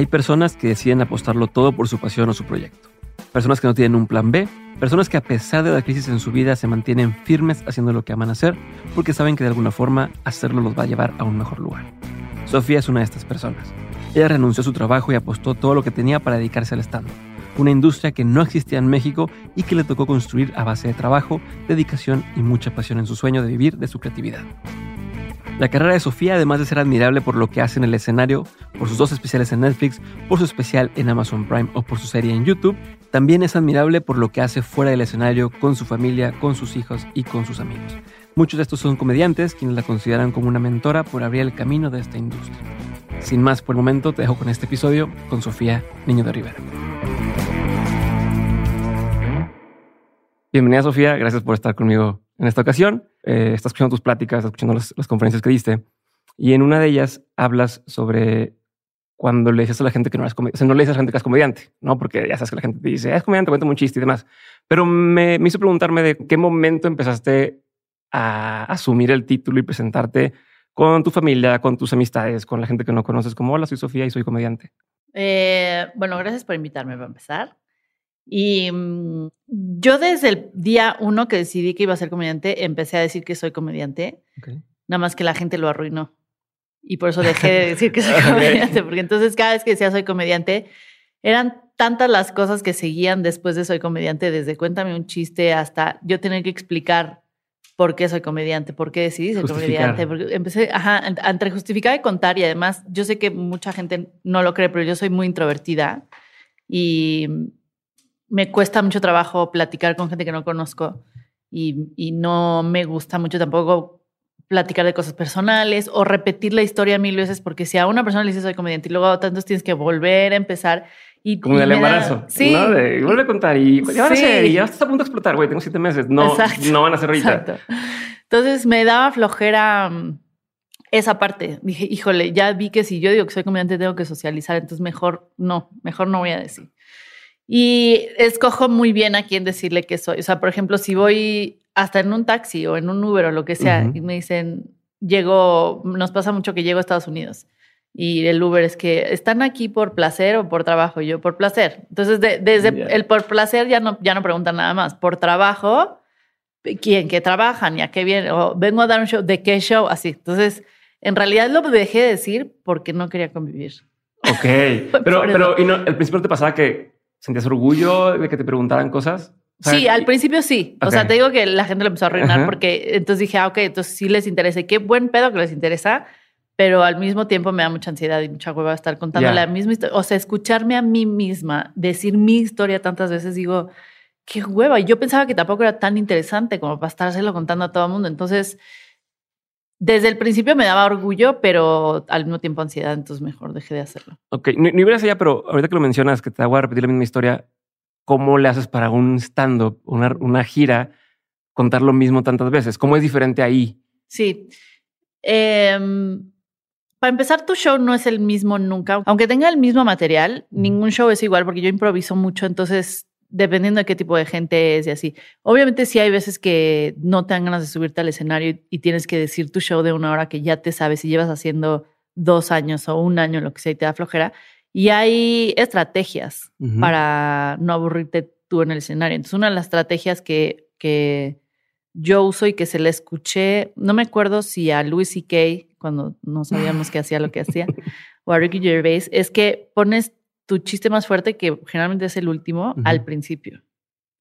Hay personas que deciden apostarlo todo por su pasión o su proyecto. Personas que no tienen un plan B. Personas que a pesar de la crisis en su vida se mantienen firmes haciendo lo que aman hacer porque saben que de alguna forma hacerlo los va a llevar a un mejor lugar. Sofía es una de estas personas. Ella renunció a su trabajo y apostó todo lo que tenía para dedicarse al stand una industria que no existía en México y que le tocó construir a base de trabajo, dedicación y mucha pasión en su sueño de vivir de su creatividad. La carrera de Sofía, además de ser admirable por lo que hace en el escenario, por sus dos especiales en Netflix, por su especial en Amazon Prime o por su serie en YouTube, también es admirable por lo que hace fuera del escenario con su familia, con sus hijos y con sus amigos. Muchos de estos son comediantes quienes la consideran como una mentora por abrir el camino de esta industria. Sin más por el momento, te dejo con este episodio con Sofía Niño de Rivera. Bienvenida Sofía, gracias por estar conmigo en esta ocasión. Eh, estás escuchando tus pláticas, estás escuchando las, conferencias que diste y en una de ellas hablas sobre cuando le dices a la gente que no eres comediante, o sea, no le dices a la gente que es comediante, ¿no? Porque ya sabes que la gente te dice, es comediante, cuenta un chiste y demás. Pero me, me hizo preguntarme de qué momento empezaste a asumir el título y presentarte con tu familia, con tus amistades, con la gente que no conoces, como hola, soy Sofía y soy comediante. Eh, bueno, gracias por invitarme para empezar. Y mm, yo desde el día uno que decidí que iba a ser comediante, empecé a decir que soy comediante, nada más que la gente lo arruinó. Y por eso dejé de decir que soy comediante, porque entonces cada vez que decía soy comediante, eran tantas las cosas que seguían después de soy comediante, desde cuéntame un chiste hasta yo tener que explicar por qué soy comediante, por qué decidí ser comediante. Porque empecé, ajá, entre justificar y contar. Y además, yo sé que mucha gente no lo cree, pero yo soy muy introvertida y me cuesta mucho trabajo platicar con gente que no conozco y, y no me gusta mucho tampoco platicar de cosas personales o repetir la historia mil veces, porque si a una persona le dices soy comediante y luego a tantos tienes que volver a empezar y, como del embarazo. Sí. ¿no? De, vuelve a contar y ya van a ser, y ya estás a punto de explotar, güey, tengo siete meses. No, no van a ser ahorita. Exacto. Entonces me daba flojera mm, esa parte. Dije, híjole, ya vi que si yo digo que soy comediante tengo que socializar, entonces mejor no, mejor no voy a decir. Y escojo muy bien a quién decirle que soy. O sea, por ejemplo, si voy hasta en un taxi o en un Uber o lo que sea y me dicen, llego, nos pasa mucho que llego a Estados Unidos y el Uber es que están aquí por placer o por trabajo. yo, por placer. Entonces, desde el por placer ya no, ya no preguntan nada más. Por trabajo, ¿quién? ¿Qué trabajan? ¿Y a qué viene? O vengo a dar un show. ¿De qué show? Así. Entonces, en realidad lo dejé de decir porque no quería convivir. Ok. pero, pero ¿y no, al principio te pasaba que sentías orgullo de que te preguntaran cosas? sí, al principio sí. O sea, te digo que la gente lo empezó a arruinar porque entonces dije, ah, ok, entonces sí les interesa. Y qué buen pedo que les interesa pero al mismo tiempo me da mucha ansiedad y mucha hueva estar contando la misma historia. O sea, escucharme a mí misma decir mi historia tantas veces, digo, qué hueva. Y yo pensaba que tampoco era tan interesante como para estárselo contando a todo el mundo. Entonces, desde el principio me daba orgullo, pero al mismo tiempo ansiedad, entonces mejor dejé de hacerlo. Ok, no, no allá, pero ahorita que lo mencionas, que te voy a repetir la misma historia, ¿cómo le haces para un stand-up, una, una gira, contar lo mismo tantas veces? ¿Cómo es diferente ahí? Sí. Eh, para empezar, tu show no es el mismo nunca. Aunque tenga el mismo material, ningún show es igual porque yo improviso mucho, entonces dependiendo de qué tipo de gente es y así. Obviamente sí hay veces que no te dan ganas de subirte al escenario y tienes que decir tu show de una hora que ya te sabes y llevas haciendo dos años o un año, lo que sea, y te da flojera. Y hay estrategias para no aburrirte tú en el escenario. Entonces, una de las estrategias que, que yo uso y que se le escuché, no me acuerdo si a Louis C.K., cuando no sabíamos que hacía lo que hacía, o a Ricky Gervais, es que pones tu chiste más fuerte, que generalmente es el último, al principio.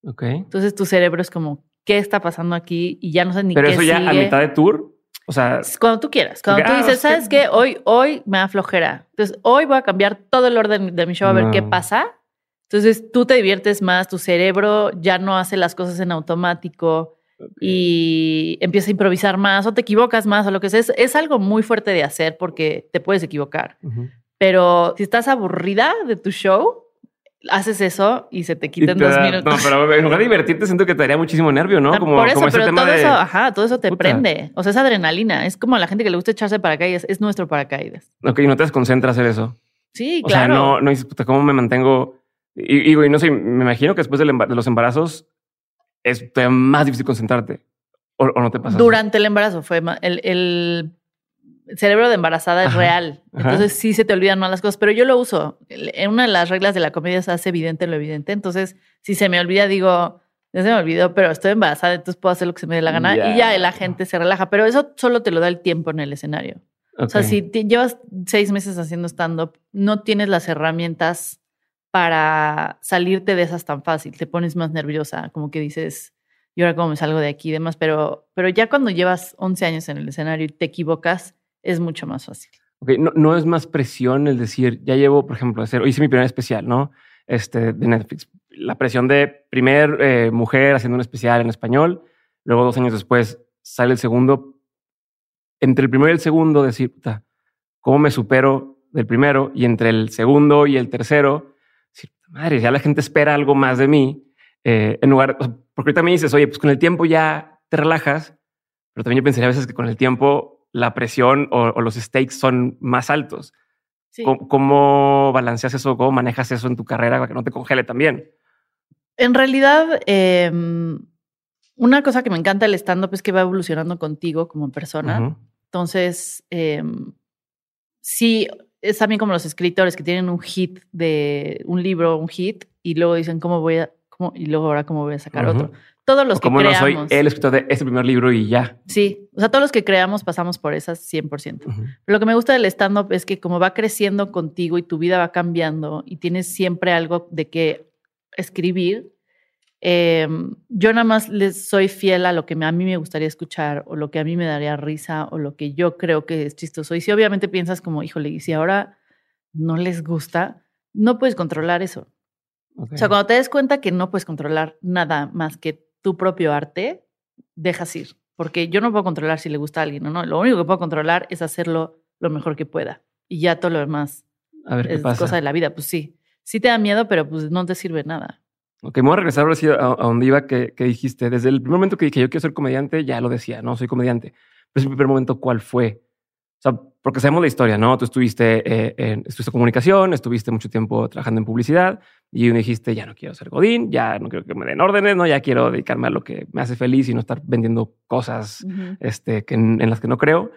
Ok. Entonces tu cerebro es como, ¿qué está pasando aquí? Y ya no sé ni qué Pero eso ya a mitad de tour. O sea, cuando tú quieras, cuando tú dices, ¿sabes qué? Hoy, hoy me da flojera. Entonces, hoy voy a cambiar todo el orden de mi show a ver qué pasa. Entonces, tú te diviertes más, tu cerebro ya no hace las cosas en automático y empieza a improvisar más o te equivocas más o lo que sea. Es, algo muy fuerte de hacer porque te puedes equivocar. Pero si estás aburrida de tu show, haces eso y se te quita en dos minutos. No, pero en lugar de divertirte, siento que te daría muchísimo nervio, ¿no? Ah, como, Por eso, pero todo eso, ajá, todo eso te prende. O sea, es adrenalina. Es como a la gente que le gusta echarse paracaídas. Es nuestro paracaídas. Ok, y no te desconcentras hacer eso. Sí, claro. O sea, no, no dices, puta, ¿cómo me mantengo? Y, y, no sé, me imagino que después de los embarazos es más difícil concentrarte. ¿O, no te pasa? Durante el embarazo fue el, el, cerebro de embarazada es real. Entonces sí se te olvidan más las cosas, pero yo lo uso. En una de las reglas de la comedia se hace evidente lo evidente. Entonces, si se me olvida, digo, ya se me olvidó, pero estoy embarazada, entonces puedo hacer lo que se me dé la gana y ya la gente se relaja. Pero eso solo te lo da el tiempo en el escenario. O sea, si llevas seis meses haciendo stand-up, no tienes las herramientas para salirte de esas tan fácil. Te pones más nerviosa, como que dices, y ahora cómo me salgo de aquí y demás. Pero, pero ya cuando llevas 11 años en el escenario y te equivocas, es mucho más fácil. Ok, no, no es más presión el decir, ya llevo, por ejemplo, hacer, hice mi primer especial, ¿no? Este, de Netflix. La presión de primer eh, mujer haciendo un especial en español, luego dos años después sale el segundo. Entre el primero y el segundo, decir, ¿cómo me supero del primero? Y entre el segundo y el tercero, decir, madre, ya la gente espera algo más de mí. Eh, en lugar, porque me dices, oye, pues con el tiempo ya te relajas, pero también yo pensaría a veces que con el tiempo la presión o, los stakes son más altos. ¿Cómo, balanceas eso? ¿Cómo manejas eso en tu carrera para que no te congele también? En realidad, em, una cosa que me encanta del stand-up es que va evolucionando contigo como persona. Entonces, em, sí, es también como los escritores que tienen un hit de un libro, un hit, y luego dicen, ¿cómo voy a, y luego ahora cómo voy a sacar otro? todos los que como creamos. no soy el escritor de este primer libro y ya. Sí, o sea, todos los que creamos pasamos por esas 100%. lo que me gusta del stand-up es que como va creciendo contigo y tu vida va cambiando y tienes siempre algo de qué escribir, em, yo nada más les soy fiel a lo que a mí me gustaría escuchar o lo que a mí me daría risa o lo que yo creo que es chistoso. Y si obviamente piensas como, híjole, y si ahora no les gusta, no puedes controlar eso. O sea, cuando te des cuenta que no puedes controlar nada más que tu propio arte, dejas ir. Porque yo no puedo controlar si le gusta a alguien o no. Lo único que puedo controlar es hacerlo lo mejor que pueda. Y ya todo lo demás a ver, es cosa de la vida. Pues sí, sí te da miedo, pero pues no te sirve nada. Ok, me voy a regresar ahora sí a, donde iba que, dijiste. Desde el primer momento que dije yo quiero ser comediante, ya lo decía, no soy comediante. Pero el primer momento, ¿cuál fue? O sea, porque sabemos la historia, ¿no? Tú estuviste eh, en estuviste comunicación, estuviste mucho tiempo trabajando en publicidad y dijiste, ya no quiero ser Godín, ya no quiero que me den órdenes, ¿no? Ya quiero dedicarme a lo que me hace feliz y no estar vendiendo cosas este, que en, las que no creo.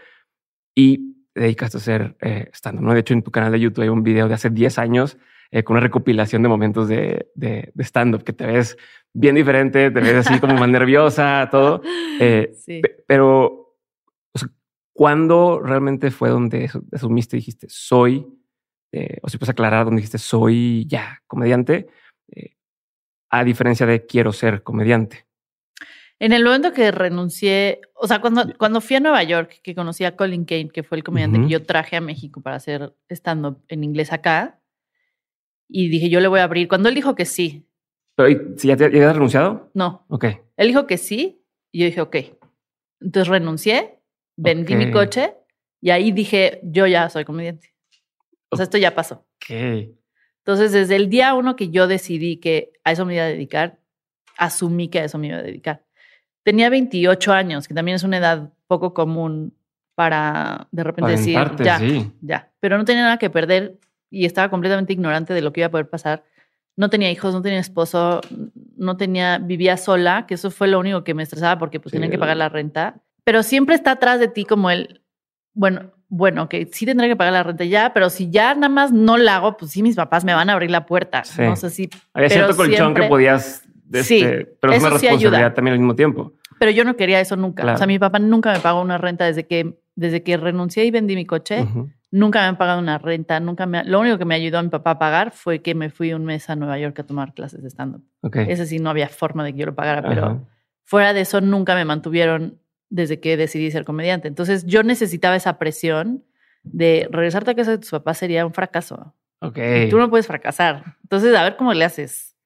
Y dedicaste a ser eh, stand-up, ¿no? De hecho, en tu canal de YouTube hay un video de hace 10 años eh, con una recopilación de momentos de, de, stand-up que te ves bien diferente, te ves así como más nerviosa, todo. Eh, sí. Pero ¿Cuándo realmente fue donde asumiste y dijiste soy, eh, o si puedes aclarar donde dijiste soy ya comediante, eh, a diferencia de quiero ser comediante? En el momento que renuncié, o sea, cuando, cuando fui a Nueva York, que conocí a Colin Kane, que fue el comediante que yo traje a México para hacer stand-up en inglés acá, y dije, yo le voy a abrir. Cuando él dijo que sí. Pero, ¿si ya te habías renunciado? No. Ok. Él dijo que sí, y yo dije, ok. Entonces renuncié vendí mi coche y ahí dije, yo ya soy comediante. O sea, esto ya pasó. Entonces, desde el día uno que yo decidí que a eso me iba a dedicar, asumí que a eso me iba a dedicar. Tenía 28 años, que también es una edad poco común para de repente decir, ya, ya. Pero no tenía nada que perder y estaba completamente ignorante de lo que iba a poder pasar. No tenía hijos, no tenía esposo, no tenía, vivía sola, que eso fue lo único que me estresaba porque pues tenía que pagar la renta pero siempre está atrás de ti como el, bueno, bueno, que sí tendré que pagar la renta ya, pero si ya nada más no la hago, pues sí, mis papás me van a abrir la puerta. No sé si. Había cierto colchón que podías. Este, sí, pero es una responsabilidad también al mismo tiempo. Pero yo no quería eso nunca. O sea, mi papá nunca me pagó una renta desde que, desde que renuncié y vendí mi coche. Nunca me han pagado una renta, nunca me. Lo único que me ayudó a mi papá a pagar fue que me fui un mes a Nueva York a tomar clases de stand-up. Ese sí no había forma de que yo lo pagara, pero fuera de eso nunca me mantuvieron desde que decidí ser comediante. Entonces yo necesitaba esa presión de regresarte a casa de tus papás sería un fracaso. Ok. tú no puedes fracasar. Entonces, a ver cómo le haces.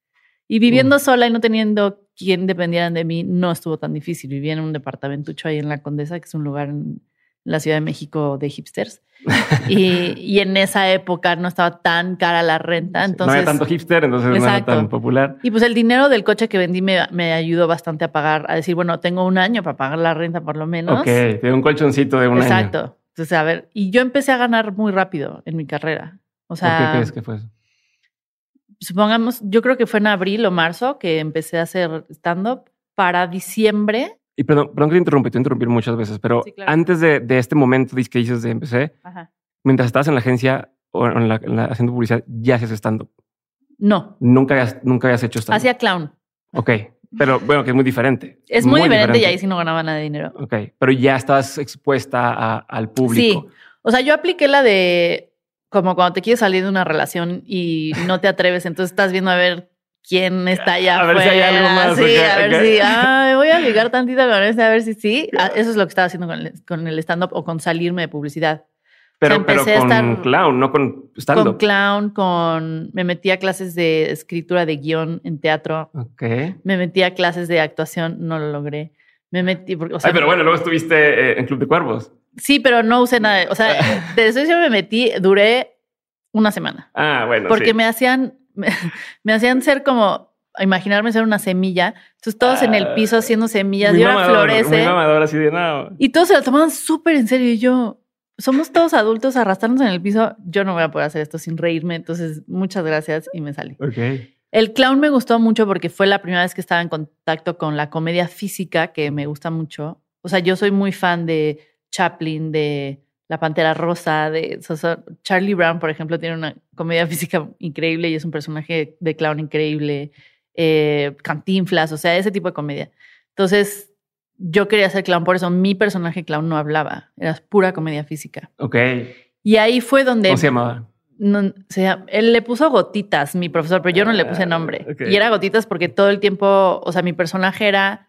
Y viviendo sola y no teniendo quien dependieran de mí, no estuvo tan difícil. Vivía en un departamentucho ahí en La Condesa, que es un lugar en la Ciudad de México de hipsters. y, en esa época no estaba tan cara la renta. Entonces, no había tanto hipster, entonces no era tan popular. Y pues el dinero del coche que vendí me, me, ayudó bastante a pagar, a decir, bueno, tengo un año para pagar la renta por lo menos. Ok, tengo un colchoncito de un año. Exacto. Entonces, a ver, y yo empecé a ganar muy rápido en mi carrera. O sea, ¿Por qué crees que fue eso? Supongamos, yo creo que fue en abril o marzo que empecé a hacer stand-up. Para diciembre Y perdón, perdón que te interrumpí, te interrumpí muchas veces, pero antes de, este momento que dices de empecé, mientras estabas en la agencia o en la, haciendo publicidad, ya hacías stand-up. No. Nunca habías, nunca habías hecho stand-up. Hacía clown. Ok. Pero bueno, que es muy diferente. Es muy, diferente, y ahí sí no ganaba nada de dinero. Ok. Pero ya estabas expuesta al público. Sí. O sea, yo apliqué la de como cuando te quieres salir de una relación y no te atreves, entonces estás viendo a ver quién está allá. A ver si hay algo más. Sí, a ver si, ay, voy a ligar tantito con este, a ver si sí. Ah, eso es lo que estaba haciendo con el, stand-up o con salirme de publicidad. Pero, pero con clown, no con stand-up. Con clown, con... Me metí a clases de escritura de guion en teatro. Ok. Me metí a clases de actuación, no lo logré. Me metí... O sea, ay, pero bueno, luego estuviste eh, en Club de Cuervos. Sí, pero no usé nada. O sea, de eso yo me metí, duré una semana. Ah, bueno. Porque me hacían me, hacían ser como imaginarme ser una semilla. Entonces todos en el piso haciendo semillas. y ahora florece. así de Y todos se lo tomaban súper en serio. Y yo, somos todos adultos arrastrarnos en el piso. Yo no voy a poder hacer esto sin reírme. Entonces, muchas gracias y me salí. El clown me gustó mucho porque fue la primera vez que estaba en contacto con la comedia física, que me gusta mucho. O sea, yo soy muy fan de Chaplin, de la Pantera Rosa, de Charlie Brown, por ejemplo, tiene una comedia física increíble y es un personaje de clown increíble. Eh, cantinflas, o sea, ese tipo de comedia. Entonces, yo quería ser clown, por eso mi personaje clown no hablaba, era pura comedia física. Ok. Y ahí fue donde... ¿Cómo se llamaba? No, él le puso gotitas, mi profesor, pero yo no le puse ah, nombre. Y era gotitas porque todo el tiempo, o sea, mi personaje era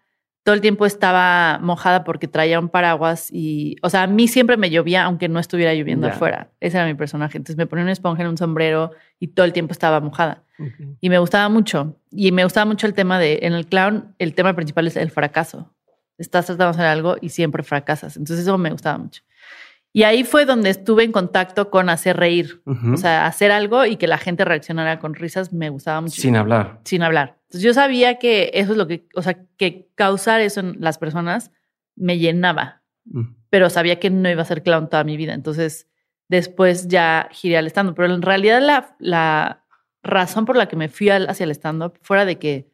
todo el tiempo estaba mojada porque traía un paraguas y, o sea, a mí siempre me llovía aunque no estuviera lloviendo afuera. Ese era mi personaje. Entonces me ponía una esponja en un sombrero y todo el tiempo estaba mojada. Y me gustaba mucho. Y me gustaba mucho el tema de, en el clown, el tema principal es el fracaso. Estás tratando de hacer algo y siempre fracasas. Entonces eso me gustaba mucho. Y ahí fue donde estuve en contacto con hacer reír. O sea, hacer algo y que la gente reaccionara con risas me gustaba mucho. Sin hablar. Sin hablar. Entonces yo sabía que eso es lo que, o sea, que causar eso en las personas me llenaba. Mm. Pero sabía que no iba a ser clown toda mi vida. Entonces después ya giré al stand-up. Pero en realidad la, la razón por la que me fui hacia el stand-up, fuera de que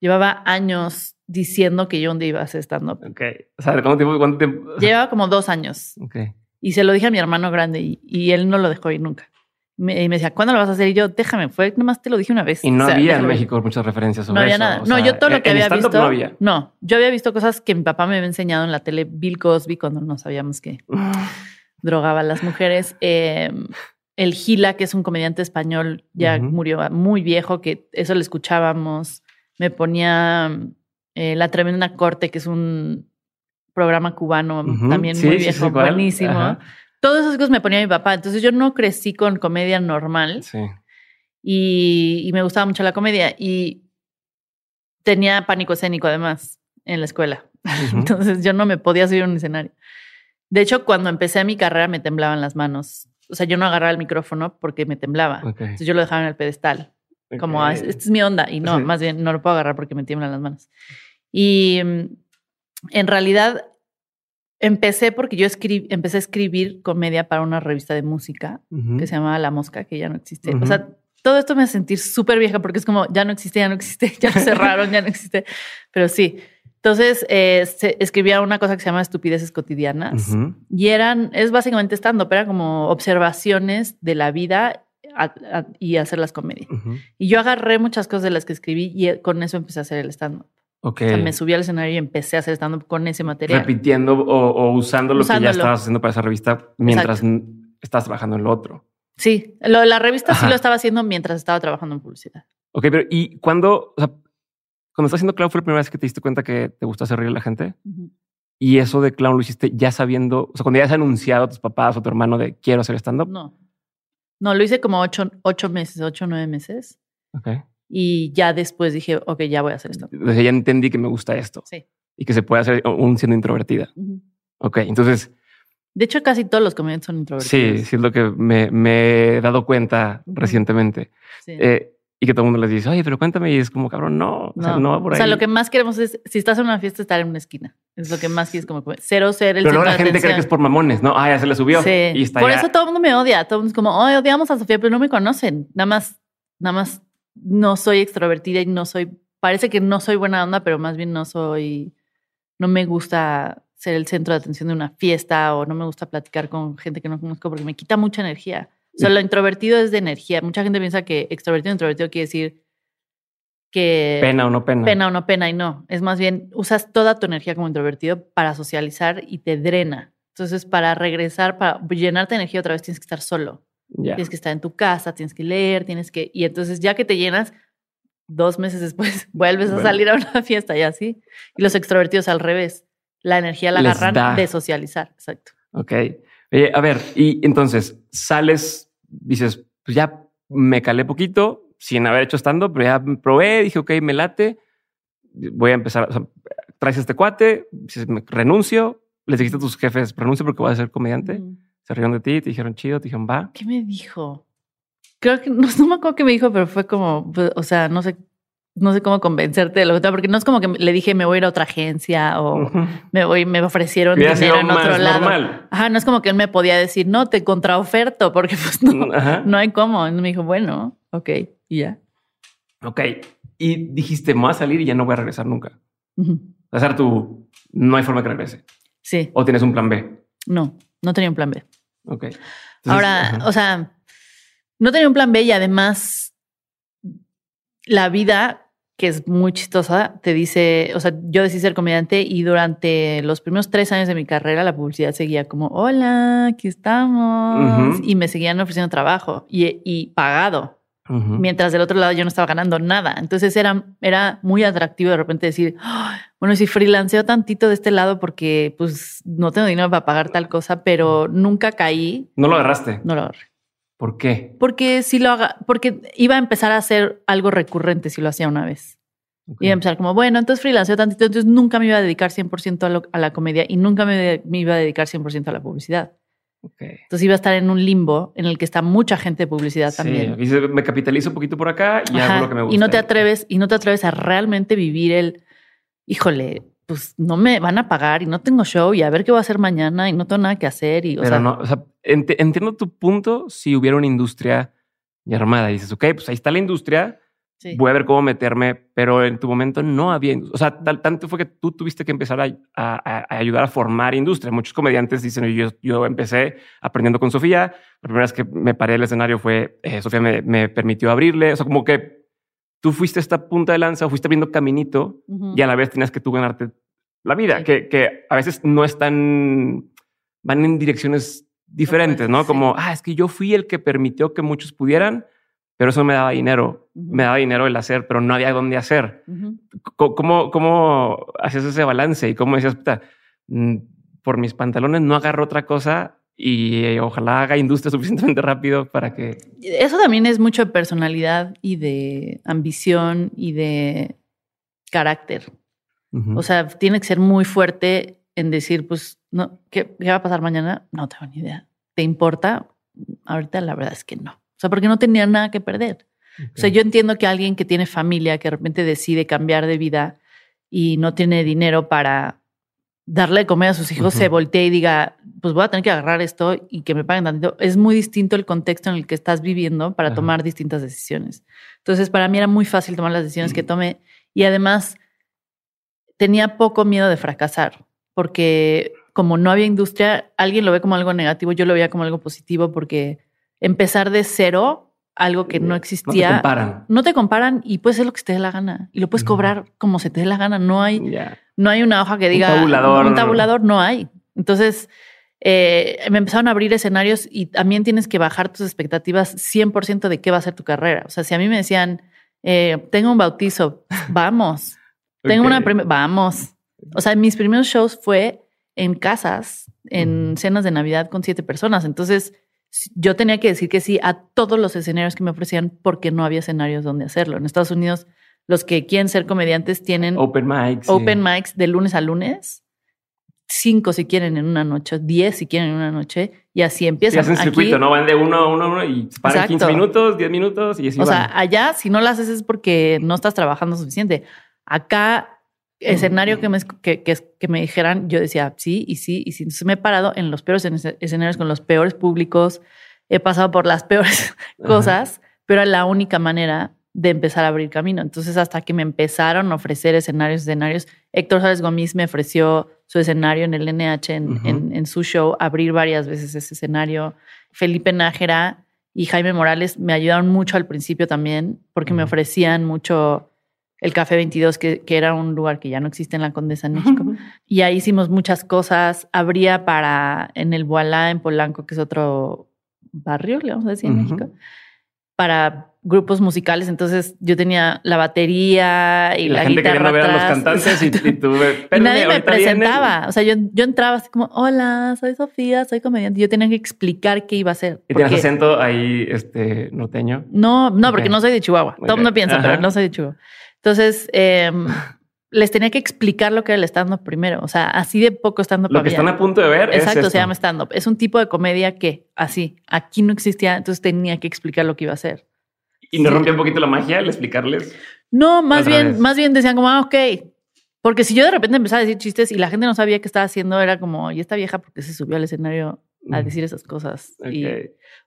llevaba años diciendo que yo un día iba a hacer stand-up. Ok. O sea, ¿cuánto tiempo? Cuánto tiempo? Llevaba como dos años. Ok. Y se lo dije a mi hermano grande y, él no lo dejó ir nunca. Me, y me decía, ¿cuándo lo vas a hacer? Y yo, déjame, fue nomás te lo dije una vez. Y no había en México muchas referencias sobre eso. No había nada. no, yo todo lo que había visto. No, había. no, yo había visto cosas que mi papá me había enseñado en la tele, Bill Cosby, cuando no sabíamos que drogaba a las mujeres. Em, el Gila, que es un comediante español, ya murió muy viejo, que eso le escuchábamos. Me ponía eh, La Tremenda Corte, que es un programa cubano también muy viejo, buenísimo. Todos esos cosas me ponía mi papá. Entonces yo no crecí con comedia normal. Sí. Y, me gustaba mucho la comedia. Y tenía pánico escénico además en la escuela. Entonces yo no me podía subir a un escenario. De hecho, cuando empecé mi carrera me temblaban las manos. O sea, yo no agarraba el micrófono porque me temblaba. Entonces yo lo dejaba en el pedestal. Como, ah, esta es mi onda. Y no, más bien no lo puedo agarrar porque me tiemblan las manos. Y mm, en realidad empecé porque yo empecé a escribir comedia para una revista de música que se llamaba La Mosca, que ya no existe. O sea, todo esto me hace sentir súper vieja porque es como, ya no existe, ya no existe, ya lo cerraron, ya no existe. Pero sí. Entonces, eh, escribía una cosa que se llama Estupideces Cotidianas y eran, es básicamente stand-up, era como observaciones de la vida y hacer las comedias. Y yo agarré muchas cosas de las que escribí y con eso empecé a hacer el stand-up. O sea, me subí al escenario y empecé a hacer stand-up con ese material. Repitiendo o, usando lo que ya estabas haciendo para esa revista mientras estás trabajando en lo otro. Sí, lo de la revista sí lo estaba haciendo mientras estaba trabajando en publicidad. Ok, pero ¿y cuando, o sea, cuando estás haciendo clown fue la primera vez que te diste cuenta que te gusta hacer reír a la gente? Y eso de clown lo hiciste ya sabiendo, o sea, cuando ya has anunciado a tus papás o a tu hermano de quiero hacer stand-up. No. No, lo hice como ocho, ocho meses, ocho, nueve meses. Ok. Y ya después dije, ok, ya voy a hacer esto. Entonces ya entendí que me gusta esto. Sí. Y que se puede hacer aún siendo introvertida. Ok, entonces... De hecho, casi todos los comediantes son introvertidos. Sí, sí es lo que me, me he dado cuenta recientemente. Sí. Eh, y que todo el mundo les dice, oye, pero cuéntame. Y es como, cabrón, no, no. O sea, no por ahí. O sea, lo que más queremos es, si estás en una fiesta, estar en una esquina. Es lo que más quieres como cero ser el Pero luego la gente cree que es por mamones, ¿no? Ah, ya se le subió. Sí. Y está por eso todo el mundo me odia. Todo el mundo es como, oye, odiamos a Sofía, pero no me conocen. Nada más, nada más no soy extrovertida y no soy, parece que no soy buena onda, pero más bien no soy, no me gusta ser el centro de atención de una fiesta o no me gusta platicar con gente que no conozco porque me quita mucha energía. O sea, lo introvertido es de energía. Mucha gente piensa que extrovertido introvertido quiere decir que... Pena o no pena. Pena o no pena y no. Es más bien, usas toda tu energía como introvertido para socializar y te drena. Entonces, para regresar, para llenarte de energía otra vez, tienes que estar solo. Tienes que estar en tu casa, tienes que leer, tienes que... Y entonces, ya que te llenas, dos meses después vuelves a salir a una fiesta y así. Y los extrovertidos al revés. La energía la agarran de socializar. Exacto. Ok. a ver, y entonces sales, dices, pues ya me calé poquito, sin haber hecho estando, pero ya probé, dije, ok, me late, voy a empezar, o sea, traes este cuate, me renuncio, les dijiste a tus jefes, renuncio porque voy a ser comediante, se rieron de ti, te dijeron chido, te dijeron va. ¿Qué me dijo? Creo que, no, me acuerdo qué me dijo, pero fue como, pues, o sea, no sé, no sé cómo convencerte de lo que porque no es como que le dije me voy a ir a otra agencia o me voy, me ofrecieron dinero en otro lado. Normal. Ajá, no es como que él me podía decir, no, te contraoferto, porque pues no, no hay cómo. Y me dijo, bueno, ok. Y ya. Ok. Y dijiste, me voy a salir y ya no voy a regresar nunca. O sea, tú, no hay forma que regrese. Sí. ¿O tienes un plan B? No, no tenía un plan B. Ok. Ahora, o sea, no tenía un plan B y además la vida, que es muy chistosa, te dice, o sea, yo decidí ser comediante y durante los primeros tres años de mi carrera la publicidad seguía como, hola, aquí estamos. Y me seguían ofreciendo trabajo y, y pagado. Mientras del otro lado yo no estaba ganando nada. Entonces era, era muy atractivo de repente decir, bueno, si freelanceo tantito de este lado porque pues no tengo dinero para pagar tal cosa, pero nunca caí. ¿No lo agarraste? No lo agarré. ¿Por qué? Porque si lo haga, porque iba a empezar a hacer algo recurrente si lo hacía una vez. Iba a empezar como, bueno, entonces freelanceo tantito, entonces nunca me iba a dedicar 100% a, la comedia y nunca me, me iba a dedicar 100% a la publicidad. Entonces iba a estar en un limbo en el que está mucha gente de publicidad sí. también. Y me capitalizo un poquito por acá y hago lo que me gusta. Y no te atreves, y no te atreves a realmente vivir el, híjole, pues no me van a pagar y no tengo show y a ver qué voy a hacer mañana y no tengo nada que hacer. Y, Pero sea, no, o sea, entiendo tu punto si hubiera una industria ya armada. Y dices, ok, pues ahí está la industria, Voy a ver cómo meterme, pero en tu momento no había. O sea, tanto fue que tú tuviste que empezar a, ayudar a formar industria. Muchos comediantes dicen, yo, yo empecé aprendiendo con Sofía. La primera vez que me paré el escenario fue, eh, Sofía me, permitió abrirle. O sea, como que tú fuiste esta punta de lanza, fuiste abriendo caminito y a la vez tenías que tú ganarte la vida, que, que a veces no están, van en direcciones diferentes, ¿no? Como, ah, es que yo fui el que permitió que muchos pudieran pero eso me daba dinero, me daba dinero el hacer, pero no había dónde hacer. ¿Cómo, ¿Cómo, hacías ese balance? Y cómo decías, puta, mm, por mis pantalones no agarro otra cosa y eh, ojalá haga industria suficientemente rápido para que... Eso también es mucho de personalidad y de ambición y de carácter. O sea, tiene que ser muy fuerte en decir, pues, no, ¿qué, ¿qué va a pasar mañana? No tengo ni idea. ¿Te importa? Ahorita la verdad es que no. Sea, porque no tenía nada que perder. O sea, yo entiendo que alguien que tiene familia, que de repente decide cambiar de vida y no tiene dinero para darle de comer a sus hijos, se voltee y diga, pues voy a tener que agarrar esto y que me paguen tanto. Es muy distinto el contexto en el que estás viviendo para tomar distintas decisiones. Entonces, para mí era muy fácil tomar las decisiones que tomé y además tenía poco miedo de fracasar, porque como no había industria, alguien lo ve como algo negativo, yo lo veía como algo positivo porque empezar de cero, algo que no existía. No te comparan. No te comparan y puedes hacer lo que se te dé la gana. Y lo puedes cobrar como se te dé la gana. No hay, no hay una hoja que diga. Un tabulador. Un tabulador no hay. Entonces, eh, me empezaron a abrir escenarios y también tienes que bajar tus expectativas 100% de qué va a ser tu carrera. O sea, si a mí me decían, eh, tengo un bautizo, vamos. tengo una vamos. O sea, mis primeros shows fue en casas, en cenas de Navidad con siete personas. Entonces, yo tenía que decir que sí a todos los escenarios que me ofrecían porque no había escenarios donde hacerlo. En Estados Unidos, los que quieren ser comediantes tienen open mics, open mics de lunes a lunes. Cinco si quieren en una noche, diez si quieren en una noche, y así empiezan. hacen circuito, ¿no? Van de uno a uno, uno y paran 15 minutos, 10 minutos y así O sea, allá si no lo haces es porque no estás trabajando suficiente. Acá escenario que me, que, que, me dijeran, yo decía sí y sí y sí. Entonces me he parado en los peores escenarios con los peores públicos, he pasado por las peores cosas, pero era la única manera de empezar a abrir camino. Entonces, hasta que me empezaron a ofrecer escenarios, escenarios, Héctor Sárez Gómez me ofreció su escenario en el NH, en, su show, abrir varias veces ese escenario. Felipe Nájera y Jaime Morales me ayudaron mucho al principio también, porque me ofrecían mucho el Café 22, que, que, era un lugar que ya no existe en la Condesa en México. y ahí hicimos muchas cosas. Abría para, en el Voilá, en Polanco, que es otro barrio, le vamos a decir, en México, para grupos musicales. Entonces yo tenía la batería y, la, la gente guitarra ver a los cantantes y, tuve, y nadie me presentaba. O sea, yo, yo entraba así como, hola, soy Sofía, soy comediante. Yo tenía que explicar qué iba a hacer. ¿Y tienes acento ahí este, norteño? No, no, porque no soy de Chihuahua. Todo el mundo piensa, pero no soy de Chihuahua. Entonces, em, les tenía que explicar lo que era el stand-up primero. O sea, así de poco stand-up. Lo que están a punto de ver Exacto, se llama stand-up. Es un tipo de comedia que así, aquí no existía, entonces tenía que explicar lo que iba a hacer. ¿Y no rompía un poquito la magia al explicarles? No, más bien, más bien decían como, ah, ok. Porque si yo de repente empezaba a decir chistes y la gente no sabía qué estaba haciendo, era como, y esta vieja porque se subió al escenario a decir esas cosas. Y, o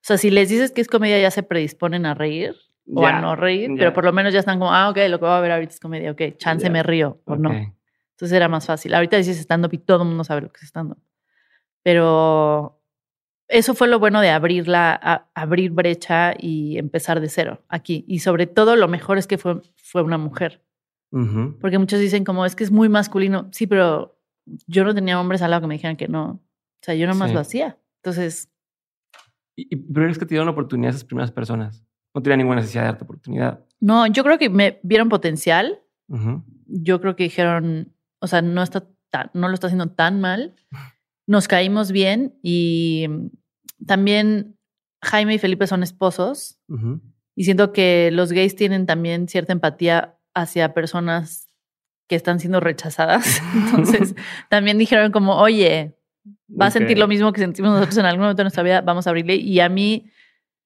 sea, si les dices que es comedia, ya se predisponen a reír o a no reír, pero por lo menos ya están como, ah, ok, lo que voy a ver ahorita es comedia, ok, chance me río o no. Entonces era más fácil. Ahorita dices stand-up y todo el mundo sabe lo que es stand-up. Pero eso fue lo bueno de abrir, la, abrir brecha y empezar de cero aquí. Y sobre todo lo mejor es que fue, fue una mujer. Porque muchos dicen como, es que es muy masculino. Sí, pero yo no tenía hombres al lado que me dijeran que no. O sea, yo nomás lo hacía. Entonces... ¿Y, pero es que te dieron oportunidad esas primeras personas? No tenía ninguna necesidad de darte oportunidad. No, yo creo que me vieron potencial. Yo creo que dijeron, o sea, no, está no lo está haciendo tan mal. Nos caímos bien y también Jaime y Felipe son esposos. Y siento que los gays tienen también cierta empatía hacia personas que están siendo rechazadas. Entonces, también dijeron como, oye, va a sentir lo mismo que sentimos nosotros en algún momento de nuestra vida, vamos a abrirle. Y a mí,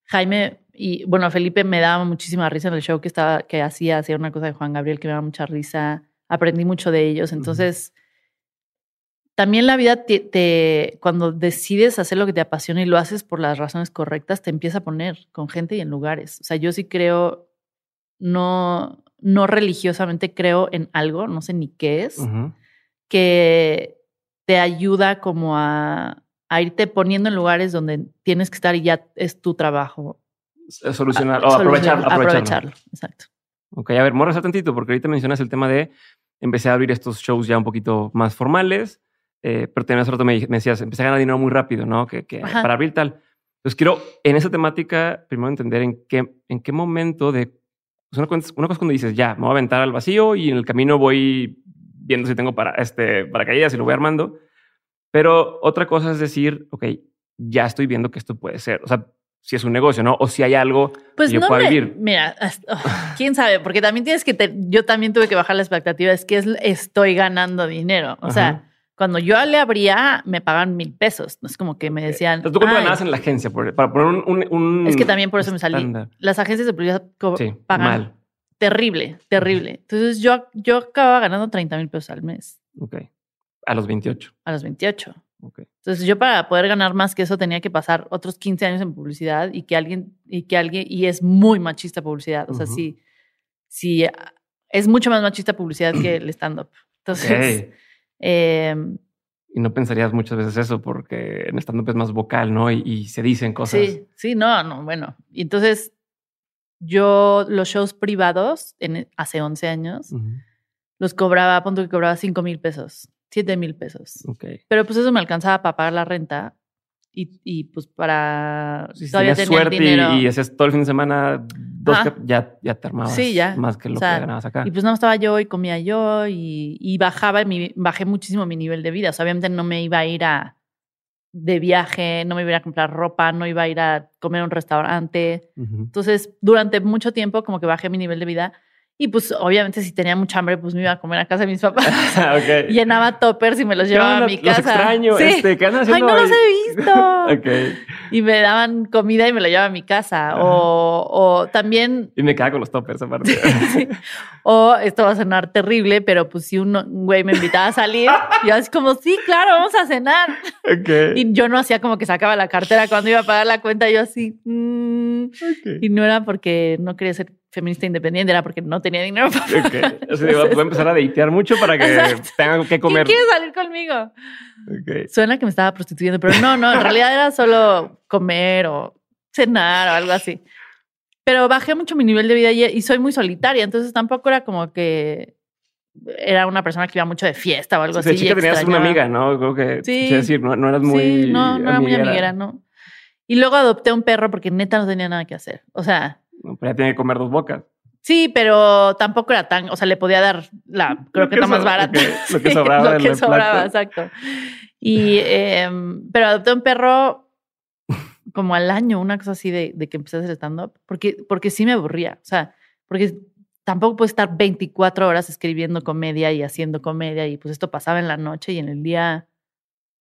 Jaime y bueno, Felipe me daba muchísima risa en el show que estaba, que hacía, hacía una cosa de Juan Gabriel que me daba mucha risa. Aprendí mucho de ellos. Entonces, también la vida te, cuando decides hacer lo que te apasiona y lo haces por las razones correctas, te empieza a poner con gente y en lugares. O sea, yo sí creo, no, no religiosamente creo en algo, no sé ni qué es, que te ayuda como a, a irte poniendo en lugares donde tienes que estar y ya es tu trabajo solucionar o aprovechar, aprovecharlo. Exacto. Ok, a ver, morras tantito, porque ahorita mencionas el tema de empecé a abrir estos shows ya un poquito más formales, eh, pero también hace rato me, decías, empecé a ganar dinero muy rápido, ¿no? Que, para abrir tal. Entonces quiero en esa temática primero entender en qué, en qué momento de... Una cosa, una cosa cuando dices, ya, me voy a aventar al vacío y en el camino voy viendo si tengo para, este, paracaídas y lo voy armando. Pero otra cosa es decir, ok, ya estoy viendo que esto puede ser. O sea, si es un negocio, ¿no? O si hay algo pues que yo pueda vivir. Mira, oh, quién sabe, porque también tienes que, yo también tuve que bajar la expectativa, es que es, estoy ganando dinero. O sea, cuando yo le abría, me pagan mil pesos. No es como que me decían. ¿Tú cuánto ganabas en la agencia? para poner un, Es que también por eso me salí. Las agencias de publicidad pagan mal. terrible, terrible. Entonces yo, yo acababa ganando 30 mil pesos al mes. Ok. A los 28. A los 28. Entonces yo para poder ganar más que eso tenía que pasar otros 15 años en publicidad y que alguien, y que alguien, y es muy machista publicidad. O sea, sí, sí, es mucho más machista publicidad que el stand-up. Entonces... Em, y no pensarías muchas veces eso porque en stand-up es más vocal, ¿no? Y, se dicen cosas. Sí, sí, no, no, bueno. Y entonces yo los shows privados en, hace 11 años los cobraba, a punto que cobraba 5 mil pesos. 7 mil pesos. Pero pues eso me alcanzaba para pagar la renta y, y pues para si todavía tener suerte dinero. Y, y hacías todo el fin de semana dos ya, ya te armabas sí, ya. más que lo que ganabas acá. Y pues no estaba yo y comía yo y, y bajaba, mi, bajé muchísimo mi nivel de vida. O sea, obviamente no me iba a ir a de viaje, no me iba a ir a comprar ropa, no iba a ir a comer a un restaurante. Entonces, durante mucho tiempo como que bajé mi nivel de vida y pues obviamente si tenía mucha hambre, pues me iba a comer a casa de mis papás. okay. Llenaba toppers y me los llevaba a mi casa. Los extraño. Este, ¿qué andan Ay, no los he visto. okay. Y me daban comida y me la llevaba a mi casa. O, o, también... Y me quedaba con los toppers aparte. O esto va a sonar terrible, pero pues si un güey me invitaba a salir, yo así como, sí, claro, vamos a cenar. Okay. Y yo no hacía como que sacaba la cartera cuando iba a pagar la cuenta, yo así... Mm". Y no era porque no quería ser feminista independiente era porque no tenía dinero para okay. voy a empezar a deitear mucho para que tengan que comer. ¿Quién quiere salir conmigo? Suena que me estaba prostituyendo, pero no, no, en realidad era solo comer o cenar o algo así. Pero bajé mucho mi nivel de vida y, soy muy solitaria, entonces tampoco era como que era una persona que iba mucho de fiesta o algo así. De chica tenías una amiga, ¿no? Creo que sí, decir, no, eras muy. Sí, no, no era muy amiguera, no. Y luego adopté un perro porque neta no tenía nada que hacer. O sea. Pero ya tenía que comer dos bocas. Sí, pero tampoco era tan, o sea, le podía dar la croqueta más barata. Lo que, sobraba. lo que sobraba, exacto. Y, em, pero adopté un perro como al año, una cosa así de, de que empecé a hacer stand-up, porque, porque sí me aburría. O sea, porque tampoco puedo estar 24 horas escribiendo comedia y haciendo comedia y pues esto pasaba en la noche y en el día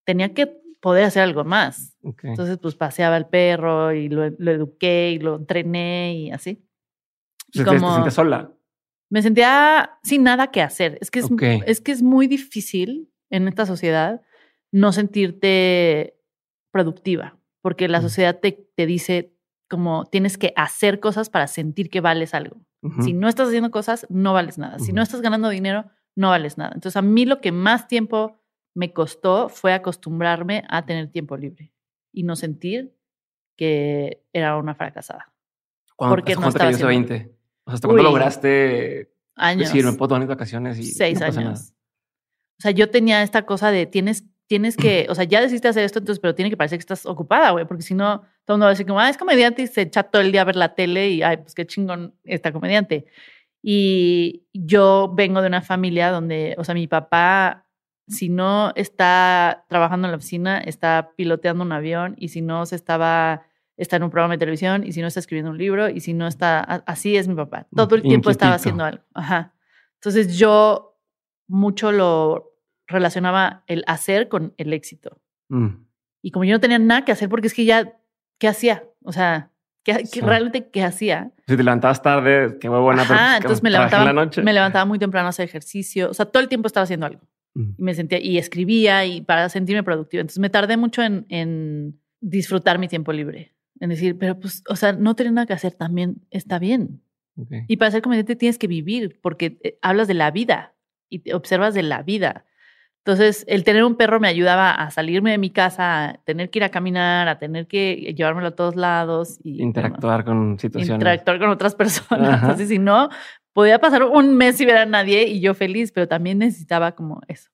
tenía que poder hacer algo más. Entonces, pues paseaba el perro y lo, lo eduqué y lo entrené y así. Y como, ¿Te sola? Me sentía sin nada que hacer. Es que es, es que es muy difícil en esta sociedad no sentirte productiva, porque la sociedad te, te dice como tienes que hacer cosas para sentir que vales algo. Si no estás haciendo cosas, no vales nada. Si no estás ganando dinero, no vales nada. Entonces, a mí lo que más tiempo me costó fue acostumbrarme a tener tiempo libre y no sentir que era una fracasada. porque no estaba haciendo... 20? O sea, ¿hasta cuándo lograste años. decir, me puedo tomar vacacionas? Y Seis años. O sea, yo tenía esta cosa de tienes, tienes que, o sea, ya decidiste hacer esto, entonces, pero tiene que parecer que estás ocupada, güey, porque si no, todo el mundo va a decir como, ah, es comediante y se echa todo el día a ver la tele y, ay, pues qué chingón esta comediante. Y yo vengo de una familia donde, o sea, mi papá, si no está trabajando en la oficina, está piloteando un avión y si no se estaba está en un programa de televisión y si no está escribiendo un libro y si no está, así es mi papá. Todo el tiempo estaba haciendo algo. Ajá. Entonces yo mucho lo relacionaba el hacer con el éxito. Mm. Y como yo no tenía nada que hacer porque es que ya, ¿qué hacía? O sea, ¿qué, realmente qué hacía? Si te levantabas tarde, qué buena. Ah, entonces me levantaba, me levantaba muy temprano a hacer ejercicio. O sea, todo el tiempo estaba haciendo algo. Mm. Y me sentía, y escribía y para sentirme productiva. Entonces me tardé mucho en, en disfrutar mi tiempo libre en decir, pero pues, o sea, no tener nada que hacer también está bien. Y para ser comediante tienes que vivir, porque eh, hablas de la vida y te observas de la vida. Entonces, el tener un perro me ayudaba a salirme de mi casa, a tener que ir a caminar, a tener que llevármelo a todos lados. Y, interactuar con situaciones. Interactuar con otras personas. Entonces, si no, podía pasar un mes sin ver a nadie y yo feliz, pero también necesitaba como eso.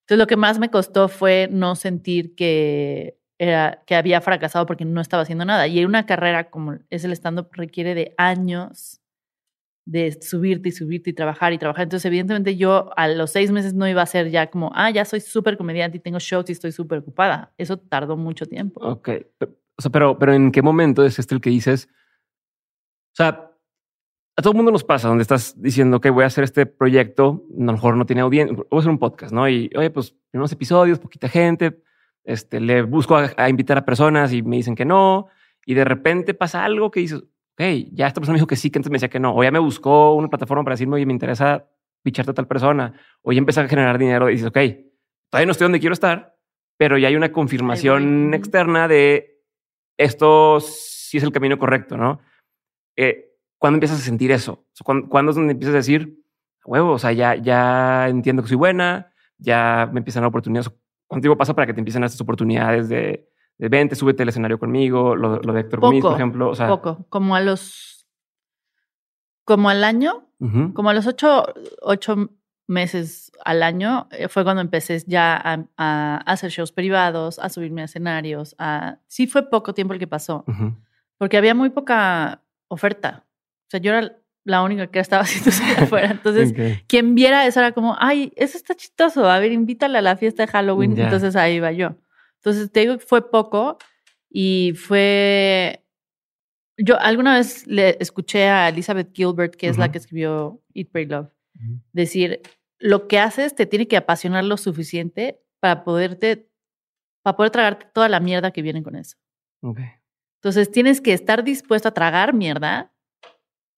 Entonces, lo que más me costó fue no sentir que era que había fracasado porque no estaba haciendo nada. Y una carrera como es el stand-up requiere de años de subirte y subirte y trabajar y trabajar. Entonces, evidentemente, yo a los seis meses no iba a ser ya como, ah, ya soy súper comediante y tengo shows y estoy súper ocupada. Eso tardó mucho tiempo. Ok. O sea, pero, pero ¿en qué momento es este el que dices? O sea, a todo el mundo nos pasa donde estás diciendo que voy a hacer este proyecto, a lo mejor no tiene audiencia, voy a hacer un podcast, ¿no? Y oye, pues unos episodios, poquita gente, este, le busco a, invitar a personas y me dicen que no. Y de repente pasa algo que dices, ok, ya esta persona me dijo que sí, que antes me decía que no. O ya me buscó una plataforma para decirme, oye, me interesa picharte a tal persona. O ya empecé a generar dinero y dices, ok, todavía no estoy donde quiero estar, pero ya hay una confirmación externa de esto sí es el camino correcto, ¿no? Eh, ¿Cuándo empiezas a sentir eso? ¿Cuándo, es donde empiezas a decir, huevo, o sea, ya, ya entiendo que soy buena, ya me empiezan a dar oportunidades ¿Cuánto tiempo pasa para que te empiecen estas oportunidades de, de vente, súbete al escenario conmigo, lo, de Héctor Gómez, por ejemplo? O sea, poco, como a los, como al año, como a los ocho, ocho meses al año eh, fue cuando empecé ya a, hacer shows privados, a subirme a escenarios. A... Sí fue poco tiempo el que pasó, porque había muy poca oferta. O sea, yo era la única que estaba haciendo eso afuera. Entonces, quien viera eso era como, ay, eso está chistoso, a ver, invítale a la fiesta de Halloween. Entonces ahí iba yo. Entonces, te digo que fue poco y fue... Yo alguna vez le escuché a Elizabeth Gilbert, que es la que escribió Eat, Pray, Love, decir, lo que haces te tiene que apasionar lo suficiente para poderte, para poder tragarte toda la mierda que viene con eso. Entonces, tienes que estar dispuesto a tragar mierda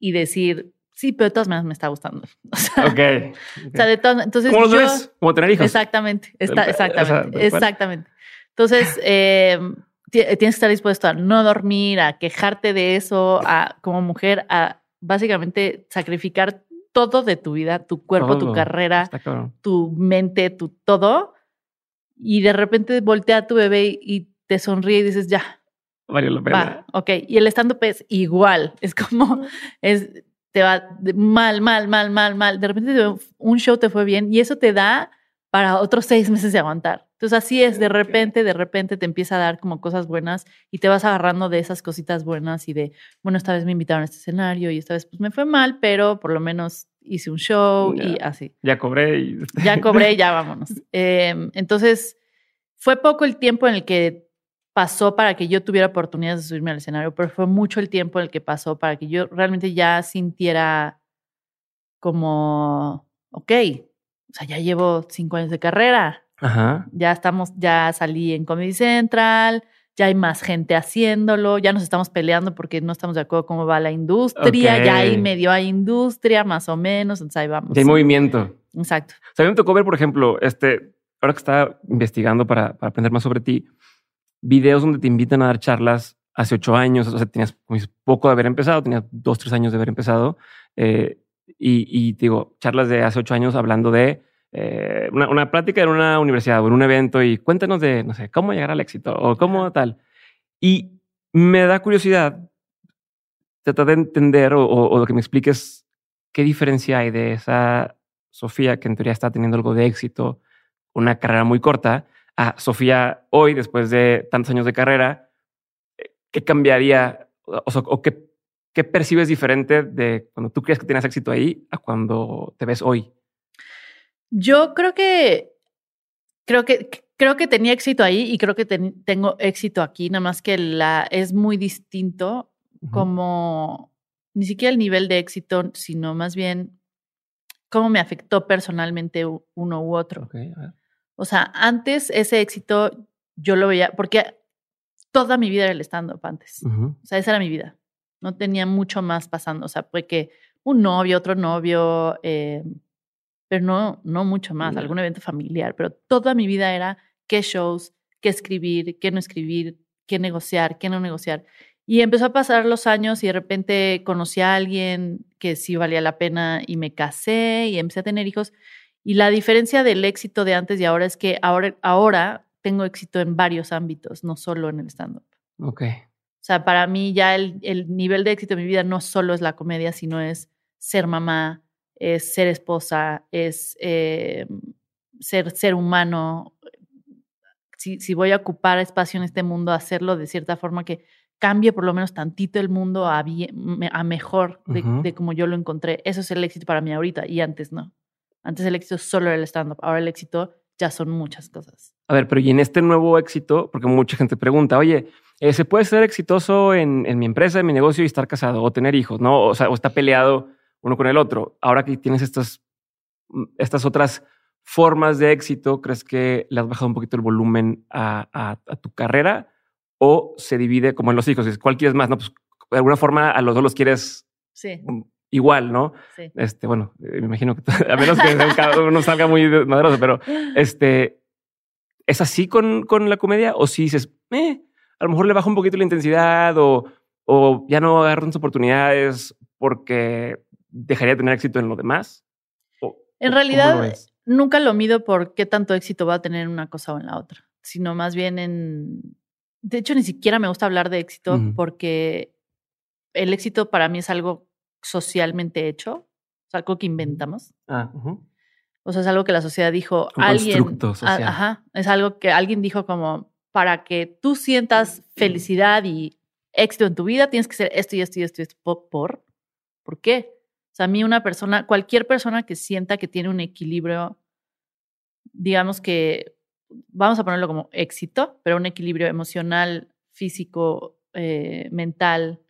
y decir, sí, pero de todas maneras me está gustando. O sea, okay, O sea de todas entonces ¿Cómo yo, ves? Como tener hijos. Exactamente, está, exactamente, exactamente. Entonces, eh, tienes que estar dispuesto a no dormir, a quejarte de eso, a como mujer, a básicamente sacrificar todo de tu vida, tu cuerpo, tu carrera, tu mente, tu todo, y de repente voltea a tu bebé y te sonríe y dices, ya. Vale la pena. Va, ok. Y el stand-up es igual. Es como, es, te va mal, mal, mal, mal, mal. De repente un show te fue bien y eso te da para otros seis meses de aguantar. Entonces así es, de repente, de repente te empieza a dar como cosas buenas y te vas agarrando de esas cositas buenas y de, bueno, esta vez me invitaron a este escenario y esta vez pues me fue mal, pero por lo menos hice un show y así. Ya cobré y... Ya cobré y ya vámonos. Em, entonces, fue poco el tiempo en el que pasó para que yo tuviera oportunidades de subirme al escenario, pero fue mucho el tiempo en el que pasó para que yo realmente ya sintiera como, ok, o sea, ya llevo cinco años de carrera. Ajá. Ya estamos, ya salí en Comedy Central, ya hay más gente haciéndolo, ya nos estamos peleando porque no estamos de acuerdo cómo va la industria, ya hay medio hay industria, más o menos, entonces ahí vamos. Ya hay movimiento. Exacto. O sea, a mí me tocó ver, por ejemplo, este, ahora que estaba investigando para, para aprender más sobre ti, videos donde te invitan a dar charlas hace ocho años, o sea, tenías poco de haber empezado, tenías dos, tres años de haber empezado, eh, y, y, digo, charlas de hace ocho años hablando de eh, una, una, plática en una universidad o en un evento y cuéntanos de, no sé, cómo llegar al éxito o cómo tal. Y me da curiosidad tratar de entender o, o, o que me expliques qué diferencia hay de esa Sofía que en teoría está teniendo algo de éxito, una carrera muy corta, a Sofía hoy, después de tantos años de carrera, eh, ¿qué cambiaría o, o qué, qué, percibes diferente de cuando tú crees que tienes éxito ahí a cuando te ves hoy? Yo creo que creo que creo que tenía éxito ahí y creo que tengo éxito aquí, nada más que la es muy distinto como ni siquiera el nivel de éxito, sino más bien cómo me afectó personalmente uno u otro. O sea, antes ese éxito yo lo veía, porque toda mi vida era el stand-up antes. O sea, esa era mi vida. No tenía mucho más pasando. O sea, fue que un novio, otro novio, eh, pero no, no mucho más, algún evento familiar. Pero toda mi vida era qué shows, qué escribir, qué no escribir, qué negociar, qué no negociar. Y empezó a pasar los años y de repente conocí a alguien que sí valía la pena y me casé y empecé a tener hijos. Y la diferencia del éxito de antes y ahora es que ahora, ahora tengo éxito en varios ámbitos, no solo en el stand-up. Ok. O sea, para mí ya el, el, nivel de éxito de mi vida no solo es la comedia, sino es ser mamá, es ser esposa, es eh, ser ser humano. Si, si voy a ocupar espacio en este mundo, hacerlo de cierta forma que cambie por lo menos tantito el mundo a, a mejor de, de como yo lo encontré. Eso es el éxito para mí ahorita y antes no. Antes el éxito solo era el stand-up, ahora el éxito ya son muchas cosas. A ver, pero y en este nuevo éxito, porque mucha gente pregunta, oye, eh, ¿se puede ser exitoso en, en, mi empresa, en mi negocio y estar casado o tener hijos? ¿No? O sea, o está peleado uno con el otro. Ahora que tienes estas, mm, estas otras formas de éxito, ¿crees que le has bajado un poquito el volumen a, a, a tu carrera o se divide como en los hijos? ¿Cuál quieres más? No, pues de alguna forma a los dos los quieres sí igual, ¿no? Sí. Este, bueno, eh, me imagino que a menos que uno salga muy madroso, pero este, ¿es así con, con la comedia? O si dices, eh, a lo mejor le baja un poquito la intensidad o, o ya no agarran sus oportunidades porque dejaría de tener éxito en lo demás? en realidad, nunca lo mido por qué tanto éxito va a tener en una cosa o en la otra, sino más bien en... De hecho, ni siquiera me gusta hablar de éxito porque el éxito para mí es algo socialmente hecho, es algo que inventamos. Ah, O sea, es algo que la sociedad dijo. alguien, social. ajá, es algo que alguien dijo como para que tú sientas felicidad y éxito en tu vida, tienes que ser esto y esto y esto y esto. ¿Por? ¿Por qué? O sea, a mí una persona, cualquier persona que sienta que tiene un equilibrio, digamos que, vamos a ponerlo como éxito, pero un equilibrio emocional, físico, eh, mental,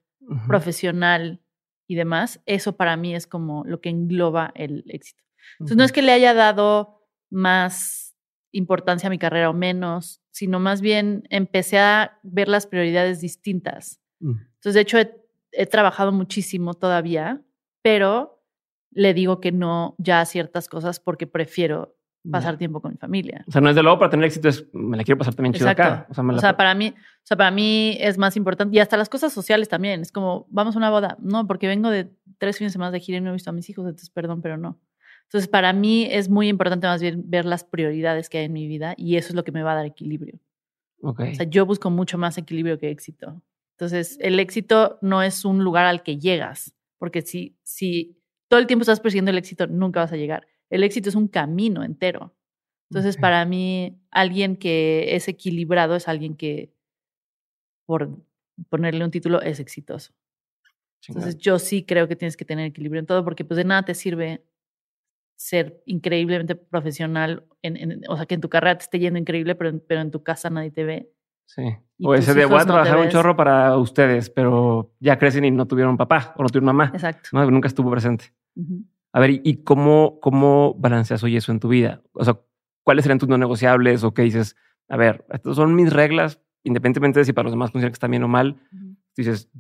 profesional y demás, eso para mí es como lo que engloba el éxito. Entonces, no es que le haya dado más importancia a mi carrera o menos, sino más bien empecé a ver las prioridades distintas. Mm. Entonces, de hecho, he, trabajado muchísimo todavía, pero le digo que no ya a ciertas cosas porque prefiero pasar tiempo con mi familia. O sea, no es de luego para tener éxito, es me la quiero pasar también chido acá. O, sea, para mí, o sea, para mí es más importante y hasta las cosas sociales también. Es como, vamos a una boda. No, porque vengo de tres fines de semana de gira y no he visto a mis hijos, entonces perdón, pero no. Entonces, para mí es muy importante más bien ver las prioridades que hay en mi vida y eso es lo que me va a dar equilibrio. Okay. O sea, yo busco mucho más equilibrio que éxito. Entonces, el éxito no es un lugar al que llegas, porque si, si todo el tiempo estás persiguiendo el éxito, nunca vas a llegar. El éxito es un camino entero. Entonces, para mí, alguien que es equilibrado es alguien que, por ponerle un título, es exitoso. Entonces, yo sí creo que tienes que tener equilibrio en todo, porque pues de nada te sirve ser increíblemente profesional, en, o sea, que en tu carrera te esté yendo increíble, pero, pero en tu casa nadie te ve. Sí. O ese de voy a trabajar un chorro para ustedes, pero ya crecen y no tuvieron papá o no tuvieron mamá. Exacto. nunca estuvo presente. A ver, ¿y cómo, cómo balanceas hoy eso en tu vida? O sea, ¿cuáles serían tus no negociables o qué dices? A ver, estas son mis reglas, independientemente de si para los demás funciona que está bien o mal. Dices,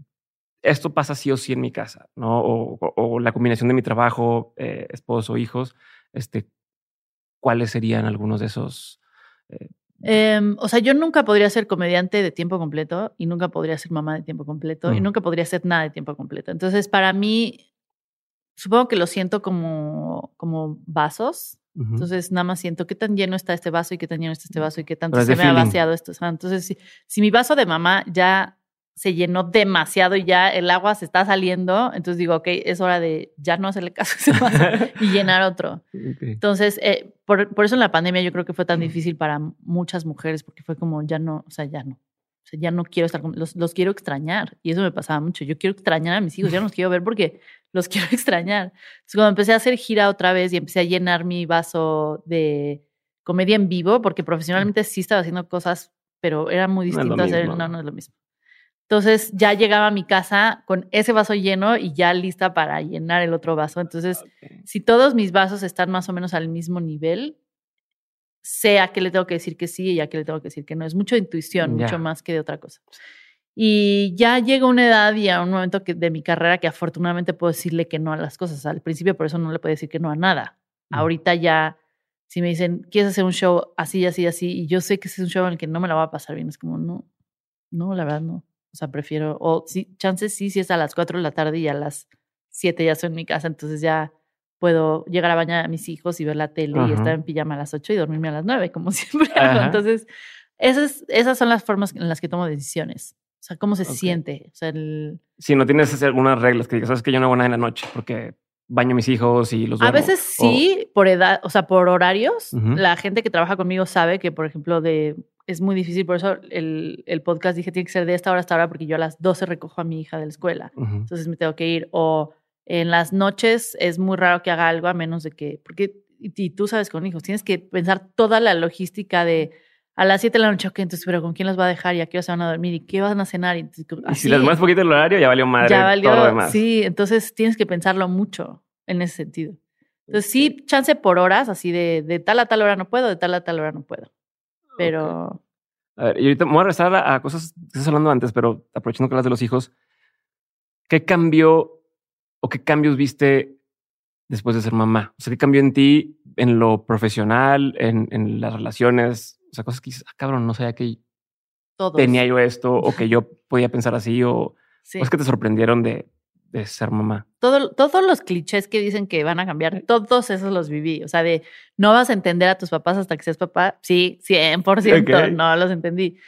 esto pasa sí o sí en mi casa, ¿no? O, la combinación de mi trabajo, eh, esposo, hijos, este, ¿cuáles serían algunos de esos? Eh? Em, o sea, yo nunca podría ser comediante de tiempo completo y nunca podría ser mamá de tiempo completo y mm. nunca podría ser nada de tiempo completo. Entonces, para mí, supongo que lo siento como, como vasos. Entonces, nada más siento qué tan lleno está este vaso y qué tan lleno está este vaso y qué tanto se me ha vaciado esto. entonces, si, si mi vaso de mamá ya se llenó demasiado y ya el agua se está saliendo, entonces digo, ok, es hora de ya no hacerle caso a ese y llenar otro. Entonces, eh, por, eso en la pandemia yo creo que fue tan difícil para muchas mujeres, porque fue como, ya no, o sea, ya no. O sea, ya no quiero estar con los, los quiero extrañar. Y eso me pasaba mucho. Yo quiero extrañar a mis hijos, ya no los quiero ver porque los quiero extrañar. Entonces, cuando empecé a hacer gira otra vez y empecé a llenar mi vaso de comedia en vivo, porque profesionalmente sí estaba haciendo cosas, pero era muy distinto hacer, no, no es lo mismo. Entonces ya llegaba a mi casa con ese vaso lleno y ya lista para llenar el otro vaso. Entonces, si todos mis vasos están más o menos al mismo nivel, sé a qué le tengo que decir que sí y a qué le tengo que decir que no. Es mucho intuición, mucho más que de otra cosa. Y ya llega una edad y a un momento que, de mi carrera que afortunadamente puedo decirle que no a las cosas. Al principio por eso no le puedo decir que no a nada. Mm. Ahorita ya, si me dicen, ¿quieres hacer un show así, así, así? Y yo sé que es un show en el que no me la va a pasar bien. Es como, no, no, la verdad no. O sea, prefiero, o sí, chances sí, si es a las 4 de la tarde y a las 7 ya estoy en mi casa, entonces ya puedo llegar a bañar a mis hijos y ver la tele y estar en pijama a las 8 y dormirme a las 9, como siempre Entonces, esas, esas son las formas en las que tomo decisiones. O sea, cómo se siente. O sea, el... Si no tienes algunas reglas que digas, sabes que yo no hago nada en la noche porque baño a mis hijos y los duermo. A veces sí, por edad, o sea, por horarios. La gente que trabaja conmigo sabe que, por ejemplo, de es muy difícil, por eso el, el, podcast dije tiene que ser de esta hora hasta ahora porque yo a las 12 recojo a mi hija de la escuela, entonces me tengo que ir. O en las noches es muy raro que haga algo a menos de que, porque, y, tú sabes con hijos, tienes que pensar toda la logística de a las 7 de la noche, ok, entonces, pero ¿con quién los va a dejar? ¿Y a qué hora se van a dormir? ¿Y qué van a cenar? Y, si les mueves poquito el horario, ya valió madre ya valió, todo lo demás. Sí, entonces tienes que pensarlo mucho en ese sentido. Entonces sí, chance por horas, así de, de tal a tal hora no puedo, de tal a tal hora no puedo. Pero. A ver, y ahorita me voy a regresar a, cosas que estás hablando antes, pero aprovechando que hablas de los hijos, ¿qué cambió o qué cambios viste después de ser mamá? O sea, ¿qué cambió en ti, en lo profesional, en, en las relaciones? O sea, cosas que dices, ah, cabrón, no sabía que tenía yo esto o que yo podía pensar así o, o es que te sorprendieron de, de ser mamá. Todo, todos los clichés que dicen que van a cambiar, todos esos los viví. O sea, de no vas a entender a tus papás hasta que seas papá. Sí, 100%, no los entendí.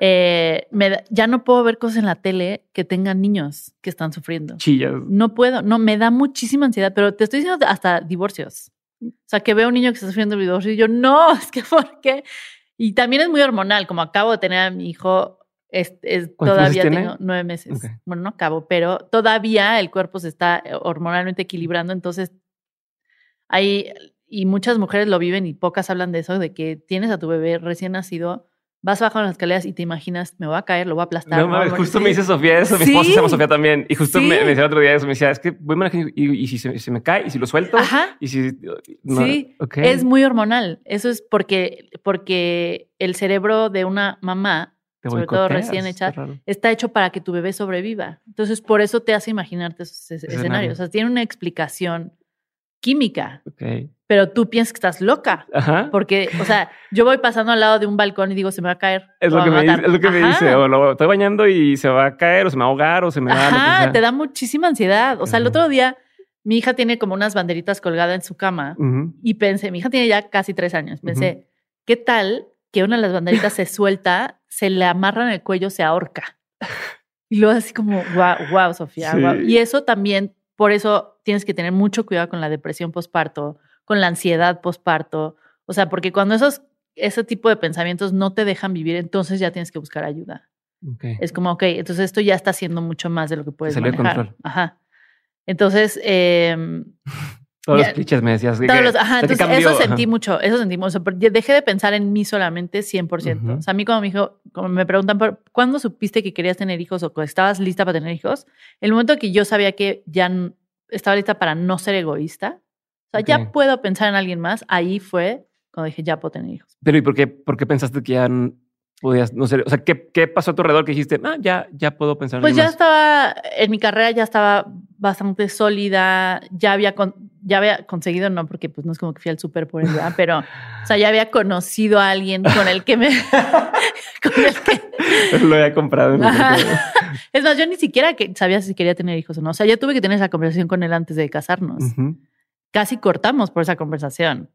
Eh, me ya no puedo ver cosas en la tele que tengan niños que están sufriendo. Chillas. No puedo, no, me da muchísima ansiedad, pero te estoy diciendo hasta divorcios. O sea, que veo un niño que está sufriendo el divorcio y yo, no, es que ¿por qué? Y también es muy hormonal, como acabo de tener a mi hijo es, todavía tengo nueve meses. Bueno, no acabo, pero todavía el cuerpo se está eh, hormonalmente equilibrando. Entonces, hay, y muchas mujeres lo viven y pocas hablan de eso, de que tienes a tu bebé recién nacido, vas bajando las escaleras y te imaginas, me voy a caer, lo voy a aplastar. No, justo me dice Sofía eso, mi esposa se llama Sofía también. Y justo me, decía el otro día eso, me decía, es que voy a y, y, si se, me cae, y si lo suelto, y si... sí, es muy hormonal. Eso es porque, porque el cerebro de una mamá sobre todo recién hecha, está hecho para que tu bebé sobreviva. Entonces, por eso te hace imaginarte esos escenarios. O sea, tiene una explicación química. Pero tú piensas que estás loca. Ajá. Porque, o sea, yo voy pasando al lado de un balcón y digo, se me va a caer. Es lo, que me, dice- es lo que me Ajá. dice. O lo estoy bañando y se va a caer, o se me va a ahogar, o se me va a. Ajá, te da muchísima ansiedad. O sea, el otro día mi hija tiene como unas banderitas colgadas en su cama y pensé, mi hija tiene ya casi tres años, pensé, ¿qué tal que una de las banderitas se suelta, se le amarra en el cuello, se ahorca? Y luego así como, wow, wow, Sofía. Sí. guau". Y eso también, por eso tienes que tener mucho cuidado con la depresión postparto, con la ansiedad postparto. O sea, porque cuando esos, ese tipo de pensamientos no te dejan vivir, entonces ya tienes que buscar ayuda. Es como, ok, entonces esto ya está haciendo mucho más de lo que puedes salió manejar. control. Ajá. Entonces, em, Todos los clichés me decías. todos que- los- ajá, entonces eso sentí ajá. mucho, eso sentí mucho. dejé de pensar en mí solamente 100%. Ujú. O sea, a mí como me dijo, como me preguntan, "¿Por- ¿cuándo supiste que querías tener hijos o que estabas lista para tener hijos? El momento que yo sabía que ya estaba lista para no ser egoísta, o sea, ya puedo pensar en alguien más, ahí fue cuando dije, ya puedo tener hijos. Pero ¿y por qué, por qué pensaste que ya podías, no sé, o sea, ¿qué, qué pasó a tu alrededor que dijiste, ah, ya, ya puedo pensar en Pues ya más"? estaba, en mi carrera ya estaba bastante sólida, ya había, con- ya había conseguido, no, porque pues no es como que fui al súper por ella, pero, o sea, ya había conocido a alguien con el que me, con el que, Lo había comprado en es más, yo ni siquiera que sabía si quería tener hijos o no, o sea, ya tuve que tener esa conversación con él antes de casarnos. Ujú. Casi cortamos por esa conversación,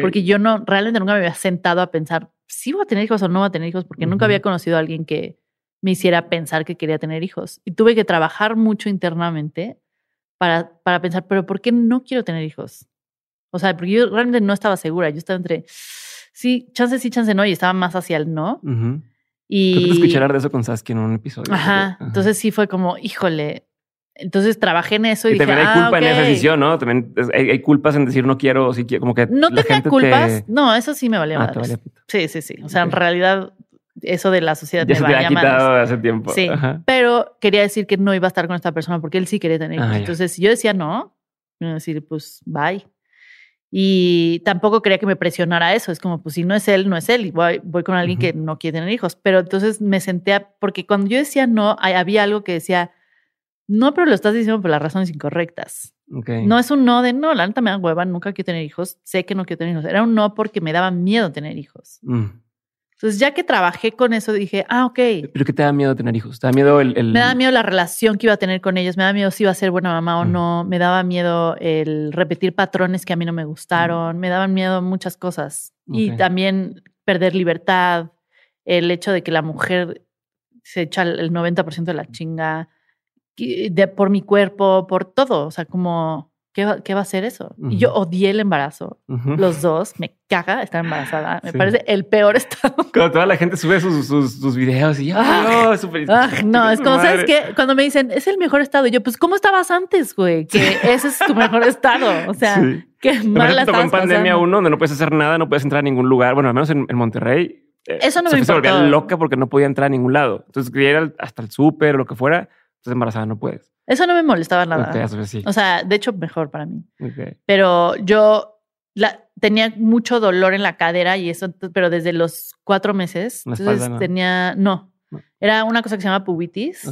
porque yo no, realmente nunca me había sentado a pensar si voy a tener hijos o no voy a tener hijos, porque nunca había conocido a alguien que me hiciera pensar que quería tener hijos. Y tuve que trabajar mucho internamente para, para pensar, pero ¿por qué no quiero tener hijos? O sea, porque yo realmente no estaba segura. Yo estaba entre, sí, chance sí, chance no, y estaba más hacia el no. Ujú. Y, Creo que escuché hablar de eso con Saskia en un episodio. Ajá. Entonces sí fue como, híjole. Entonces trabajé en eso y, Y dije, también hay "Ah, culpa en esa ok". decisión, ¿no? También hay, hay culpas en decir no quiero, si quiero, como que No la tenía gente culpas. te- No, eso sí me valía Ah, te. Sí, sí, sí. O sea, Ok. en realidad, eso de la sociedad Ya me se te valía ha quitado hace tiempo. Sí, Ajá. pero quería decir que no iba a estar con esta persona porque él sí quería tener hijos. Ah. Entonces, si yo decía no, me iba a decir, pues, bye. Y tampoco quería que me presionara eso. Es como, pues, si no es él, no es él. Y voy, voy con alguien Ujú. que no quiere tener hijos. Pero entonces me senté, a- porque cuando yo decía no, había algo que decía, no, pero lo estás diciendo por las razones incorrectas. No es un no de no, la neta me da hueva, nunca quiero tener hijos, sé que no quiero tener hijos. Era un no porque me daba miedo tener hijos. Mm. Entonces, ya que trabajé con eso, dije, ah, ok. ¿Pero qué te da miedo tener hijos? ¿Te da miedo el...? el- Me daba miedo la relación que iba a tener con ellos, me daba miedo si iba a ser buena mamá o Mm. no, me daba miedo el repetir patrones que a mí no me gustaron, me daban miedo muchas cosas. Y también perder libertad, el hecho de que la mujer se echa el 90% de la chinga de, por mi cuerpo, por todo. O sea, como, ¿qué va, qué va a ser eso? Y yo odié el embarazo. Los dos, me caga estar embarazada. Me Sí. parece el peor estado. Cuando toda la gente sube sus, sus, sus videos y ya, Ah, no, súper... Ah, no, es su como, ¿sabes qué? Cuando me dicen, es el mejor estado, y yo, pues, ¿cómo estabas antes, güey? Que ese es tu mejor estado. O sea, Sí. qué mal la tocó en pandemia pasando. uno donde no puedes hacer nada, no puedes entrar a ningún lugar. Bueno, al menos en, en Monterrey. eh, Eso no se, me se volvía loca porque no podía entrar a ningún lado. Entonces, quería ir hasta el súper o lo que fuera. Entonces, embarazada no puedes. Eso no me molestaba nada. Ok, eso sí. O sea, de hecho, mejor para mí. Pero yo la, tenía mucho dolor en la cadera y eso, pero desde los cuatro meses. La Entonces espalda, ¿no? tenía, no, No. era una cosa que se llama pubitis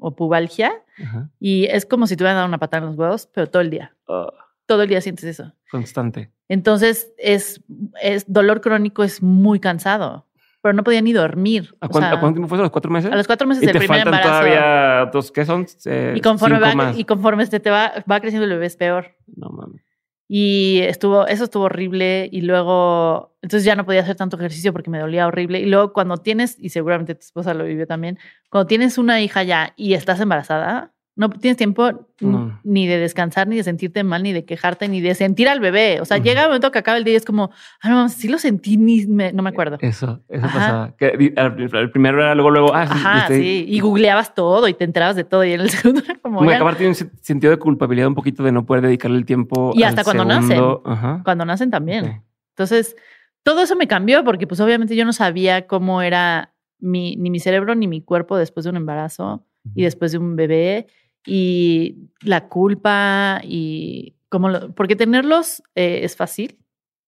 o pubalgia Ajá. y es como si te hubieran dado una patada en los huevos, pero todo el día. Oh, Todo el día sientes eso. constante. Entonces, es, es dolor crónico, es muy cansado, pero no podía ni dormir. ¿A, O cuánto, sea, ¿a cuánto tiempo fue eso? ¿A los cuatro meses? a los cuatro meses y del te primer faltan embarazo. todavía dos, ¿qué son? Eh, y conforme, va, más. y conforme se te va, va creciendo el bebé es peor. No mames. Y estuvo, eso estuvo horrible. Y luego, entonces ya no podía hacer tanto ejercicio porque me dolía horrible. Y luego cuando tienes, y seguramente tu esposa lo vivió también, cuando tienes una hija ya y estás embarazada, no tienes tiempo No. ni de descansar, ni de sentirte mal, ni de quejarte, ni de sentir al bebé. O sea, llega el momento que acaba el día y es como, ah, no, sí lo sentí, ni me- no me acuerdo. Eso, eso Ajá. pasaba. Que, di- al- el primero era luego, luego, ah, sí, Ajá, este, sí. Y googleabas todo y te enterabas de todo. Y en el segundo era como, ya- aparte tiene un sen- sentido de culpabilidad un poquito de no poder dedicarle el tiempo. Y al hasta cuando segundo. Ajá. cuando nacen también. Entonces, todo eso me cambió porque pues obviamente yo no sabía cómo era mi, ni mi cerebro ni mi cuerpo después de un embarazo y después de un bebé y la culpa y cómo lo, porque tenerlos eh, es fácil,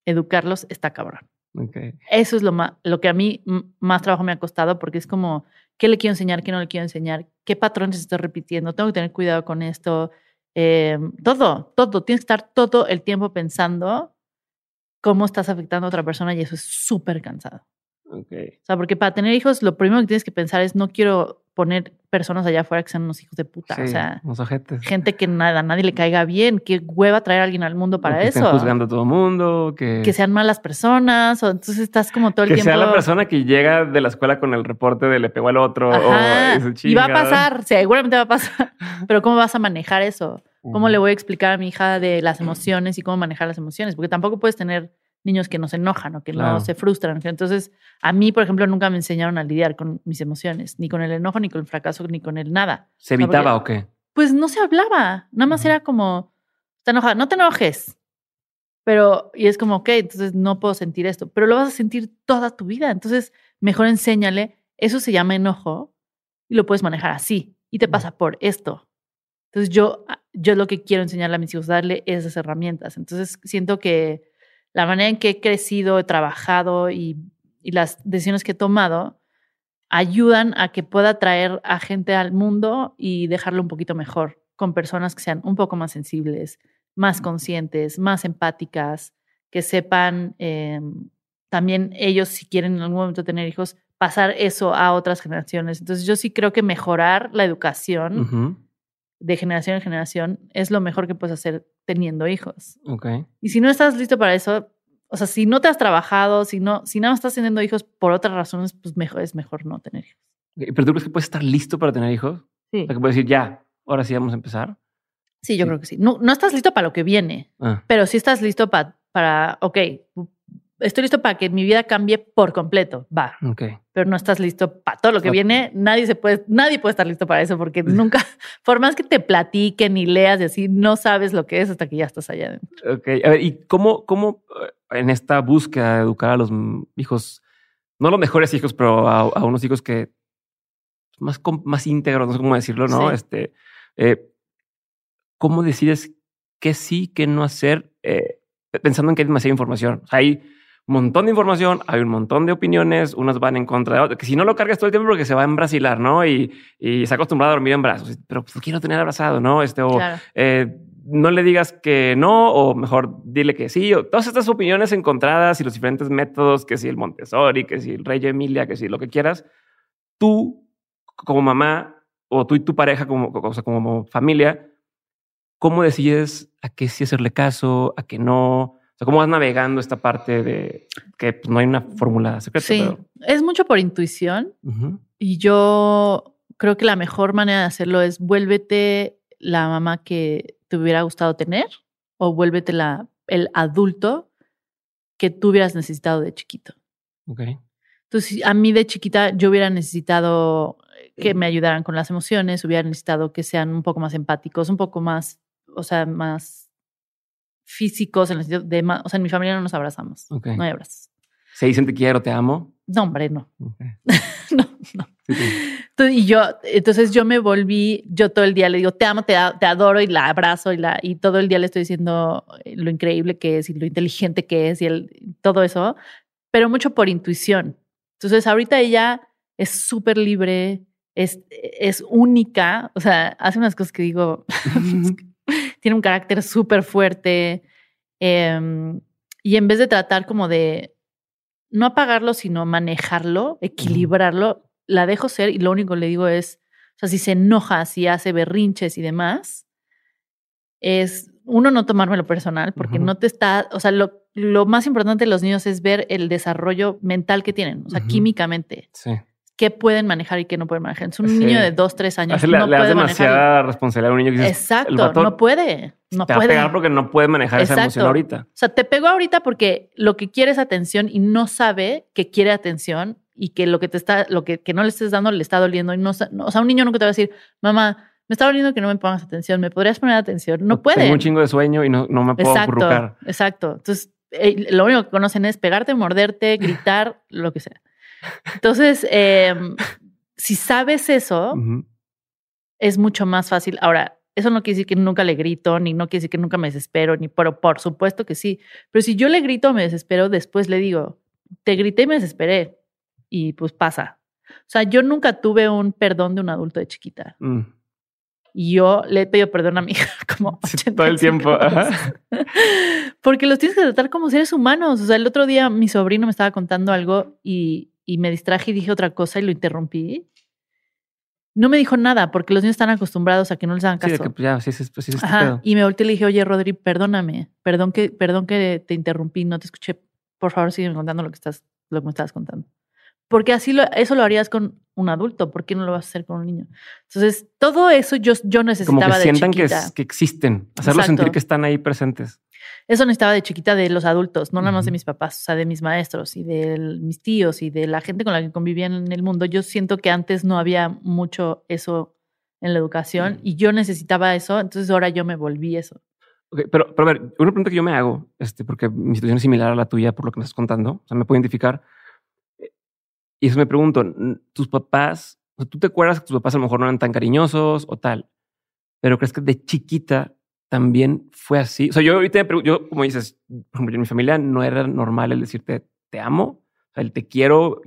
educarlos está cabrón. Ok. Eso es lo, más, lo que a mí más trabajo me ha costado porque es como, ¿qué le quiero enseñar? ¿Qué no le quiero enseñar? ¿Qué patrones estoy repitiendo? Tengo que tener cuidado con esto. Eh, todo, todo. Tienes que estar todo el tiempo pensando cómo estás afectando a otra persona y eso es súper cansado. Okay. O sea, porque para tener hijos, lo primero que tienes que pensar es no quiero poner personas allá afuera que sean unos hijos de puta. o sea, gente que nada, a nadie le caiga bien. Qué hueva traer a alguien al mundo para que eso. Estén juzgando a todo mundo. Que... que sean malas personas. O entonces estás como todo el tiempo. Que sea la persona que llega de la escuela con el reporte de le pegó al otro. y va a pasar, seguramente va a pasar. Pero ¿cómo vas a manejar eso? ¿Cómo le voy a explicar a mi hija de las emociones y cómo manejar las emociones? Porque tampoco puedes tener niños que no se enojan o que no se frustran. Entonces, a mí, por ejemplo, nunca me enseñaron a lidiar con mis emociones, ni con el enojo, ni con el fracaso, ni con el nada. ¿Se evitaba o qué? Pues no se hablaba, nada más era como, está enojada, no te enojes. Pero, y es como, ok, entonces no puedo sentir esto, pero lo vas a sentir toda tu vida. Entonces, mejor enséñale, eso se llama enojo y lo puedes manejar así y te pasa por esto. Entonces, yo, yo lo que quiero enseñarle a mis hijos, darle esas herramientas. Entonces, siento que la manera en que he crecido, he trabajado y, las decisiones que he tomado ayudan a que pueda traer a gente al mundo y dejarlo un poquito mejor, con personas que sean un poco más sensibles, más conscientes, más empáticas, que sepan em, también ellos, si quieren en algún momento tener hijos, pasar eso a otras generaciones. Entonces yo sí creo que mejorar la educación de generación en generación es lo mejor que puedes hacer teniendo hijos. Okay. Y si no estás listo para eso, o sea, si no te has trabajado, si no, si nada más estás teniendo hijos por otras razones, pues mejor, es mejor no tener hijos. ¿Pero tú crees que puedes estar listo para tener hijos? Sí. que puedes decir, ya, ahora sí vamos a empezar. Sí, yo creo que sí. No, no estás listo para lo que viene, ah. pero sí estás listo para, para, ok, estoy listo para que mi vida cambie por completo, va. Okay. Pero no estás listo para todo lo que viene. Nadie se puede, nadie puede estar listo para eso porque nunca, por más que te platiquen y leas y así, no sabes lo que es hasta que ya estás allá adentro. Ok. A ver, ¿y cómo, cómo eh, en esta búsqueda de educar a los hijos, no los mejores hijos, pero a, unos hijos que más, más íntegros, no sé cómo decirlo, ¿no? Este, eh, ¿cómo decides qué sí, qué no hacer? Eh, pensando en que hay demasiada información. O sea, hay montón de información, hay un montón de opiniones, unas van en contra de otras, que si no lo cargas todo el tiempo porque se va a embrasilar, ¿no? Y, y se ha acostumbrado a dormir en brazos, pero pues quiero tener abrazado, ¿no? Este, o eh, no le digas que no, o mejor dile que sí, o todas estas opiniones encontradas y los diferentes métodos, que si el Montessori, que si el Rey Emilia, que si lo que quieras, tú como mamá o tú y tu pareja como, o sea, como familia, ¿cómo decides a qué sí hacerle caso, a qué no? ¿Cómo vas navegando esta parte de que pues, no hay una fórmula secreta? Sí, es mucho por intuición. Y yo creo que la mejor manera de hacerlo es vuélvete la mamá que te hubiera gustado tener o vuélvete la, el adulto que tú hubieras necesitado de chiquito. Ok. Entonces, a mí de chiquita yo hubiera necesitado que me ayudaran con las emociones, hubiera necesitado que sean un poco más empáticos, un poco más, o sea, más físicos, en el sentido de, o sea, en mi familia no nos abrazamos. No hay abrazos. ¿Se dicen te quiero, te amo? No, hombre, no. no, no. y yo, entonces yo me volví, yo todo el día le digo, te amo, te, te, adoro y la abrazo y, la, y todo el día le estoy diciendo lo increíble que es y lo inteligente que es y el, todo eso, pero mucho por intuición. Entonces ahorita ella es súper libre, es, es única, o sea, hace unas cosas que digo, tiene un carácter súper fuerte. Em, y en vez de tratar como de no apagarlo, sino manejarlo, equilibrarlo, la dejo ser y lo único que le digo es, o sea, si se enoja, si hace berrinches y demás, es uno no tomármelo personal porque no te está, o sea, lo, lo, más importante de los niños es ver el desarrollo mental que tienen, o sea, químicamente. Sí qué pueden manejar y qué no pueden manejar. Es un niño de dos, tres años. no le, das demasiada responsabilidad a un niño que Exacto, no puede. No te puede. va a pegar porque no puede manejar esa emoción ahorita. O sea, te pegó ahorita porque lo que quiere es atención y no sabe que quiere atención y que lo que te está, lo que, que no le estés dando le está doliendo. Y no, o sea, un niño nunca te va a decir, mamá, me está doliendo que no me pongas atención, ¿me podrías poner atención? No puede. Tengo un chingo de sueño y no, no me puedo exacto, Exacto. Entonces, eh, lo único que conocen es pegarte, morderte, gritar, lo que sea. Entonces, eh, si sabes eso, es mucho más fácil. Ahora, eso no quiere decir que nunca le grito, ni no quiere decir que nunca me desespero, ni pero por supuesto que sí. Pero si yo le grito o me desespero, después le digo, te grité y me desesperé. Y pues pasa. O sea, yo nunca tuve un perdón de un adulto de chiquita. Mm. Y yo le he pedido perdón a mi hija como todo el tiempo. Porque los tienes que tratar como seres humanos. O sea, el otro día mi sobrino me estaba contando algo y, y me distraje y dije otra cosa y lo interrumpí. No me dijo nada porque los niños están acostumbrados a que no les hagan caso. Sí, de que pues, ya, sí, sí, sí, sí, Ajá. pedo. Y me volteé y le dije, oye, Rodri, perdóname. Perdón que, perdón que te interrumpí, no te escuché. Por favor, sigue contando lo que estás, lo que me estabas contando. Porque así lo, eso lo harías con un adulto. ¿Por qué no lo vas a hacer con un niño? Entonces, todo eso yo, yo Como necesitaba que de sientan que, es- que existen, hacerlos Exacto. sentir que están ahí presentes. Eso necesitaba de chiquita de los adultos, no nada más de mis papás, o sea, de mis maestros y de mis tíos y de la gente con la que convivía en el mundo. Yo siento que antes no había mucho eso en la educación Mm. y yo necesitaba eso, entonces ahora yo me volví eso. Ok, pero, pero a ver, una pregunta que yo me hago, este, porque mi situación es similar a la tuya por lo que me estás contando, o sea, me puedo identificar. Eh, Y eso me pregunto, tus papás, o sea, tú te acuerdas que tus papás a lo mejor no eran tan cariñosos o tal, pero crees que de chiquita también fue así. O sea, yo ahorita, yo, como dices, por ejemplo, en mi familia no era normal el decirte te amo, o sea, el te quiero.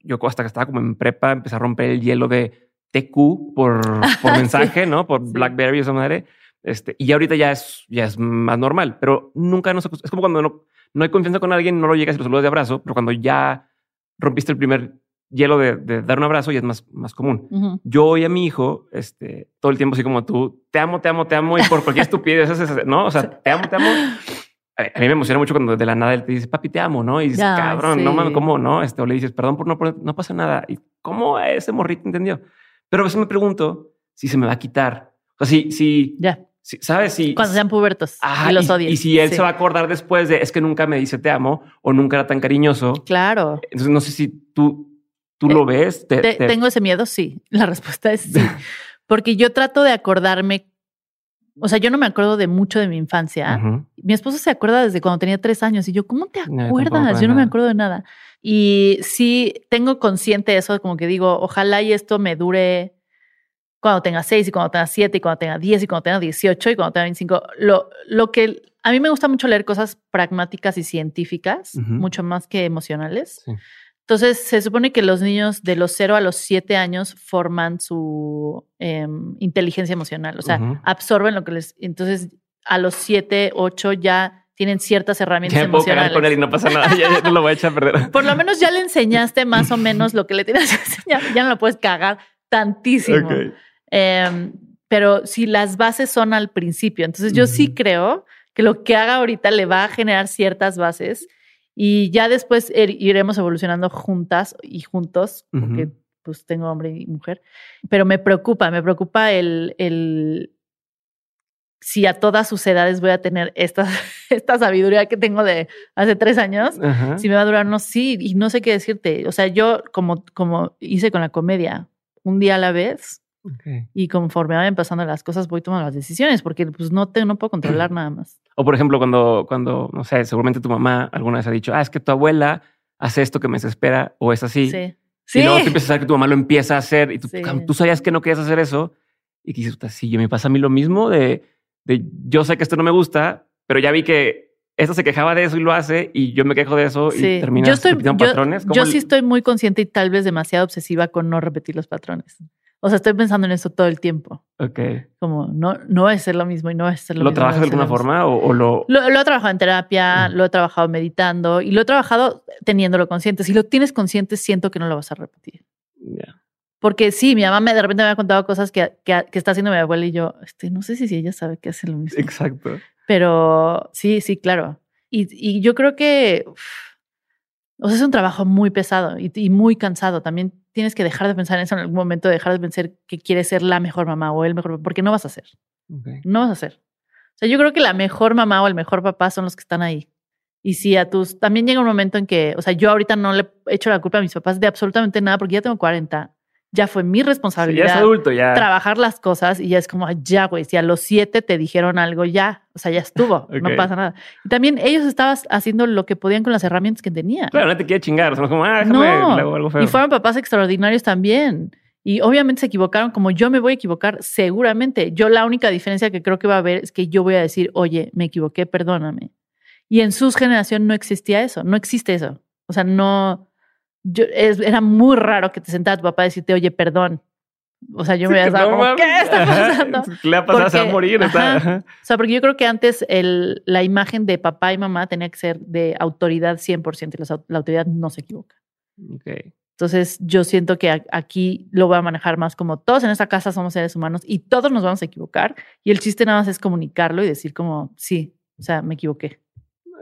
Yo hasta que estaba como en prepa empecé a romper el hielo de TQ por, por Sí. mensaje, ¿no? Por Sí. Blackberry o esa madre. Este, y ahorita ya es, ya es más normal, pero nunca nos Es como cuando no, no hay confianza con alguien, no lo llegas y lo saludas de abrazo, pero cuando ya rompiste el primer hielo de, de dar un abrazo, ya es más, más común. Ujú. Yo oí a mi hijo este, todo el tiempo así como tú, te amo, te amo, te amo, y por cualquier estupidez, ¿no? O sea, te amo, te amo. A mí me emociona mucho cuando de la nada él te dice, papi, te amo, ¿no? Y dices, Ay, cabrón, no sí. mames, ¿cómo no? Este, o le dices, perdón por no, por- no pasa nada. ¿Y cómo ese morrito entendió? Pero a veces me pregunto si se me va a quitar. O sea, si, si, Ya, si- ¿sabes? Si, cuando sean pubertos y los y, odies. y si él Sí. se va a acordar después de es que nunca me dice te amo o nunca era tan cariñoso. Claro. Entonces no sé si tú, tú Eh, lo ves. Te, Te- te- ¿Tengo ese miedo? Sí. La respuesta es sí. Porque yo trato de acordarme, o sea, yo no me acuerdo de mucho de mi infancia. Mi esposo se acuerda desde cuando tenía tres años y yo, ¿cómo te No, yo me acuerdas? acuerdo yo no me acuerdo de nada. Y sí, tengo consciente eso, como que digo, ojalá y esto me dure cuando tenga seis y cuando tenga siete y cuando tenga diez y cuando tenga dieciocho y cuando tenga veinticinco. Lo, lo que a mí me gusta mucho leer cosas pragmáticas y científicas, mucho más que emocionales. Sí. Entonces, se supone que los niños de los 0 a los 7 años forman su em, inteligencia emocional, o sea, absorben lo que les... Entonces, a los 7, 8 ya tienen ciertas herramientas Ya me puedo con él y emocionales. no pasa nada. ya, ya no lo voy a echar a perder. Por lo menos ya le enseñaste más o menos lo que le tienes que enseñar. Ya no lo puedes cagar tantísimo. Em, pero si las bases son al principio, entonces yo sí creo que lo que haga ahorita le va a generar ciertas bases y ya después er- iremos evolucionando juntas y juntos, porque pues tengo hombre y mujer, pero me preocupa, me preocupa el, el si a todas sus edades voy a tener esta, esta sabiduría que tengo de hace tres años, Ajá. si me va a durar, no, sí, y no sé qué decirte. O sea, yo como, como hice con la comedia, un día a la vez, y conforme vayan pasando las cosas voy tomando las decisiones porque pues no te no puedo controlar nada más. O por ejemplo, cuando, cuando, no sé, seguramente tu mamá alguna vez ha dicho, ah, es que tu abuela hace esto que me desespera o es así. Sí. Y luego tú empiezas a ver que tu mamá lo empieza a hacer y tú, Sí. "Cam, tú sabías que no querías hacer eso. Y dices, "Puta, sí, yo me pasa a mí lo mismo de, de yo sé que esto no me gusta, pero ya vi que esta se quejaba de eso y lo hace y yo me quejo de eso y terminas Yo, estoy, repitiendo yo, patrones. ¿Cómo yo sí estoy muy consciente y tal vez demasiado obsesiva con no repetir los patrones. O sea, estoy pensando en eso todo el tiempo. Ok. Como no, no a ser lo mismo y no a ser lo, ¿Lo mismo. trabajas no de alguna forma o, o lo... Lo, lo he trabajado en terapia, Mm. lo he trabajado meditando y lo he trabajado teniéndolo consciente. Si lo tienes consciente, siento que no lo vas a repetir. Ya. Porque sí, mi mamá me, de repente me ha contado cosas que, que, que está haciendo mi abuela y yo, este, no sé si, si ella sabe que hace lo mismo. Exacto. Pero sí, sí, claro. Y, y yo creo que, uf, o sea, es un trabajo muy pesado y, y muy cansado. También tienes que dejar de pensar en eso en algún momento, dejar de pensar que quieres ser la mejor mamá o el mejor papá, porque no vas a ser. No vas a ser. O sea, yo creo que la mejor mamá o el mejor papá son los que están ahí. Y si a tus, también llega un momento en que, o sea, yo ahorita no le he hecho la culpa a mis papás de absolutamente nada porque ya tengo 40. Ya fue mi Sí, ya responsabilidad es adulto, ya. trabajar las cosas y ya es como, "Ay, ya, güey, si a los siete te dijeron algo, ya, o sea, ya estuvo, no pasa nada. Y también ellos estaban haciendo lo que podían con las herramientas que tenían. Claro, no te quiere chingar. O sea, como, ah, déjame, No. le hago algo feo. Y fueron papás extraordinarios también. Y obviamente se equivocaron como yo me voy a equivocar, seguramente. Yo la única diferencia que creo que va a haber es que yo voy a decir, oye, me equivoqué, perdóname. Y en sus generación no existía eso, no existe eso. O sea, no, yo, es- era muy raro que te sentara tu papá a decirte, oye, perdón. O sea, yo me había como, ¿qué está pasando? Le ha pasado a morir. O sea, porque yo creo que antes el, la imagen de papá y mamá tenía que ser de autoridad 100% y la, autoridad no se equivoca. Okay. Entonces, yo siento que aquí lo voy a manejar más como todos en esta casa somos seres humanos y todos nos vamos a equivocar. Y el chiste nada más es comunicarlo y decir como, sí, o sea, me equivoqué.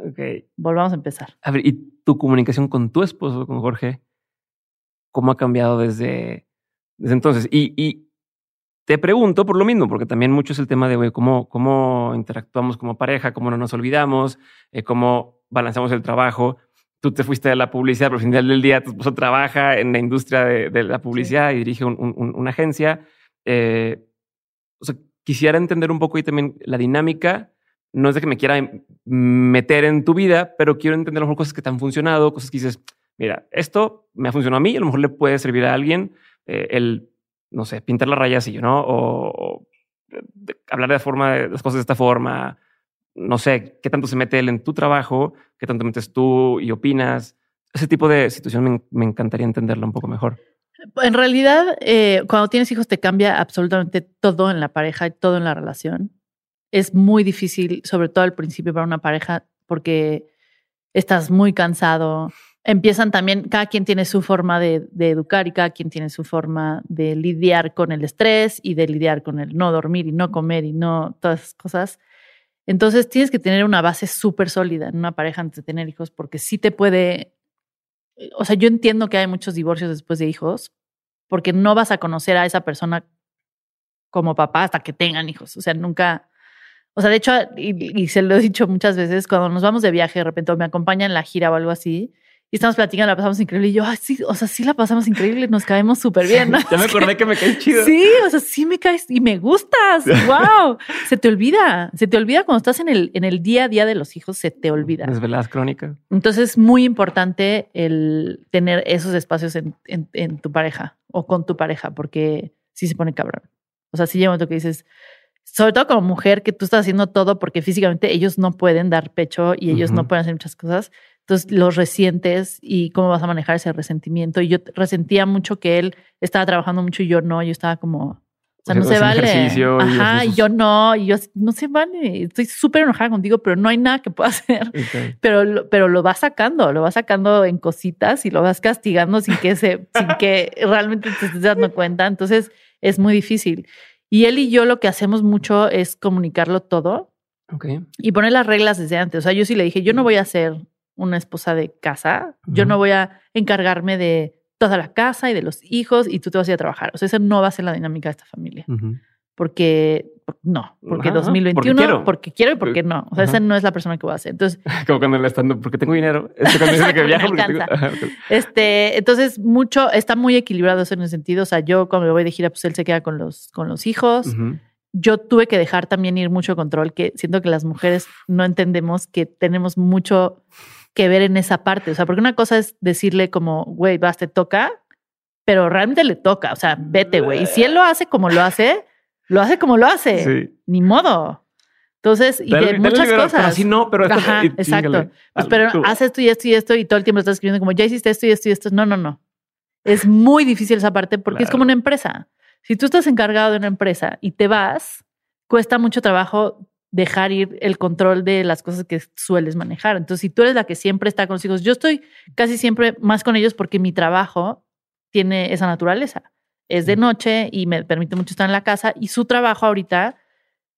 Ok. Volvamos a empezar. A ver, ¿y tu comunicación con tu esposo, con Jorge, cómo ha cambiado desde, desde entonces? Y, y te pregunto por lo mismo, porque también mucho es el tema de güey, cómo, cómo interactuamos como pareja, cómo no nos olvidamos, eh, cómo balanceamos el trabajo tú te fuiste de la publicidad, pero al final del día tu esposo trabaja en la industria de, la publicidad y dirige una agencia. Eh, o sea, quisiera entender un poco y también la dinámica. No es de que me quiera meter en tu vida, pero quiero entender a lo mejor cosas que te han funcionado, cosas que dices, mira, esto me ha funcionado a mí, a lo mejor le puede servir a alguien eh, el, no sé, pintar la raya así, ¿no? O, hablar de forma de las cosas de esta forma, no sé, qué tanto se mete él en tu trabajo, qué tanto metes tú y opinas. Ese tipo de situación me, encantaría entenderlo un poco mejor. En realidad, eh, cuando tienes hijos te cambia absolutamente todo en la pareja y todo en la relación. Es muy difícil, sobre todo al principio para una pareja, porque estás muy cansado. Empiezan también, cada quien tiene su forma de, educar y cada quien tiene su forma de lidiar con el estrés y de lidiar con el no dormir y no comer y no todas esas cosas. Entonces tienes que tener una base súper sólida en una pareja antes de tener hijos, porque sí te puede, o sea, yo entiendo que hay muchos divorcios después de hijos, porque no vas a conocer a esa persona como papá hasta que tengan hijos. O sea, nunca, o sea, de hecho, y, se lo he dicho muchas veces, cuando nos vamos de viaje, de repente me acompaña en la gira o algo así, y estamos platicando, la pasamos increíble. Y yo, ay, sí, o sea, sí la pasamos increíble, nos caemos súper bien. ¿no? ya me acordé que me caes chido. Sí, o sea, sí me caes y me gustas. wow. Se te olvida, se te olvida cuando estás en el, en el día a día de los hijos, se te olvida. Desveladas crónicas. Entonces es muy importante el tener esos espacios en, en, tu pareja o con tu pareja, porque sí se pone cabrón. O sea, sí llega un momento que dices, sobre todo como mujer, que tú estás haciendo todo porque físicamente ellos no pueden dar pecho y ellos no pueden hacer muchas cosas entonces los resientes y cómo vas a manejar ese resentimiento. Y yo resentía mucho que él estaba trabajando mucho y yo no, yo estaba como, o sea, no se vale. Ajá, y yo no, y yo no se vale. Estoy súper enojada contigo, pero no hay nada que pueda hacer. Pero, pero lo vas sacando, lo vas sacando en cositas y lo vas castigando sin que se, sin que realmente te estés dando cuenta. Entonces es muy difícil. Y él y yo lo que hacemos mucho es comunicarlo todo. Y poner las reglas desde antes. O sea, yo sí le dije, yo no voy a hacer una esposa de casa. Yo no voy a encargarme de toda la casa y de los hijos y tú te vas a ir a trabajar. O sea, esa no va a ser la dinámica de esta familia. Porque no, porque 2021, porque quiero, y porque no. O sea, esa no es la persona que voy a ser. Entonces, como cuando le están, porque tengo dinero. Este cuando dice que viajo, Este, entonces, mucho, está muy equilibrado eso en ese sentido. O sea, yo cuando me voy de gira, pues él se queda con los, con los hijos yo tuve que dejar también ir mucho control, que siento que las mujeres no entendemos que tenemos mucho que ver en esa parte. O sea, porque una cosa es decirle como, güey, vas, te toca, pero realmente le toca. O sea, vete, güey. Y si él lo hace como lo hace, lo hace como lo hace. Ni modo. Entonces, y de muchas cosas. Pero así no, pero Ajá, exacto. Pues, pero haz esto y esto y esto y todo el tiempo estás escribiendo como ya hiciste esto y esto y esto. No, no, no. Es muy difícil esa parte porque es como una empresa. Si tú estás encargado de una empresa y te vas, cuesta mucho trabajo dejar ir el control de las cosas que sueles manejar. Entonces, si tú eres la que siempre está con los hijos, yo estoy casi siempre más con ellos porque mi trabajo tiene esa naturaleza. Es de noche y me permite mucho estar en la casa y su trabajo ahorita,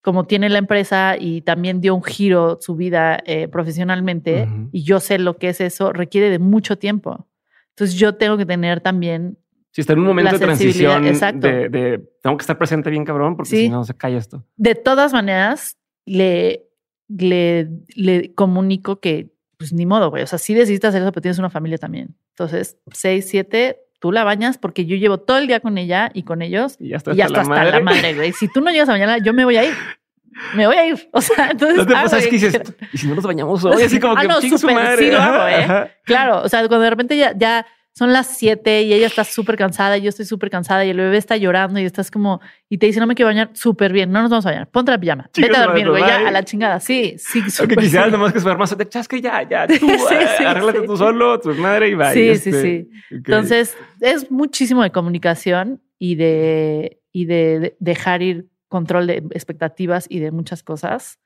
como tiene la empresa y también dio un giro su vida eh, profesionalmente y yo sé lo que es eso, requiere de mucho tiempo. Entonces yo tengo que tener también si está en un momento de transición de, tengo que estar presente bien cabrón porque si no se cae esto. De todas maneras, le, le, le comunico que pues ni modo, güey. O sea, sí necesitas hacer eso, pero tienes una familia también. Entonces, seis, siete, tú la bañas porque yo llevo todo el día con ella y con ellos. Y ya está, hasta, la, madre. güey. Si tú no llegas a bañarla, yo me voy a ir. Me voy a ir. O sea, entonces. No te pasa es que dices, y si no nos bañamos hoy, así como ah, que no, super, Sí, lo hago, ¿eh? Claro. O sea, cuando de repente ya, ya son las 7 y ella está súper cansada, y yo estoy súper cansada y el bebé está llorando y estás como, y te dice, no me quiero bañar, súper bien, no nos vamos a bañar, ponte la pijama, vete a dormir, güey, ya a la chingada, sí, sí, súper. que quisieras nomás que su hermano se te chasque ya, ya, tú, sí, sí, arréglate tú solo, tu madre y vaya. Sí, sí, este, sí. Entonces, es muchísimo de comunicación y de, y de dejar ir control de expectativas y de muchas cosas.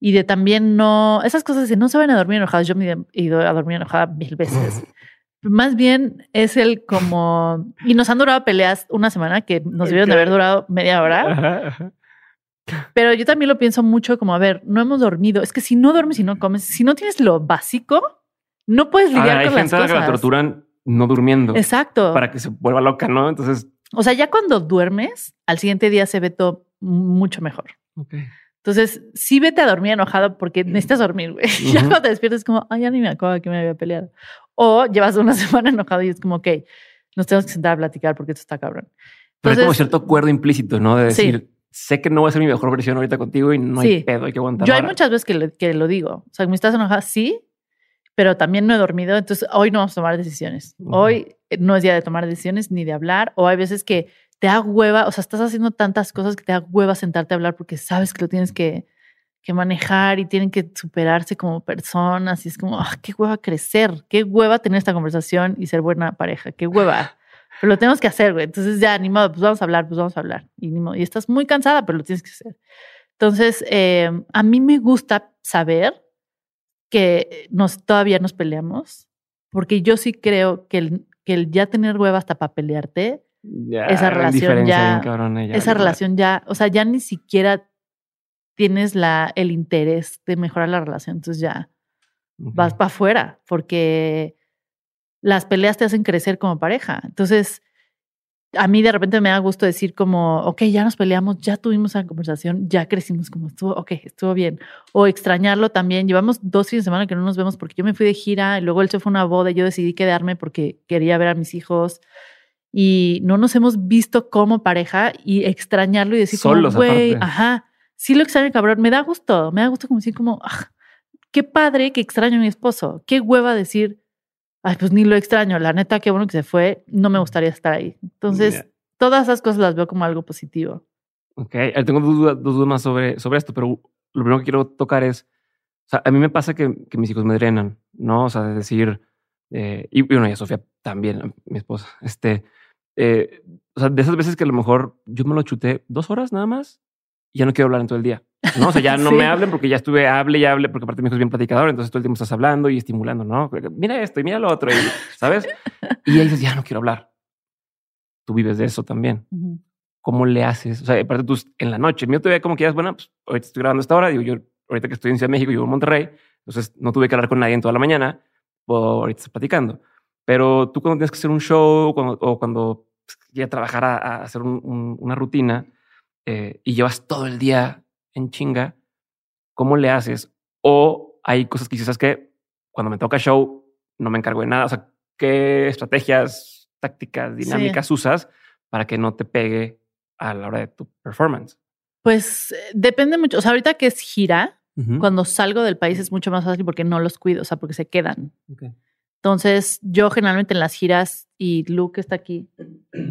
Y de también no, esas cosas de no se van a dormir enojadas. Yo me he ido a dormir enojada mil veces. Más bien es el como, y nos han durado peleas una semana que nos debieron de haber durado media hora. Pero yo también lo pienso mucho como, a ver, no hemos dormido. Es que si no duermes y no comes, si no tienes lo básico, no puedes lidiar con las cosas. Hay gente que la torturan no durmiendo. Exacto. Para que se vuelva loca, ¿no? Entonces... O sea, ya cuando duermes, al siguiente día se ve todo mucho mejor. Entonces, sí vete a dormir enojado porque necesitas dormir, güey. Ya cuando te despiertas es como, ay, ya ni me acuerdo que me había peleado. O llevas una semana enojado y es como, ok, nos tenemos que sentar a platicar porque esto está cabrón. Pero hay como cierto acuerdo implícito, ¿no? De decir, sé que no voy a ser mi mejor versión ahorita contigo y no hay pedo, hay que aguantar. Yo hay muchas veces que, que lo digo. O sea, me estás enojada, sí, pero también no he dormido. Entonces, hoy no vamos a tomar decisiones. Hoy no es día de tomar decisiones ni de hablar. O hay veces que te da hueva, o sea, estás haciendo tantas cosas que te da hueva sentarte a hablar porque sabes que lo tienes que, que manejar y tienen que superarse como personas. Y es como, ah, qué hueva crecer, qué hueva tener esta conversación y ser buena pareja, qué hueva. Pero lo tenemos que hacer, güey. Entonces ya, ni modo, pues vamos a hablar, pues vamos a hablar. Y, y estás muy cansada, pero lo tienes que hacer. Entonces, eh, a mí me gusta saber que nos, todavía nos peleamos, porque yo sí creo que el, que el ya tener hueva hasta para pelearte esa relación ya, esa relación ya, o sea, ya ni siquiera tienes la, el interés de mejorar la relación, entonces ya vas para afuera, porque las peleas te hacen crecer como pareja. Entonces, a mí de repente me da gusto decir como, ok, ya nos peleamos, ya tuvimos esa conversación, ya crecimos como estuvo, ok, estuvo bien. O extrañarlo también. Llevamos dos fines de semana que no nos vemos porque yo me fui de gira y luego él se fue a una boda y yo decidí quedarme porque quería ver a mis hijos y no nos hemos visto como pareja y extrañarlo y decir como, güey, ajá, sí lo extraño, cabrón, me da gusto, me da gusto como decir como, ah, qué padre que extraño a mi esposo, qué hueva decir, ay, pues ni lo extraño, la neta, qué bueno que se fue, no me gustaría estar ahí. Entonces, todas esas cosas las veo como algo positivo. Ok, tengo dos dudas, más sobre, sobre esto, pero lo primero que quiero tocar es, o sea, a mí me pasa que, que mis hijos me drenan, ¿no? O sea, de decir, eh, y, bueno, y a Sofía también, mi esposa, este, eh, o sea, de esas veces que a lo mejor yo me lo chuté dos horas nada más y ya no quiero hablar en todo el día. No, o sea, ya no me hablen porque ya estuve, hable y hable, porque aparte mi hijo es bien platicador, entonces todo el tiempo estás hablando y estimulando, ¿no? Mira esto y mira lo otro, y, ¿sabes? Y ellos ya no quiero hablar. Tú vives de eso también. ¿Cómo le haces? O sea, aparte tú en la noche, el mío todavía como que ya, bueno, pues ahorita estoy grabando esta hora, digo yo, ahorita que estoy en Ciudad de México, yo en Monterrey, entonces no tuve que hablar con nadie en toda la mañana, por ahorita estás platicando. Pero tú cuando tienes que hacer un show cuando, o cuando ya pues, trabajar a, hacer una rutina eh, y llevas todo el día en chinga, ¿cómo le haces? O hay cosas que dices, que cuando me toca show no me encargo de nada. O sea, ¿qué estrategias, tácticas, dinámicas usas para que no te pegue a la hora de tu performance? Pues eh, depende mucho. O sea, ahorita que es gira, cuando salgo del país es mucho más fácil porque no los cuido, o sea, porque se quedan. Entonces, yo generalmente en las giras, y Luke está aquí,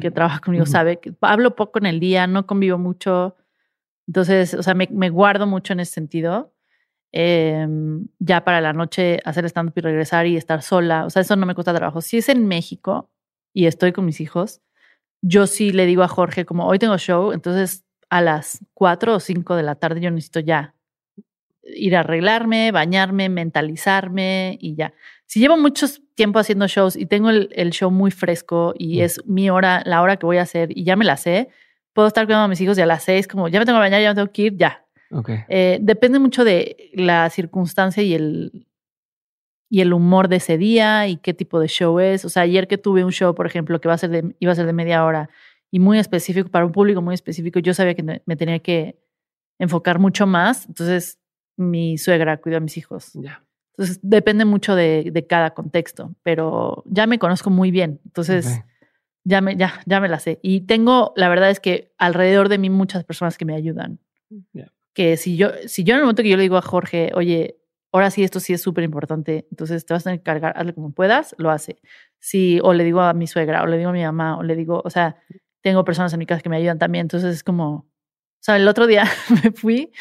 que trabaja conmigo, sabe que hablo poco en el día, no convivo mucho. Entonces, o sea, me, guardo mucho en ese sentido. Em, ya para la noche hacer stand-up y regresar y estar sola, o sea, eso no me cuesta trabajo. Si es en México y estoy con mis hijos, yo sí le digo a Jorge, como hoy tengo show, entonces a las 4 o 5 de la tarde yo necesito ya ir a arreglarme, bañarme, mentalizarme y ya. Si llevo mucho tiempo haciendo shows y tengo el, show muy fresco y es mi hora, la hora que voy a hacer y ya me la sé, puedo estar cuidando a mis hijos y a las seis, como ya me tengo que bañar, ya me tengo que ir, ya. Eh, depende mucho de la circunstancia y el, y el humor de ese día y qué tipo de show es. O sea, ayer que tuve un show, por ejemplo, que va a ser de, iba a ser de media hora y muy específico, para un público muy específico, yo sabía que me tenía que enfocar mucho más. Entonces, mi suegra cuidó a mis hijos. Ya. Entonces, depende mucho de, de, cada contexto, pero ya me conozco muy bien. Entonces, ya, me, ya, ya me la sé. Y tengo, la verdad es que alrededor de mí muchas personas que me ayudan. Que si yo, si yo en el momento que yo le digo a Jorge, oye, ahora sí, esto sí es súper importante, entonces te vas a tener que cargar, hazle como puedas, lo hace. Si, o le digo a mi suegra, o le digo a mi mamá, o le digo, o sea, tengo personas en mi casa que me ayudan también. Entonces es como, o sea, el otro día me fui,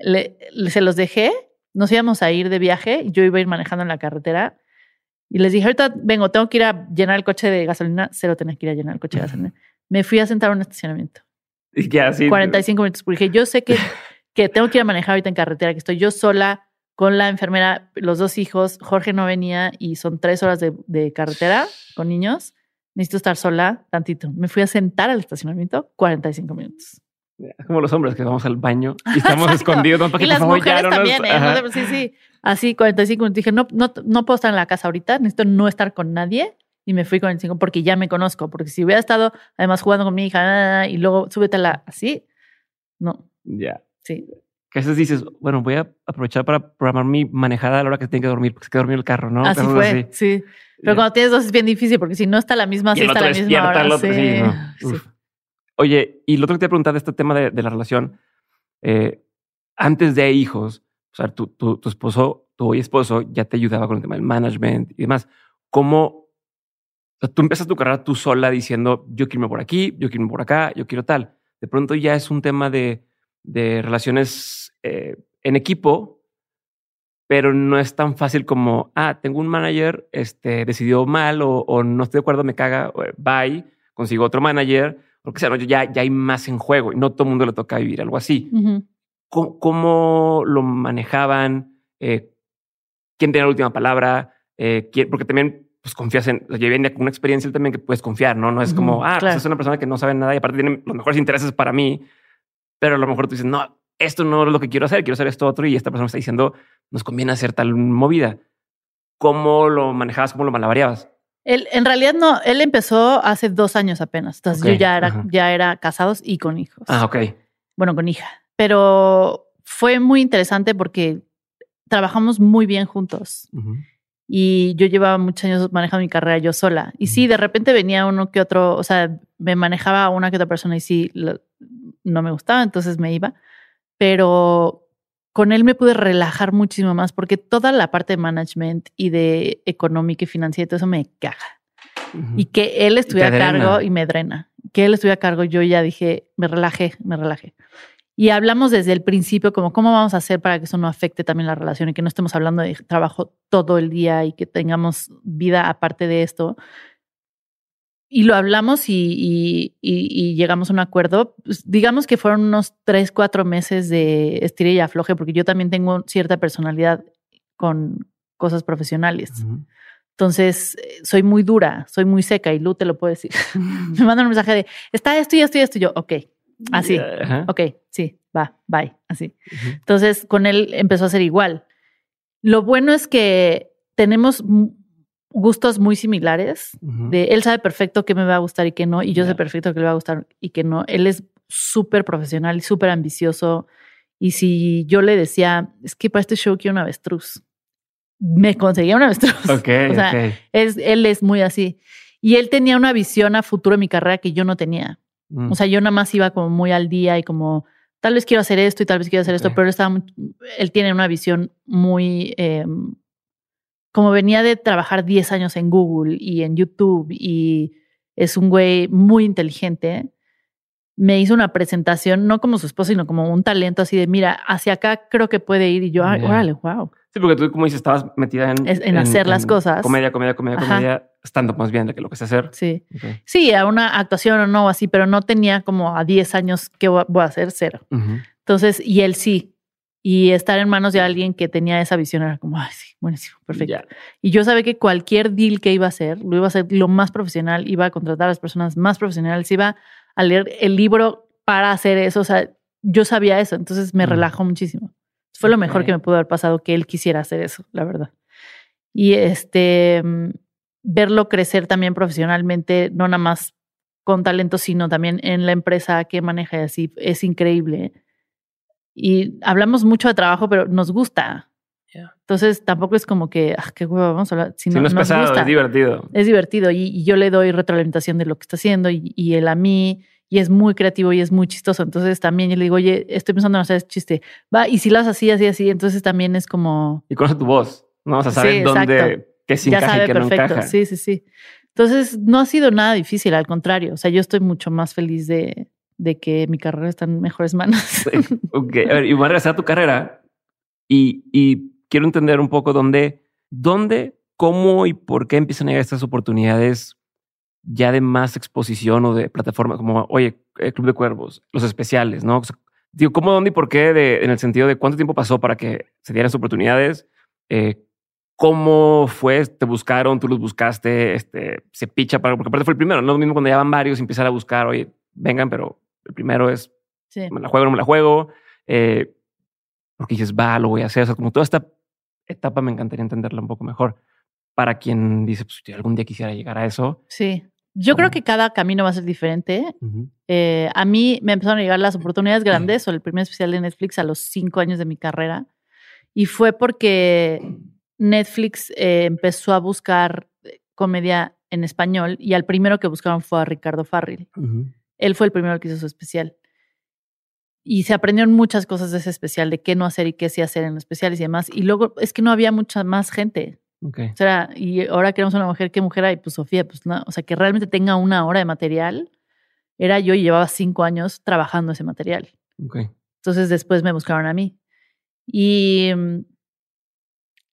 le, se los dejé nos íbamos a ir de viaje yo iba a ir manejando en la carretera y les dije, ahorita vengo, tengo que ir a llenar el coche de gasolina, cero tenés que ir a llenar el coche de gasolina. me fui a sentar a un estacionamiento. Y ya, sí. 45 minutos. Porque dije, yo sé que, que tengo que ir a manejar ahorita en carretera, que estoy yo sola con la enfermera, los dos hijos. Jorge no venía y son tres horas de, de carretera con niños. Necesito estar sola tantito. Me fui a sentar al estacionamiento 45 minutos. Como los hombres que vamos al baño y estamos escondidos. No, y las mujeres también, ¿eh? Sí, sí. Así 45 minutos. Dije, no, no, no puedo estar en la casa ahorita. Necesito no estar con nadie y me fui con el 5 porque ya me conozco. Porque si hubiera estado además jugando con mi hija y luego súbetela así, no. Ya. Sí. Que a veces dices, bueno, voy a aprovechar para programar mi manejada a la hora que tenga que dormir, porque se queda dormido el carro, ¿no? Así fue, sí. Pero cuando tienes dos es bien difícil porque si no está la misma, sí está la misma hora. sí. Oye, y lo otro que te voy a preguntar de este tema de, la relación, eh, antes de hijos, o sea, tu, esposo, tu hoy esposo, ya te ayudaba con el tema del management y demás. ¿Cómo tú empiezas tu carrera tú sola diciendo, yo quiero irme por aquí, yo quiero irme por acá, yo quiero tal. De pronto ya es un tema de, relaciones eh, en equipo, pero no es tan fácil como, ah, tengo un manager, este, decidió mal o, no estoy de acuerdo, me caga, bye, consigo otro manager, lo que sea, ya, ya hay más en juego y no todo el mundo le toca vivir algo así. ¿Cómo, lo manejaban? Eh, ¿Quién tenía la última palabra? Eh, porque también pues confías en, o sea, con una experiencia también que puedes confiar, ¿no? No es como, ah, pues es una persona que no sabe nada y aparte tiene los mejores intereses para mí, pero a lo mejor tú dices, no, esto no es lo que quiero hacer, quiero hacer esto otro y esta persona está diciendo, nos conviene hacer tal movida. ¿Cómo lo manejabas? ¿Cómo lo malabareabas? Él, en realidad no, él empezó hace dos años apenas. Entonces yo ya era, ya era casados y con hijos. Ah, ok. Bueno, con hija. Pero fue muy interesante porque trabajamos muy bien juntos. Y yo llevaba muchos años manejando mi carrera yo sola. Y sí, de repente venía uno que otro, o sea, me manejaba una que otra persona y sí, no me gustaba, entonces me iba. Pero con él me pude relajar muchísimo más porque toda la parte de management y de económica y financiera y todo eso me caga. Y que él estuviera a cargo y me drena. Que él estuviera a cargo, yo ya dije, me relajé, me relajé. Y hablamos desde el principio como cómo vamos a hacer para que eso no afecte también la relación y que no estemos hablando de trabajo todo el día y que tengamos vida aparte de esto. Y lo hablamos y, y, llegamos a un acuerdo. Pues, digamos que fueron unos tres, cuatro meses de estira y afloje, porque yo también tengo cierta personalidad con cosas profesionales. Entonces, eh, soy muy dura, soy muy seca y Lu te lo puede decir. Me mandan un mensaje de, está esto y esto y esto. Y yo, ok, Así. Ok, sí, va, bye. Así. Entonces, con él empezó a ser igual. Lo bueno es que tenemos gustos muy similares. De él sabe perfecto qué me va a gustar y qué no, y yo sé perfecto qué le va a gustar y qué no. Él es súper profesional y súper ambicioso. Y si yo le decía, es que para este show quiero una avestruz, me conseguía una avestruz. Ok, o sea, es, él es muy así. Y él tenía una visión a futuro de mi carrera que yo no tenía. Mm. O sea, yo nada más iba como muy al día y como, tal vez quiero hacer esto y tal vez quiero hacer esto, pero él, estaba él tiene una visión muy, eh, como venía de trabajar 10 años en Google y en YouTube y es un güey muy inteligente, me hizo una presentación, no como su esposo, sino como un talento así de, mira, hacia acá creo que puede ir y yo, ay, órale, wow. Sí, porque tú, como dices, estabas metida en... en, hacer las cosas. Comedia, comedia, comedia, comedia, estando más bien de que lo que sé hacer. Sí. Sí, a una actuación o no, así, pero no tenía como a 10 años que voy a hacer cero. Entonces, y él sí. Y estar en manos de alguien que tenía esa visión era como, ay, sí, buenísimo, perfecto. Y yo sabía que cualquier deal que iba a hacer, lo iba a hacer lo más profesional, iba a contratar a las personas más profesionales, iba a leer el libro para hacer eso. O sea, yo sabía eso, entonces me relajó muchísimo. Fue lo mejor que me pudo haber pasado que él quisiera hacer eso, la verdad. Y este, mm, verlo crecer también profesionalmente, no nada más con talento, sino también en la empresa que maneja y así, es increíble. Y hablamos mucho de trabajo, pero nos gusta. Entonces tampoco es como que, ah, qué huevo, vamos a hablar. Si no es pesado, es divertido. Es divertido y, yo le doy retroalimentación de lo que está haciendo y, y él a mí y es muy creativo y es muy chistoso. Entonces también yo le digo, oye, estoy pensando en hacer este chiste. Va, y si lo haces así, así, así, entonces también es como. Y conoce tu voz, ¿no? O sea, sabe dónde, qué sí encaja y qué perfecto. no encaja. Sí, sí, sí. Entonces no ha sido nada difícil, al contrario. O sea, yo estoy mucho más feliz de, de que mi carrera está en mejores manos. ok, a ver, y voy a regresar tu carrera y, y quiero entender un poco dónde, dónde, cómo y por qué empiezan a llegar estas oportunidades ya de más exposición o de plataforma, como, oye, el Club de Cuervos, los especiales, ¿no? digo, ¿cómo, dónde y por qué? De, en el sentido de cuánto tiempo pasó para que se dieran oportunidades, eh, cómo fue, te buscaron, tú los buscaste, este, se picha para, porque aparte fue el primero, no lo mismo cuando ya van varios y empiezan a buscar, oye, vengan, pero el primero es, me la juego, no me la juego, eh, porque dices, va, lo voy a hacer, o sea, como toda esta etapa me encantaría entenderla un poco mejor. Para quien dice, pues algún día quisiera llegar a eso. Sí. Yo creo que cada camino va a ser diferente. Eh, a mí me empezaron a llegar las oportunidades grandes o el primer especial de Netflix a los cinco años de mi carrera. Y fue porque Netflix eh, empezó a buscar comedia en español y al primero que buscaron fue a Ricardo Farril. Él fue el primero que hizo su especial. Y se aprendieron muchas cosas de ese especial, de qué no hacer y qué sí hacer en los especiales y demás. Y luego es que no había mucha más gente. Okay. O sea, y ahora queremos una mujer, ¿qué mujer hay? Pues Sofía, pues no, o sea, que realmente tenga una hora de material. Era yo y llevaba cinco años trabajando ese material. Okay. Entonces después me buscaron a mí. Y mm,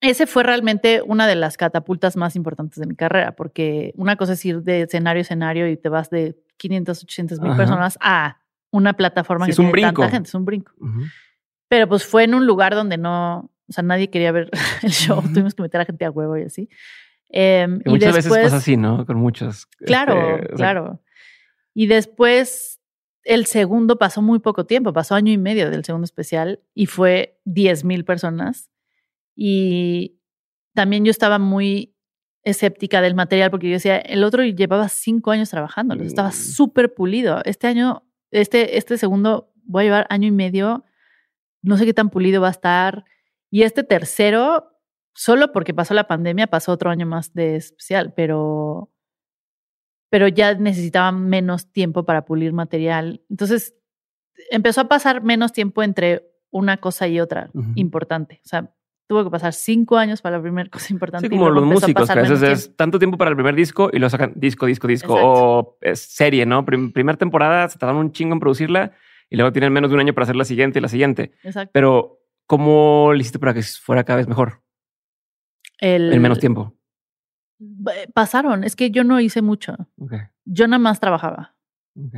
ese fue realmente una de las catapultas más importantes de mi carrera, porque una cosa es ir de escenario a escenario y te vas de 500, 800 mil personas a una plataforma que tiene tanta gente, es un brinco. Pero pues fue en un lugar donde no, o sea, nadie quería ver el show. Tuvimos que meter a gente a huevo y así. Em, y muchas veces pasa así, ¿no? Con muchos. Claro, este, claro. Y después el segundo pasó muy poco tiempo, pasó año y medio del segundo especial y fue 10 mil personas. Y también yo estaba muy escéptica del material porque yo decía, el otro llevaba cinco años trabajando, estaba mm. súper pulido. Este año, este, este segundo, voy a llevar año y medio, no sé qué tan pulido va a estar y este tercero, solo porque pasó la pandemia, pasó otro año más de especial, pero, pero ya necesitaba menos tiempo para pulir material. Entonces, empezó a pasar menos tiempo entre una cosa y otra importante. O sea, tuvo que pasar cinco años para la primera cosa importante. Sí, como los músicos, que a veces es tanto tiempo para el primer disco y lo sacan disco, disco, disco, o es serie, ¿no? primera temporada se tardan un chingo en producirla y luego tienen menos de un año para hacer la siguiente y la siguiente. Exacto. Pero ¿Cómo le hiciste para que fuera cada vez mejor? El, en menos tiempo. Pasaron, es que yo no hice mucho. Yo nada más trabajaba.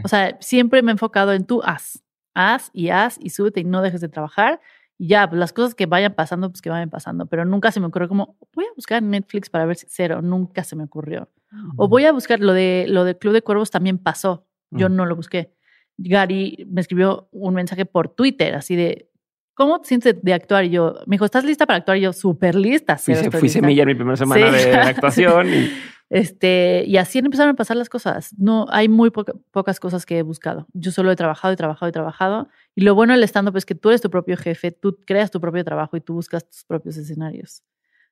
O sea, siempre me he enfocado en tú haz, haz y haz y súbete y no dejes de trabajar. Y ya, pues las cosas que vayan pasando, pues que vayan pasando. Pero nunca se me ocurrió como, voy a buscar Netflix para ver si cero. Nunca se me ocurrió. O voy a buscar lo de lo del Club de Cuervos también pasó. Yo no lo busqué. Gary me escribió un mensaje por Twitter, así de, ¿cómo te sientes de actuar? Y yo, me dijo, ¿estás lista para actuar? Y yo, súper lista. Fui, fui semilla en mi primera semana de actuación. Y... Este, y así empezaron a pasar las cosas. No, hay muy pocas cosas que he buscado. Yo solo he trabajado y trabajado y trabajado. Y lo bueno del stand-up es que tú eres tu propio jefe, tú creas tu propio trabajo y tú buscas tus propios escenarios.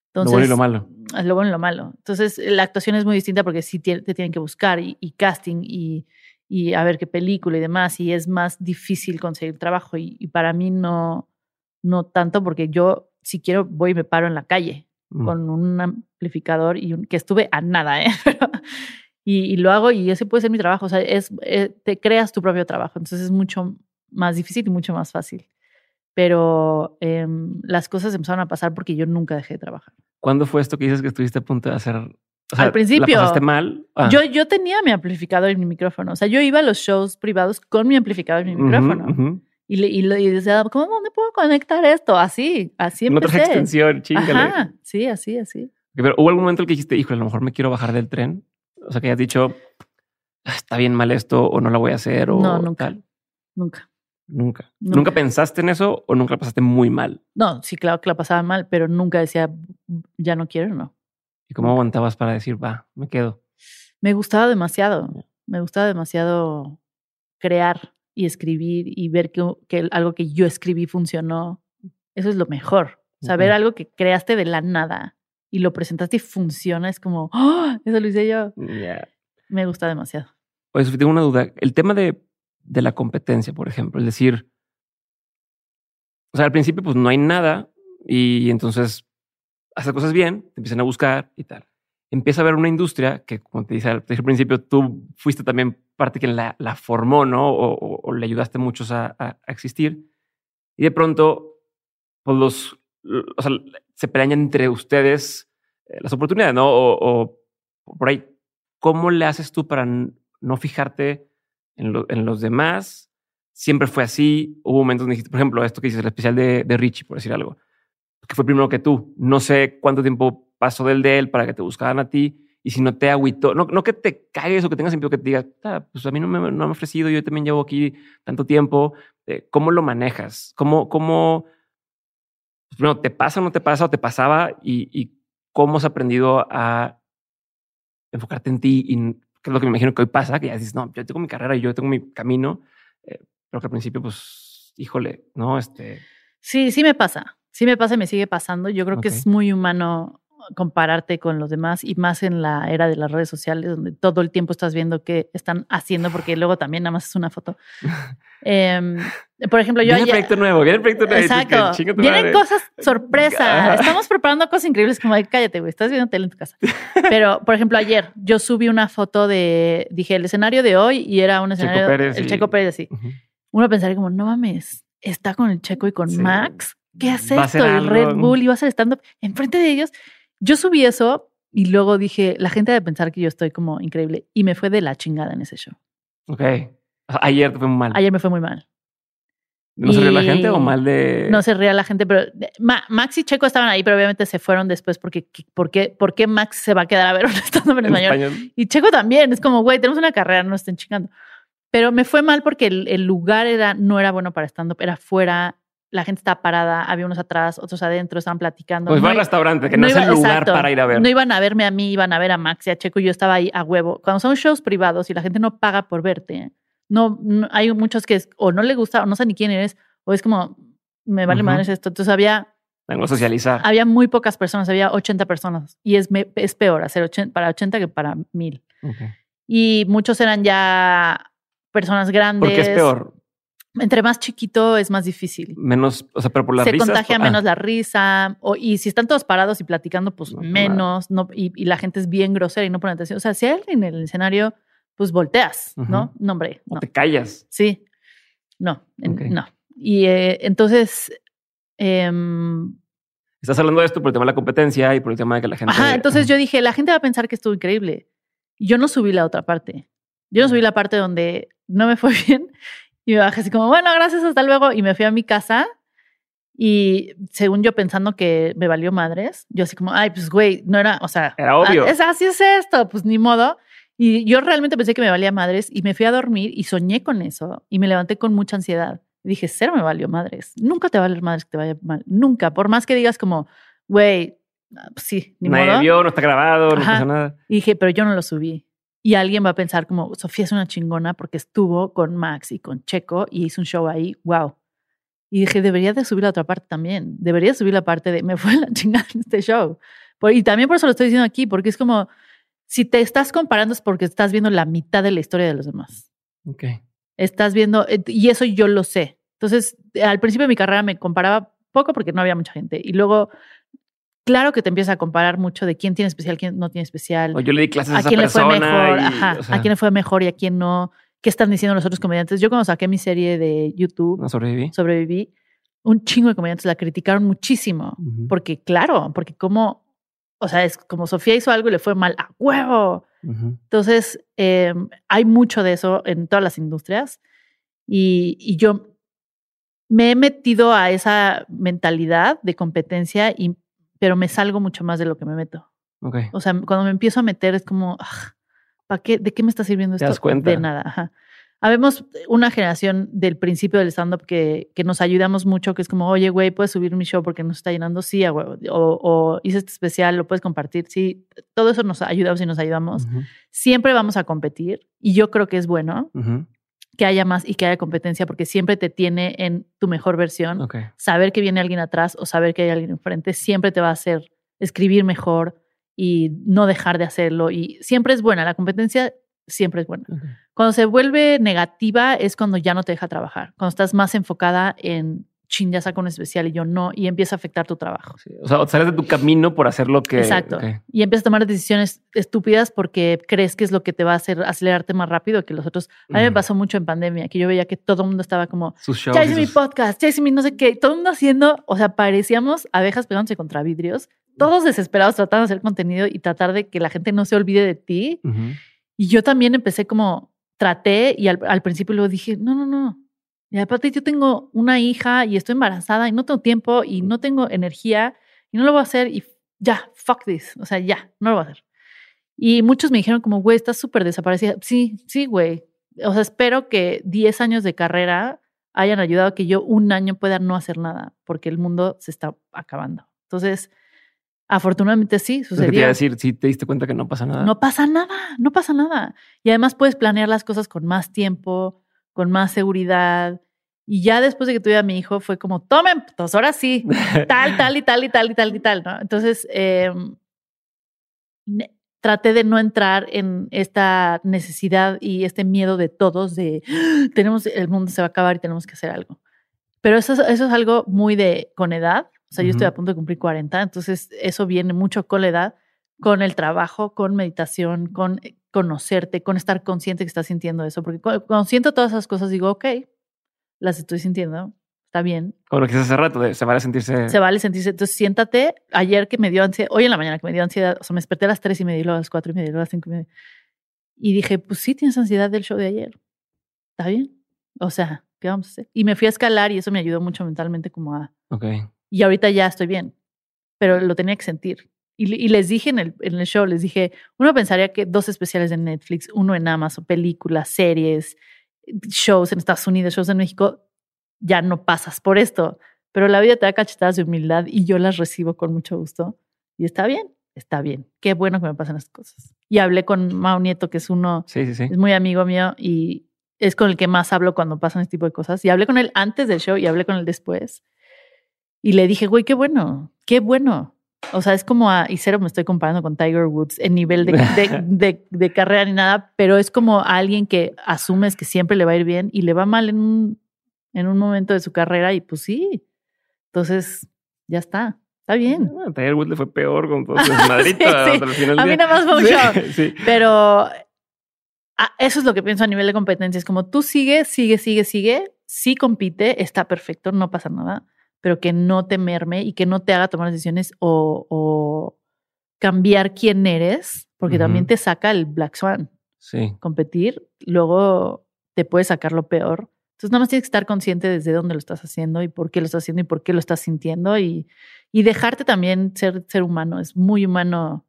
Entonces, lo bueno y lo malo. Lo bueno y lo malo. Entonces, la actuación es muy distinta porque sí te, tienen que buscar y, casting y, y, a ver qué película y demás. Y es más difícil conseguir trabajo. y para mí no, no tanto porque yo, si quiero, voy y me paro en la calle mm. con un amplificador y que estuve a nada, ¿eh? y, lo hago y ese puede ser mi trabajo. O sea, es, eh, te creas tu propio trabajo. Entonces es mucho más difícil y mucho más fácil. Pero em, las cosas empezaron a pasar porque yo nunca dejé de trabajar. ¿Cuándo fue esto que dices que estuviste a punto de hacer? Al principio. ¿La pasaste mal? Ah. Yo, yo tenía mi amplificador y mi micrófono. O sea, yo iba a los shows privados con mi amplificador y mi micrófono. Y, le, y, y decía, ¿cómo, ¿dónde puedo conectar esto? Así, así empecé. No traje extensión, chingale. Ajá, sí, así, así. Pero hubo algún momento en el que dijiste, híjole, a lo mejor me quiero bajar del tren. O sea, que hayas dicho, está bien mal esto, o no lo voy a hacer, o No, nunca. Nunca. Nunca. nunca. pensaste en eso o nunca la pasaste muy mal? No, sí, claro que la pasaba mal, pero nunca decía, ya no quiero, no. ¿Y cómo aguantabas para decir, va, me quedo? Me gustaba demasiado. Me gustaba demasiado crear y escribir y ver que, que, algo que yo escribí funcionó, eso es lo mejor. Saber algo que creaste de la nada y lo presentaste y funciona, es como, ¡oh! Eso lo hice yo. Me gusta demasiado. Pues tengo una duda. El tema de, de la competencia, por ejemplo, es decir, o sea, al principio pues no hay nada y entonces haces cosas bien, te empiezan a buscar y tal empieza a haber una industria que, como te dije al, principio, tú fuiste también parte quien la, formó, ¿no? O, le ayudaste muchos a, a, existir. Y de pronto, pues los, o sea, se pelean entre ustedes eh, las oportunidades, ¿no? O, por ahí, ¿cómo le haces tú para no fijarte en, los demás? Siempre fue así. Hubo momentos donde dijiste, por ejemplo, esto que dices, el especial de, de Richie, por decir algo, que fue primero que tú. No sé cuánto tiempo pasó del de él para que te buscaran a ti. Y si no te agüitó, no, no que te cagues o que tengas sentido que te digas, ah, pues a mí no me, no me ha ofrecido, yo también llevo aquí tanto tiempo. Eh, ¿Cómo lo manejas? ¿Cómo, cómo, pues, primero, te pasa o no te pasa o te pasaba? Y, y cómo has aprendido a enfocarte en ti y que es lo que me imagino que hoy pasa, que ya dices, no, yo tengo mi carrera y yo tengo mi camino, eh, pero que al principio, pues, híjole, ¿no? Este... Sí, sí me pasa, sí me pasa y me sigue pasando. Yo creo que es muy humano compararte con los demás y más en la era de las redes sociales donde todo el tiempo estás viendo qué están haciendo porque luego también nada más es una foto. Em, por ejemplo, yo... Viene ayer, proyecto nuevo, viene proyecto nuevo. Exacto. Vienen cosas sorpresa. Estamos preparando cosas increíbles como, cállate, güey, estás viendo tele en tu casa. Pero, por ejemplo, ayer yo subí una foto de, dije, el escenario de hoy y era un escenario, Checo Pérez el Checo Pérez así. Uno pensaría como, no mames, está con el Checo y con Max. ¿Qué hace esto? El Red Bull y va a ser estando enfrente de ellos. Yo subí eso y luego dije, la gente debe pensar que yo estoy como increíble. Y me fue de la chingada en ese show. Ok. Ayer te fue muy mal. Ayer me fue muy mal. ¿No se ríe la gente o mal de.? No se ría la gente, pero Max y Checo estaban ahí, pero obviamente se fueron después porque ¿por qué, por qué Max se va a quedar a ver un stand en, español? Y Checo también. Es como, güey, tenemos una carrera, no estén chingando. Pero me fue mal porque el, el lugar era, no era bueno para stand-up, era fuera la gente estaba parada, había unos atrás, otros adentro, estaban platicando. Pues va al restaurante, que no, es el lugar para ir a ver. No iban a verme a mí, iban a ver a Max y a Checo, yo estaba ahí a huevo. Cuando son shows privados y la gente no paga por verte, no, hay muchos que es, o no le gusta, o no sé ni quién eres, o es como, me vale madre esto. Entonces había... Vengo a socializar. Había muy pocas personas, había 80 personas. Y es, es peor hacer 80, para 80 que para 1000. Y muchos eran ya personas grandes. ¿Por qué es peor? Entre más chiquito es más difícil. Menos, o sea, pero por la risa. Se contagia menos la risa. O, y si están todos parados y platicando, pues menos. No, y, la gente es bien grosera y no pone atención. O sea, si hay alguien en el escenario, pues volteas, ¿no? No, hombre. No. te callas. Sí. No, no. Y eh, entonces. Em, Estás hablando de esto por el tema de la competencia y por el tema de que la gente. Ajá, entonces yo dije, la gente va a pensar que estuvo increíble. Yo no subí la otra parte. Yo no subí la parte donde no me fue bien y me bajé así como, bueno, gracias, hasta luego. Y me fui a mi casa y según yo pensando que me valió madres, yo así como, ay, pues güey, no era, o sea, era obvio. Es, así es esto, pues ni modo. Y yo realmente pensé que me valía madres y me fui a dormir y soñé con eso y me levanté con mucha ansiedad. Y dije, cero me valió madres. Nunca te va a valer madres que te vaya mal. Nunca. Por más que digas como, güey, ah, pues sí, ni Nadie modo. vio, no está grabado, no pasa nada. Y dije, pero yo no lo subí. Y alguien va a pensar como, Sofía es una chingona porque estuvo con Max y con Checo y hizo un show ahí, wow. Y dije, debería de subir la otra parte también. Debería subir la parte de, me fue la chingada en este show. y también por eso lo estoy diciendo aquí, porque es como, si te estás comparando es porque estás viendo la mitad de la historia de los demás. Ok. Estás viendo, eh, y eso yo lo sé. Entonces, al principio de mi carrera me comparaba poco porque no había mucha gente. Y luego claro que te empieza a comparar mucho de quién tiene especial, quién no tiene especial. O yo le di clases a, a quién le fue mejor, a quién le fue mejor y a quién no. ¿Qué están diciendo los otros comediantes? Yo cuando saqué mi serie de YouTube, no sobreviví. sobreviví, un chingo de comediantes la criticaron muchísimo, porque claro, porque como, o sea, es como Sofía hizo algo y le fue mal a huevo. Entonces, em, hay mucho de eso en todas las industrias y, y yo me he metido a esa mentalidad de competencia y pero me salgo mucho más de lo que me meto. Okay. O sea, cuando me empiezo a meter es como, ¿para qué? ¿De qué me está sirviendo esto? ¿Te das cuenta? De nada. Ajá. Habemos una generación del principio del stand-up que, que nos ayudamos mucho, que es como, oye, güey, ¿puedes subir mi show porque nos está llenando? Sí, a O, o, hice este especial, lo puedes compartir. Sí, todo eso nos ayuda si nos ayudamos. Siempre vamos a competir y yo creo que es bueno que haya más y que haya competencia porque siempre te tiene en tu mejor versión. Saber que viene alguien atrás o saber que hay alguien enfrente siempre te va a hacer escribir mejor y no dejar de hacerlo. Y siempre es buena, la competencia siempre es buena. Cuando se vuelve negativa es cuando ya no te deja trabajar, cuando estás más enfocada en chin, ya saco un especial y yo no, y empieza a afectar tu trabajo. O sea, sales de tu camino por hacer lo que... Exacto. Y empiezas a tomar decisiones estúpidas porque crees que es lo que te va a hacer acelerarte más rápido que los otros. A mí me pasó mucho en pandemia, que yo veía que todo el mundo estaba como, ya hice mi podcast, ya hice mi no sé qué, todo el mundo haciendo, o sea, parecíamos abejas pegándose contra vidrios, todos desesperados tratando de hacer contenido y tratar de que la gente no se olvide de ti. Y yo también empecé como, traté y al, al principio luego dije, no, no, no. Y aparte yo tengo una hija y estoy embarazada y no tengo tiempo y no tengo energía y no lo voy a hacer y ya, fuck this. O sea, ya, no lo voy a hacer. Y muchos me dijeron como, güey, estás súper desaparecida. Sí, sí, güey. O sea, espero que 10 años de carrera hayan ayudado a que yo un año pueda no hacer nada, porque el mundo se está acabando. Entonces, afortunadamente sí, sucedió. Te decir, si te diste cuenta que no pasa nada. No pasa nada, no pasa nada. Y además puedes planear las cosas con más tiempo, con más seguridad. Y ya después de que tuve a mi hijo fue como, tomen, pues ahora sí, tal, tal y tal y tal y tal y tal, ¿no? Entonces, eh, traté de no entrar en esta necesidad y este miedo de todos de tenemos el mundo se va a acabar y tenemos que hacer algo. Pero eso, eso es algo muy de con edad. O sea, yo estoy a punto de cumplir 40, entonces eso viene mucho con la edad, con el trabajo, con meditación, con conocerte, con estar consciente que estás sintiendo eso. Porque cuando siento todas esas cosas, digo, ok, las estoy sintiendo, está bien. Como lo que hace rato, se vale sentirse. Se vale sentirse. Entonces siéntate. Ayer que me dio ansiedad, hoy en la mañana que me dio ansiedad, o sea, me desperté a las tres y media, luego a las cuatro y media, luego a las cinco y media. Y dije, pues sí, tienes ansiedad del show de ayer. Está bien. O sea, ¿qué vamos a hacer? Y me fui a escalar y eso me ayudó mucho mentalmente como a... Ok. Y ahorita ya estoy bien, pero lo tenía que sentir. Y, y, les dije en el, en el show, les dije, uno pensaría que dos especiales de Netflix, uno en Amazon, películas, series, shows en Estados Unidos, shows en México, ya no pasas por esto. Pero la vida te da cachetadas de humildad y yo las recibo con mucho gusto. Y está bien, está bien. Qué bueno que me pasan las cosas. Y hablé con Mao Nieto, que es uno, sí, sí, sí. es muy amigo mío y es con el que más hablo cuando pasan este tipo de cosas. Y hablé con él antes del show y hablé con él después. Y le dije, güey, qué bueno, qué bueno. O sea, es como a, y cero me estoy comparando con Tiger Woods en nivel de, de, de, de, carrera ni nada, pero es como a alguien que asumes que siempre le va a ir bien y le va mal en un en un momento de su carrera y pues sí. Entonces, ya está. Está bien. Ah, Tiger Woods le fue peor con todo Madrid sí, A mí nada más fue un Pero ah, eso es lo que pienso a nivel de competencia. Es como tú sigue, sigue, sigue, sigue. Sí compite, está perfecto, no pasa nada. Pero que no te merme y que no te haga tomar decisiones o, o cambiar quién eres, porque también te saca el Black Swan. Sí. Competir, luego te puede sacar lo peor entonces, nada más tienes que estar consciente desde dónde lo estás haciendo y por qué lo estás haciendo y por qué lo estás sintiendo y, y dejarte también ser, ser humano. Es muy humano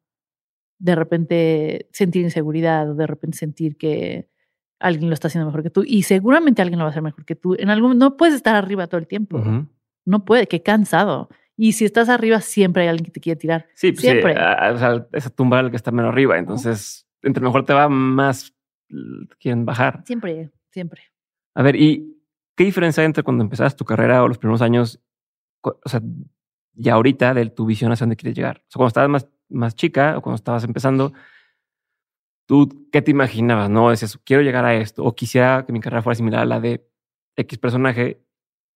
de repente sentir inseguridad o de repente sentir que alguien lo está haciendo mejor que tú y seguramente alguien lo va a hacer mejor que tú. En algún no puedes estar arriba todo el tiempo. No puede, qué cansado. Y si estás arriba, siempre hay alguien que te quiere tirar. Sí, pues siempre. Sí, o sea, esa tumba el que está menos arriba. Entonces, entre mejor te va, más quieren bajar. Siempre, siempre. A ver, ¿y qué diferencia hay entre cuando empezaste tu carrera o los primeros años, o sea, y ahorita de tu visión hacia dónde quieres llegar? O sea, cuando estabas más, más chica o cuando estabas empezando, ¿tú qué te imaginabas? No decías, quiero llegar a esto o quisiera que mi carrera fuera similar a la de X personaje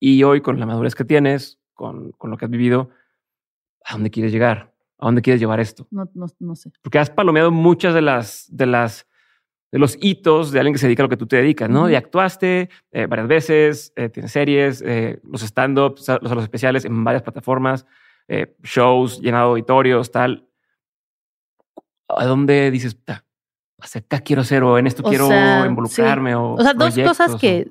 y hoy con la madurez que tienes, con, con lo que has vivido, ¿a dónde quieres llegar? ¿A dónde quieres llevar esto? No, no, no sé. Porque has palomeado muchas de las, de las de los hitos de alguien que se dedica a lo que tú te dedicas, ¿no? Y actuaste eh, varias veces, eh, tienes series, eh, los stand-ups, los, los especiales en varias plataformas, shows, llenado auditorios, tal. ¿A dónde dices, hacia acá quiero ser o en esto quiero involucrarme? O, o sea, dos cosas que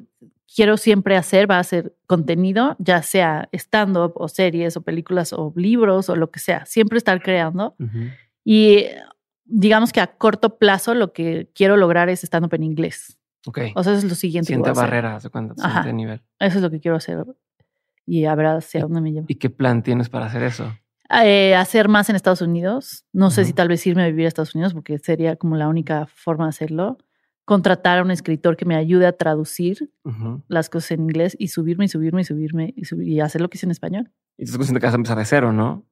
quiero siempre hacer va a ser contenido, ya sea stand-up o series o películas o libros o lo que sea, siempre estar creando. Y digamos que a corto plazo lo que quiero lograr es stand-up en inglés. Ok. O sea, eso es lo siguiente. Siguiente barrera, siguiente nivel. Eso es lo que quiero hacer. Y ver hacia dónde me llevo. ¿Y qué plan tienes para hacer eso? Eh, hacer más en Estados Unidos. No sé si tal vez irme a vivir a Estados Unidos porque sería como la única forma de hacerlo. Contratar a un escritor que me ayude a traducir las cosas en inglés y subirme y subirme y subirme y, subir, y hacer lo que hice en español. Y estás consciente que vas a empezar de cero, ¿no?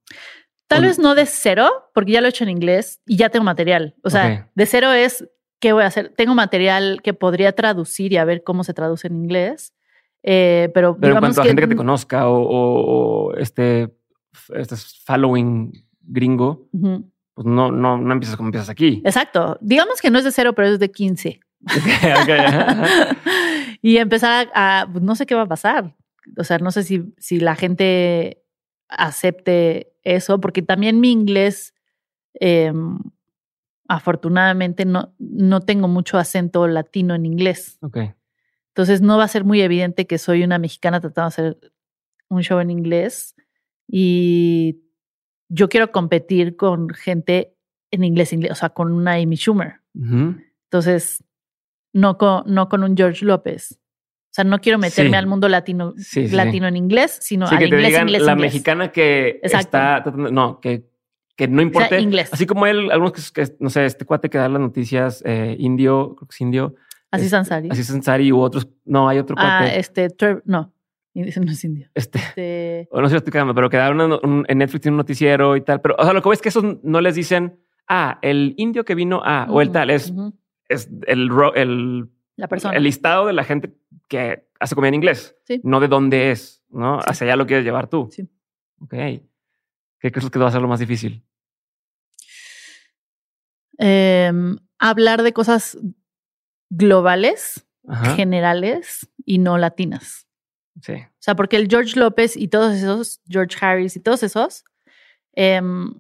Tal vez no de cero, porque ya lo he hecho en inglés y ya tengo material. O sea, de cero es, ¿qué voy a hacer? Tengo material que podría traducir y a ver cómo se traduce en inglés. Eh, pero, pero en cuanto a gente que te conozca o, este, este following gringo, pues no, no, no empiezas como empiezas aquí. Exacto. Digamos que no es de cero, pero es de 15. y empezar a, a, pues, no sé qué va a pasar. O sea, no sé si, si la gente acepte eso, porque también mi inglés, eh, afortunadamente no, no tengo mucho acento latino en inglés. Ok. Entonces no va a ser muy evidente que soy una mexicana tratando de hacer un show en inglés y yo quiero competir con gente en inglés, inglés o sea, con una Amy Schumer. Entonces, no con, no con un George López. O sea, no quiero meterme al mundo latino, latino en inglés, sino al que inglés, te inglés, la mexicana que está no, que, que no importa. inglés. Así como él, algunos que, no sé, este cuate que da las noticias eh, indio, creo que es indio. Así Sansari. Así Sansari u otros. No, hay otro ah, cuate. Ah, este, no. No es indio. Este, este... O no sé si estoy quedando, pero que da en Netflix tiene un noticiero y tal. Pero, o sea, lo que ves es que esos no les dicen, ah, el indio que vino, ah, o el tal. Es, es el, el la persona. El listado de la gente que hace comida en inglés, sí. no de dónde es, ¿no? Hacia allá lo quieres llevar tú. Sí. Ok. ¿Qué crees que va a ser lo más difícil? Em, hablar de cosas globales, generales y no latinas. Sí. O sea, porque el George López y todos esos, George Harris y todos esos, em,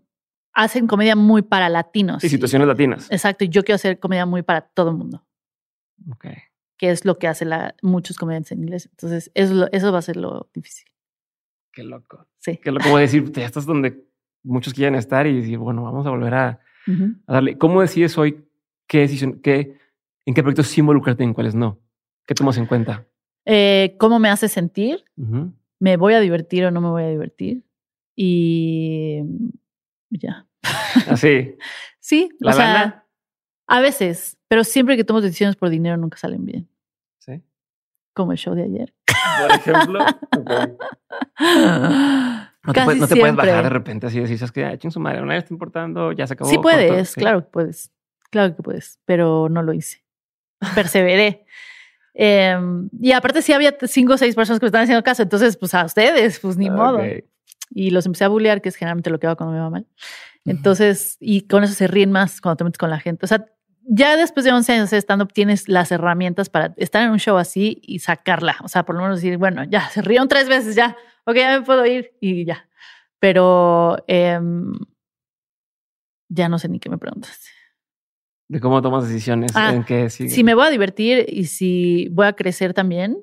hacen comedia muy para latinos. Y situaciones latinas. Exacto. Y yo quiero hacer comedia muy para todo el mundo. Okay. Que es lo que hace la, muchos comediantes en inglés. Entonces, eso, eso va a ser lo difícil. Qué loco. Sí. Qué loco decir, ya estás donde muchos quieren estar y decir, bueno, vamos a volver a, darle. ¿Cómo decides hoy qué decisión, qué, en qué proyectos sí involucrarte y en cuáles no? ¿Qué tomas en cuenta? Eh, ¿Cómo me hace sentir? ¿Me voy a divertir o no me voy a divertir? Y ya. Así. sí. ¿La o a veces, pero siempre que tomo decisiones por dinero nunca salen bien. Sí. Como el show de ayer. Por ejemplo. No te, puedes, no te puedes, bajar de repente así y decir, es que ah, ching su madre, no está importando, ya se acabó. Sí puedes, claro que puedes. Claro que puedes, pero no lo hice. Perseveré. Em, y aparte sí había cinco o seis personas que me estaban haciendo caso, entonces pues a ustedes, pues ni modo. Y los empecé a bullear, que es generalmente lo que hago cuando me va mal. Entonces, y con eso se ríen más cuando te metes con la gente. O sea, ya después de 11 años de stand-up tienes las herramientas para estar en un show así y sacarla. O sea, por lo menos decir, bueno, ya se rieron tres veces, ya, ok, ya me puedo ir y ya. Pero em, ya no sé ni qué me preguntas. De cómo tomas decisiones, ah, en qué Si me voy a divertir y si voy a crecer también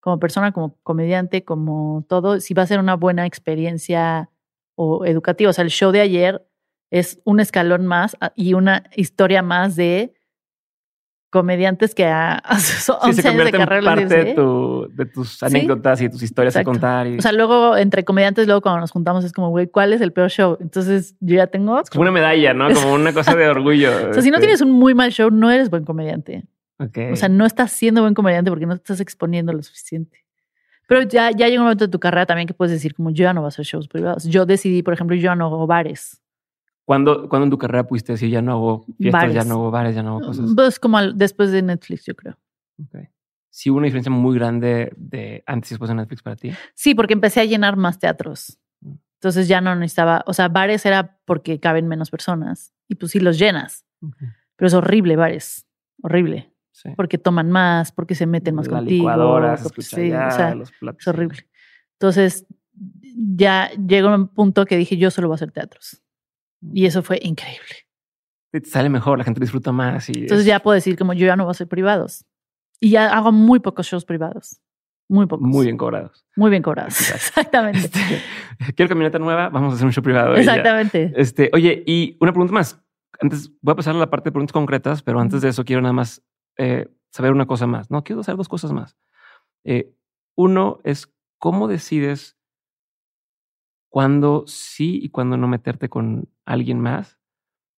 como persona, como comediante, como todo, si va a ser una buena experiencia o educativa. O sea, el show de ayer es un escalón más ah, y una historia más de comediantes que a, sus 11 años de carrera. parte de, tu, de, tus anécdotas y tus historias a contar. O sea, luego entre comediantes, luego cuando nos juntamos es como, güey, ¿cuál es el peor show? Entonces yo ya tengo. Es como una medalla, ¿no? Como una cosa de orgullo. o sea, si no este. tienes un muy mal show, no eres buen comediante. Okay. O sea, no estás siendo buen comediante porque no te estás exponiendo lo suficiente. Pero ya, ya llega un momento de tu carrera también que puedes decir, como yo ya no voy a hacer shows privados. Yo decidí, por ejemplo, yo ya no hago bares. ¿Cuándo, ¿Cuándo, en tu carrera pudiste decir ya no hago fiestas, ya no hago bares, ya no hago cosas? Pues como después de Netflix, yo creo. Okay. ¿Sí hubo una diferencia muy grande de antes y después de Netflix para ti? Sí, porque empecé a llenar más teatros. Mm. Entonces ya no necesitaba, o sea, bares era porque caben menos personas y pues sí los llenas. Pero es horrible bares, horrible. Porque toman más, porque se meten más La contigo. Licuadora, sí, o sea, los platos. Es horrible. Entonces ya llegó un punto que dije, yo solo voy a hacer teatros. Y eso fue increíble. Te sale mejor, la gente disfruta más. Y Entonces ya puedo decir como yo ya no voy a hacer privados. Y ya hago muy pocos shows privados. Muy pocos. Muy bien cobrados. Muy bien cobrados. Exactamente. Este, quiero camioneta nueva, vamos a hacer un show privado. Exactamente. Este, oye, y una pregunta más. Antes voy a pasar a la parte de preguntas concretas, pero antes de eso quiero nada más eh, saber una cosa más. No, quiero saber dos cosas más. Eh, uno es cómo decides cuándo sí y cuándo no meterte con alguien más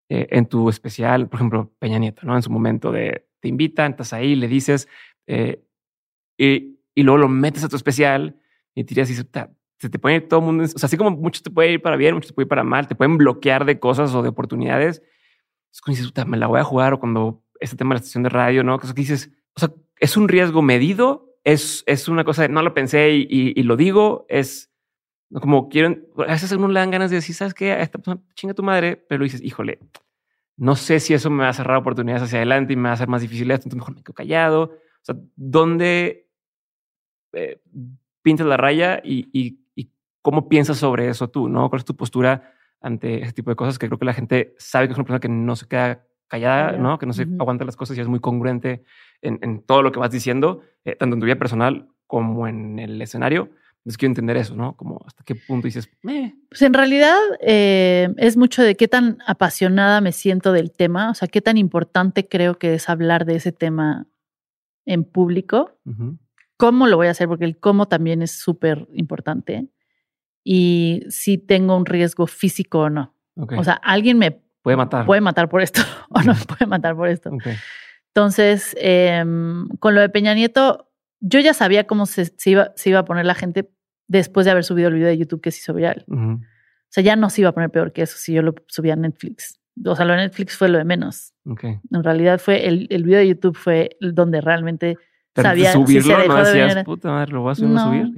eh, en tu especial, por ejemplo, Peña Nieto, ¿no? En su momento de te invitan, estás ahí, le dices y, y, luego lo metes a tu especial y tiras y se te, se te ir todo el mundo, o sea, así como muchos te puede ir para bien, muchos te puede ir para mal, te pueden bloquear de cosas o de oportunidades. Es como dices, me la voy a jugar o cuando este tema de la estación de radio, ¿no? Que dices, o sea, es un riesgo medido, es, es una cosa de no lo pensé y, y lo digo, es como quieren, a veces a uno le dan ganas de decir, ¿sabes qué? Esta persona chinga tu madre, pero dices, híjole, no sé si eso me va a cerrar oportunidades hacia adelante y me va a hacer más difícil esto, entonces mejor me quedo callado. O sea, ¿dónde eh, pintas la raya y, y, cómo piensas sobre eso tú? ¿no? ¿Cuál es tu postura ante ese tipo de cosas, que creo que la gente sabe que es una persona que no se queda callada, ¿no? Que no se aguanta las cosas y es muy congruente en, todo lo que vas diciendo, eh, tanto en tu vida personal como en el escenario. Entonces quiero entender eso, ¿no? Como hasta qué punto dices, eh". Pues en realidad eh, es mucho de qué tan apasionada me siento del tema, o sea, qué tan importante creo que es hablar de ese tema en público. ¿Cómo lo voy a hacer? Porque el cómo también es súper importante. Y si tengo un riesgo físico o no. O sea, alguien me puede matar. Puede matar por esto o no puede matar por esto. Entonces, em, con lo de Peña Nieto, yo ya sabía cómo se, iba, se, iba, a poner la gente después de haber subido el video de YouTube que se hizo viral. O sea, ya no se iba a poner peor que eso si yo lo subía a Netflix. O sea, lo de Netflix fue lo de menos. En realidad fue el, el video de YouTube fue donde realmente sabía subirlo, si se dejó no decías, puta madre, lo voy a subir,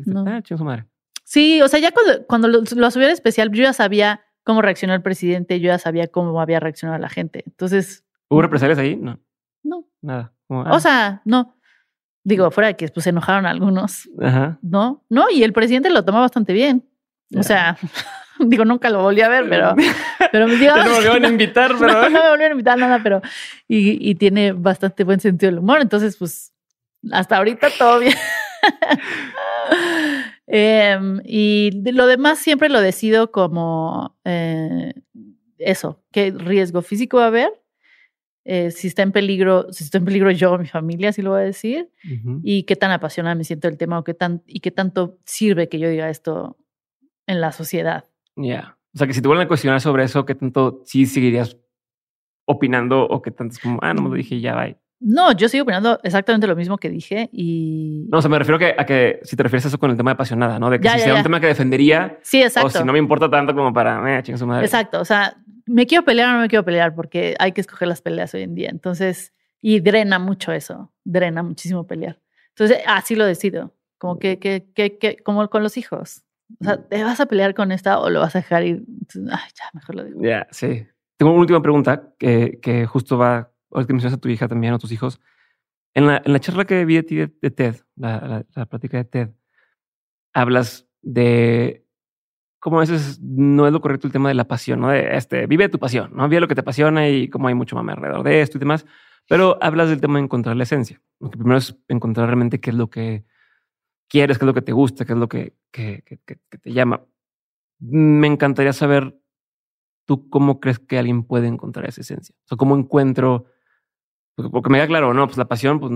no, Ah, su madre. Sí, o sea, ya cuando, cuando lo, lo subí al especial, yo ya sabía cómo reaccionó el presidente, yo ya sabía cómo había reaccionado la gente. Entonces. ¿Hubo represalias ahí? No. No. Nada. o ah. sea, no. Digo, fuera de que pues, se enojaron algunos. Ajá. No, no, y el presidente lo tomó bastante bien. O sea, digo, nunca lo volví a ver, pero, pero me digo, no me volvieron a invitar, pero. no, me volvieron a invitar nada, pero. Y, y tiene bastante buen sentido del humor. Entonces, pues, hasta ahorita todo bien. Em, y lo demás siempre lo decido como eh, eso, qué riesgo físico va a haber, eh, si está en peligro, si está en peligro yo o mi familia, así lo voy a decir, y qué tan apasionada me siento del tema o qué tan, y qué tanto sirve que yo diga esto en la sociedad. Ya. O sea, que si te vuelven a cuestionar sobre eso, ¿qué tanto sí seguirías opinando o qué tanto es como, ah, no me lo dije, ya, bye? No, yo sigo opinando exactamente lo mismo que dije y... No, o sea, me refiero a que, si te refieres a eso con el tema de apasionada, ¿no? De que si sea un tema que defendería... Sí, exacto. O si no me importa tanto como para... Eh, su madre. Exacto, o sea, me quiero pelear o no me quiero pelear porque hay que escoger las peleas hoy en día. Entonces, y drena mucho eso, drena muchísimo pelear. Entonces, así lo decido, como que, que, que, que como con los hijos. O sea, ¿te vas a pelear con esta o lo vas a dejar ir? ay, ya, mejor lo digo. Ya, sí. Tengo una última pregunta que, que justo va ahora que mencionas a tu hija también, a tus hijos, en la, en la charla que vi de ti de, TED, la, la, plática de TED, hablas de cómo a veces no es lo correcto el tema de la pasión, ¿no? De este, vive tu pasión, ¿no? Vive lo que te apasiona y cómo hay mucho mame alrededor de esto y demás. Pero hablas del tema de encontrar la esencia. Lo que primero es encontrar realmente qué es lo que quieres, qué es lo que te gusta, qué es lo que, que, que, te llama. Me encantaría saber tú cómo crees que alguien puede encontrar esa esencia. O cómo encuentro porque me da claro, no, pues la pasión pues,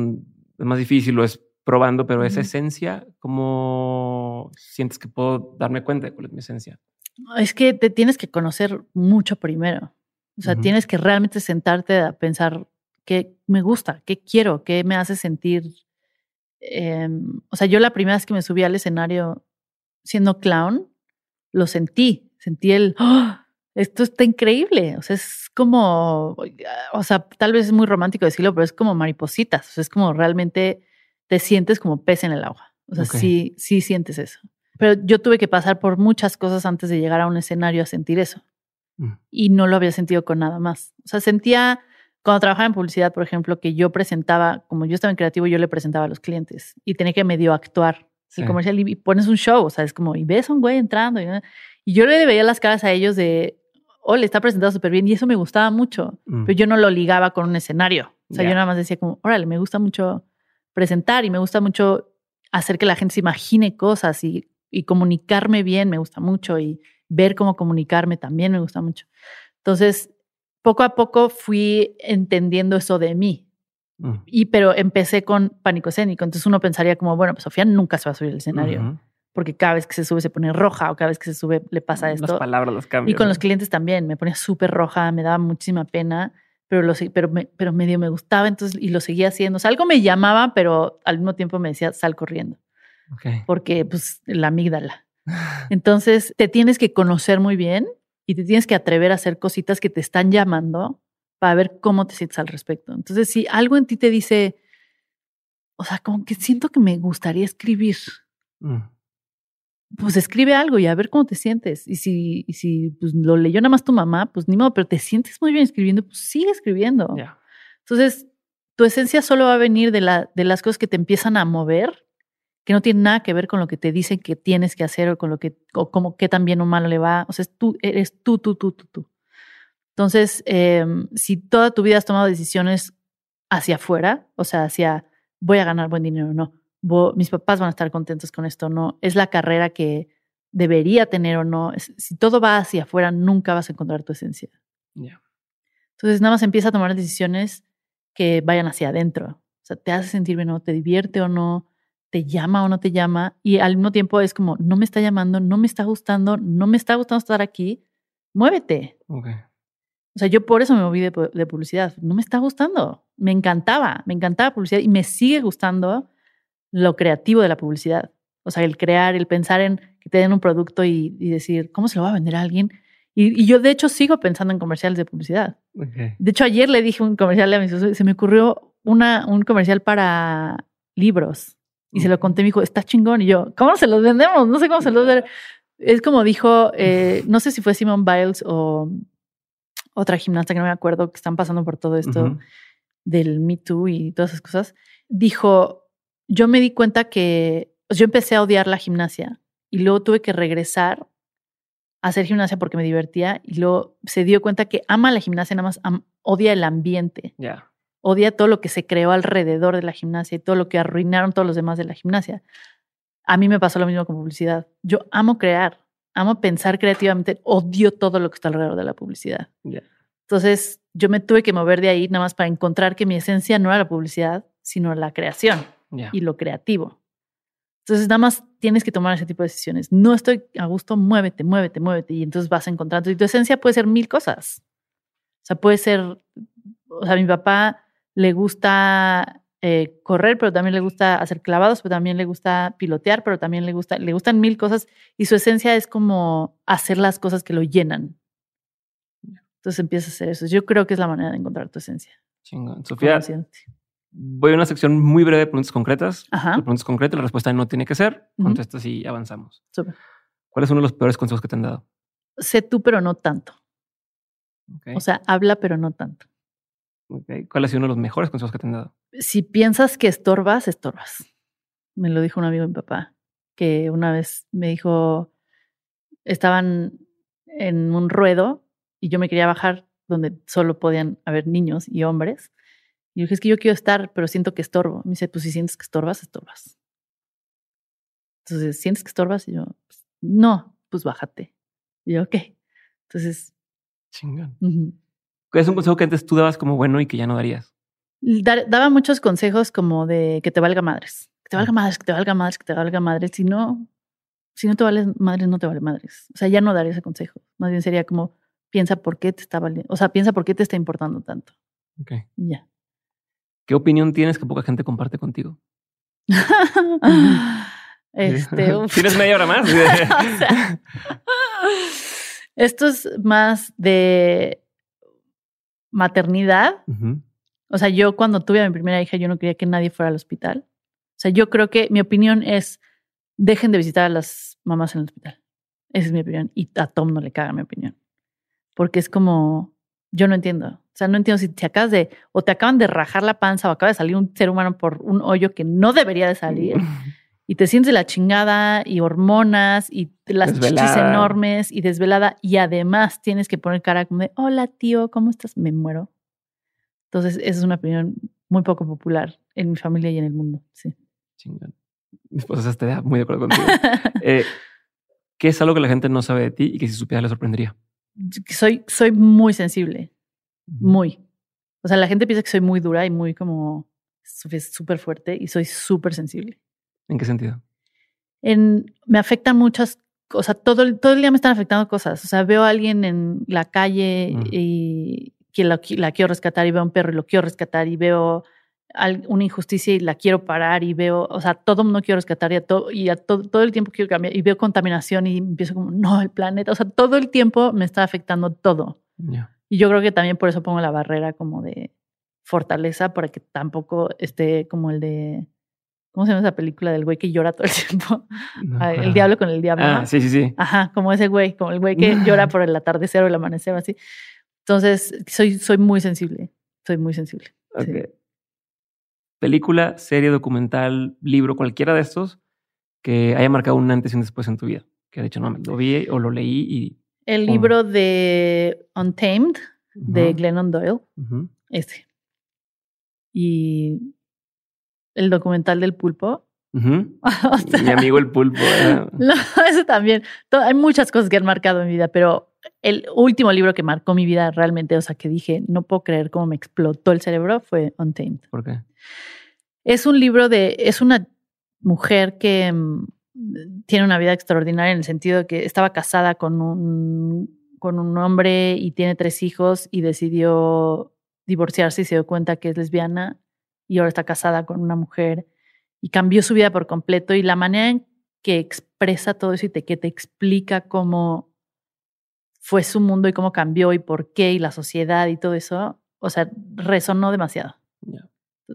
es más difícil, lo es probando, pero esa esencia, ¿cómo sientes que puedo darme cuenta de cuál es mi esencia? Es que te tienes que conocer mucho primero. O sea, tienes que realmente sentarte a pensar qué me gusta, qué quiero, qué me hace sentir. Em, o sea, yo la primera vez que me subí al escenario siendo clown, lo sentí, sentí el, ¡oh! Esto está increíble. O sea, es como, o sea, tal vez es muy romántico decirlo, pero es como maripositas. O sea, es como realmente te sientes como pez en el agua. O sea, sí, sí sientes eso. Pero yo tuve que pasar por muchas cosas antes de llegar a un escenario a sentir eso. Mm. Y no lo había sentido con nada más. O sea, sentía, cuando trabajaba en publicidad, por ejemplo, que yo presentaba, como yo estaba en creativo, yo le presentaba a los clientes y tenía que medio actuar. Sí. comercial y pones un show, o sea, es como, y ves a un güey entrando. Y, y yo le veía las caras a ellos de, oh, le está presentado súper bien y eso me gustaba mucho, mm. pero yo no lo ligaba con un escenario. O sea, yo nada más decía como, órale, me gusta mucho presentar y me gusta mucho hacer que la gente se imagine cosas y, y comunicarme bien me gusta mucho y ver cómo comunicarme también me gusta mucho. Entonces, poco a poco fui entendiendo eso de mí. Mm. Y pero empecé con pánico escénico. Entonces uno pensaría como, bueno, pues Sofía nunca se va a subir al escenario porque cada vez que se sube se pone roja o cada vez que se sube le pasa esto. Las palabras las cambian. Y con los clientes también, me ponía súper roja, me daba muchísima pena, pero, lo, pero, me, pero medio me gustaba entonces y lo seguía haciendo. O sea, algo me llamaba, pero al mismo tiempo me decía, sal corriendo. Porque, pues, la amígdala. Entonces, te tienes que conocer muy bien y te tienes que atrever a hacer cositas que te están llamando para ver cómo te sientes al respecto. Entonces, si algo en ti te dice, o sea, como que siento que me gustaría escribir. Mm pues escribe algo y a ver cómo te sientes. Y si, y si pues, lo leyó nada más tu mamá, pues ni modo, pero te sientes muy bien escribiendo, pues sigue escribiendo. Entonces, tu esencia solo va a venir de, la, de las cosas que te empiezan a mover, que no tiene nada que ver con lo que te dicen que tienes que hacer o con lo que, o como qué tan bien o malo le va. O sea, tú, eres tú, tú, tú, tú, tú. Entonces, em, si toda tu vida has tomado decisiones hacia afuera, o sea, hacia voy a ganar buen dinero o no, mis papás van a estar contentos con esto o no, es la carrera que debería tener o no, si todo va hacia afuera, nunca vas a encontrar tu esencia. Entonces, nada más empieza a tomar decisiones que vayan hacia adentro. O sea, te hace sentir bien o no, te divierte o no, te llama o no te llama. Y al mismo tiempo es como, no me está llamando, no me está gustando, no me está gustando estar aquí, muévete. O sea, yo por eso me moví de, publicidad. No me está gustando. Me encantaba, me encantaba publicidad y me sigue gustando lo creativo de la publicidad. O sea, el crear, el pensar en que te den un producto y, decir, ¿cómo se lo va a vender a alguien? Y, yo, de hecho, sigo pensando en comerciales de publicidad. De hecho, ayer le dije un comercial a mis se me ocurrió una, un comercial para libros. Y se lo conté, me dijo, está chingón. Y yo, ¿cómo se los vendemos? No sé cómo se los vendemos. Es como dijo, eh, no sé si fue Simon Biles o otra gimnasta que no me acuerdo, que están pasando por todo esto del Me Too y todas esas cosas. Dijo, yo me di cuenta que yo empecé a odiar la gimnasia y luego tuve que regresar a hacer gimnasia porque me divertía y luego se dio cuenta que ama la gimnasia, nada más odia el ambiente. Odia todo lo que se creó alrededor de la gimnasia y todo lo que arruinaron todos los demás de la gimnasia. A mí me pasó lo mismo con publicidad. Yo amo crear, amo pensar creativamente, odio todo lo que está alrededor de la publicidad. Entonces, yo me tuve que mover de ahí nada más para encontrar que mi esencia no era la publicidad, sino la creación y lo creativo. Entonces, nada más tienes que tomar ese tipo de decisiones. No estoy a gusto, muévete, muévete, muévete. Y entonces vas encontrando. Y tu esencia puede ser mil cosas. O sea, puede ser, o sea, a mi papá le gusta eh, correr, pero también le gusta hacer clavados, pero también le gusta pilotear, pero también le gusta, le gustan mil cosas. Y su esencia es como hacer las cosas que lo llenan. Entonces empieza a hacer eso. Yo creo que es la manera de encontrar tu esencia. Chingón. Sofía, Voy a una sección muy breve de preguntas concretas. Ajá. concretas, la respuesta no tiene que ser. Contestas y avanzamos. Súper. ¿Cuál es uno de los peores consejos que te han dado? Sé tú, pero no tanto. O sea, habla, pero no tanto. ¿Cuál ha sido uno de los mejores consejos que te han dado? Si piensas que estorbas, estorbas. Me lo dijo un amigo de mi papá, que una vez me dijo, estaban en un ruedo y yo me quería bajar donde solo podían haber niños y hombres. Y yo dije, es que yo quiero estar, pero siento que estorbo. Me dice, pues si sientes que estorbas, estorbas. Entonces, ¿sientes que estorbas? Y yo, pues, no, pues bájate. Y yo, ok. Entonces. Chingón. ¿Qué es un consejo que antes tú dabas como bueno y que ya no darías? daba muchos consejos como de que te valga madres. Que te valga madres, que te valga madres, que te valga madres. Si no, si no te vales madres, no te vale madres. O sea, ya no daría ese consejo. Más bien sería como, piensa por qué te está valiendo. O sea, piensa por qué te está importando tanto. Ok. ya. ¿Qué opinión tienes que poca gente comparte contigo? este, ¿Tienes media hora más? esto es más de maternidad. O sea, yo cuando tuve a mi primera hija, yo no quería que nadie fuera al hospital. O sea, yo creo que mi opinión es, dejen de visitar a las mamás en el hospital. Esa es mi opinión. Y a Tom no le caga mi opinión. Porque es como, yo no entiendo. O sea, no entiendo si te acabas de, o te acaban de rajar la panza o acaba de salir un ser humano por un hoyo que no debería de salir. y te sientes de la chingada y hormonas y las chichis enormes y desvelada. Y además tienes que poner cara como de, hola tío, ¿cómo estás? Me muero. Entonces, esa es una opinión muy poco popular en mi familia y en el mundo. Sí. Chingón. Mi esposa está muy de acuerdo contigo. eh, ¿Qué es algo que la gente no sabe de ti y que si supiera le sorprendería? soy, soy muy sensible, muy. O sea, la gente piensa que soy muy dura y muy como súper fuerte y soy súper sensible. ¿En qué sentido? En, me afectan muchas cosas, todo, el, todo el día me están afectando cosas. O sea, veo a alguien en la calle mm. y que la, la, quiero rescatar y veo a un perro y lo quiero rescatar y veo una injusticia y la quiero parar y veo, o sea, todo mundo quiero rescatar y, a todo, y a todo el tiempo quiero cambiar y veo contaminación y empiezo como, no, el planeta, o sea, todo el tiempo me está afectando todo. Y yo creo que también por eso pongo la barrera como de fortaleza para que tampoco esté como el de, ¿cómo se llama esa película del güey que llora todo el tiempo? el diablo con el diablo. Ah, sí, sí, sí. Ajá, como ese güey, como el güey que llora por el atardecer o el amanecer, así. Entonces, soy, soy muy sensible, soy muy sensible. Okay película, serie, documental, libro, cualquiera de estos, que haya marcado un antes y un después en tu vida. Que de hecho no, lo vi o lo leí y... El libro de Untamed de Glennon Doyle. Este. Y el documental del pulpo. Mi amigo el pulpo. no, eso también. hay muchas cosas que han marcado mi vida, pero el último libro que marcó mi vida realmente, o sea, que dije, no puedo creer cómo me explotó el cerebro, fue Untamed. ¿Por qué? Es un libro de, es una mujer que mm, tiene una vida extraordinaria en el sentido de que estaba casada con un, con un hombre y tiene tres hijos y decidió divorciarse y se dio cuenta que es lesbiana y ahora está casada con una mujer y cambió su vida por completo y la manera en que expresa todo eso y te, que te explica cómo fue su mundo y cómo cambió y por qué y la sociedad y todo eso, o sea, resonó demasiado.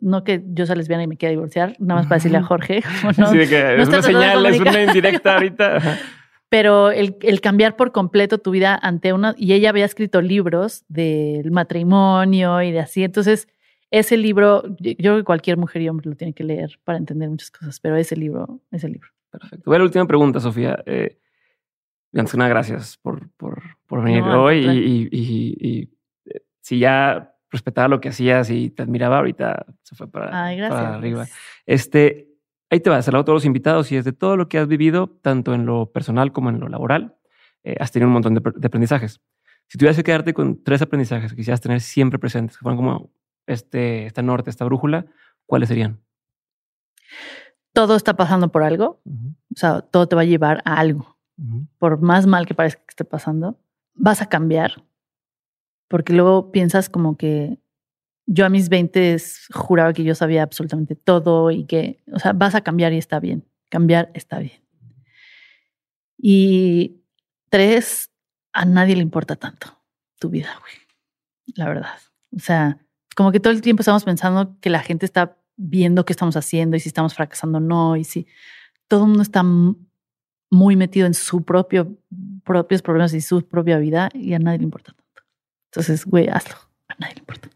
No que yo sea lesbiana y me quiera divorciar, nada más para decirle a Jorge. No, sí, que es una señal, es una indirecta ahorita. Pero el, el, cambiar por completo tu vida ante una... Y ella había escrito libros del matrimonio y de así. Entonces, ese libro, yo creo que cualquier mujer y hombre lo tiene que leer para entender muchas cosas, pero ese libro, ese libro. Perfecto. Bueno, la última pregunta, Sofía. Eh, antes que gracias por, por, por venir hoy. Y, y, y, eh, si ya respetaba lo que hacías y te admiraba, ahorita se fue para, para arriba. Este, ahí te vas, a todos los invitados y desde todo lo que has vivido, tanto en lo personal como en lo laboral, eh, has tenido un montón de, de, aprendizajes. Si tuvieras que quedarte con tres aprendizajes que quisieras tener siempre presentes, que fueran como este, esta norte, esta brújula, ¿cuáles serían? Todo está pasando por algo. O sea, todo te va a llevar a algo. Por más mal que parezca que esté pasando, vas a cambiar. Porque luego piensas como que yo a mis 20 juraba que yo sabía absolutamente todo y que, o sea, vas a cambiar y está bien. Cambiar está bien. Y tres, a nadie le importa tanto tu vida, güey. La verdad. O sea, como que todo el tiempo estamos pensando que la gente está viendo qué estamos haciendo y si estamos fracasando o no, y si todo el mundo está muy metido en sus propio, propios problemas y su propia vida y a nadie le importa. Entonces, güey, hazlo, a nadie le importa.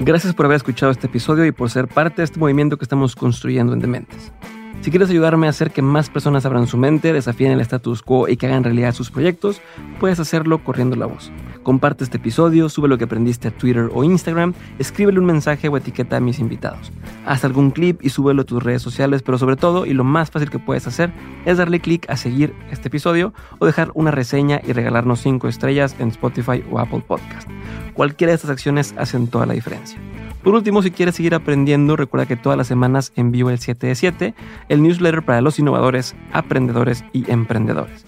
Gracias por haber escuchado este episodio y por ser parte de este movimiento que estamos construyendo en Dementes. Si quieres ayudarme a hacer que más personas abran su mente, desafíen el status quo y que hagan realidad sus proyectos, puedes hacerlo corriendo la voz. Comparte este episodio, sube lo que aprendiste a Twitter o Instagram, escríbele un mensaje o etiqueta a mis invitados. Haz algún clip y súbelo a tus redes sociales, pero sobre todo, y lo más fácil que puedes hacer, es darle clic a seguir este episodio o dejar una reseña y regalarnos 5 estrellas en Spotify o Apple Podcast. Cualquiera de estas acciones hacen toda la diferencia. Por último, si quieres seguir aprendiendo, recuerda que todas las semanas envío el 7 de 7, el newsletter para los innovadores, aprendedores y emprendedores.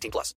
18 plus.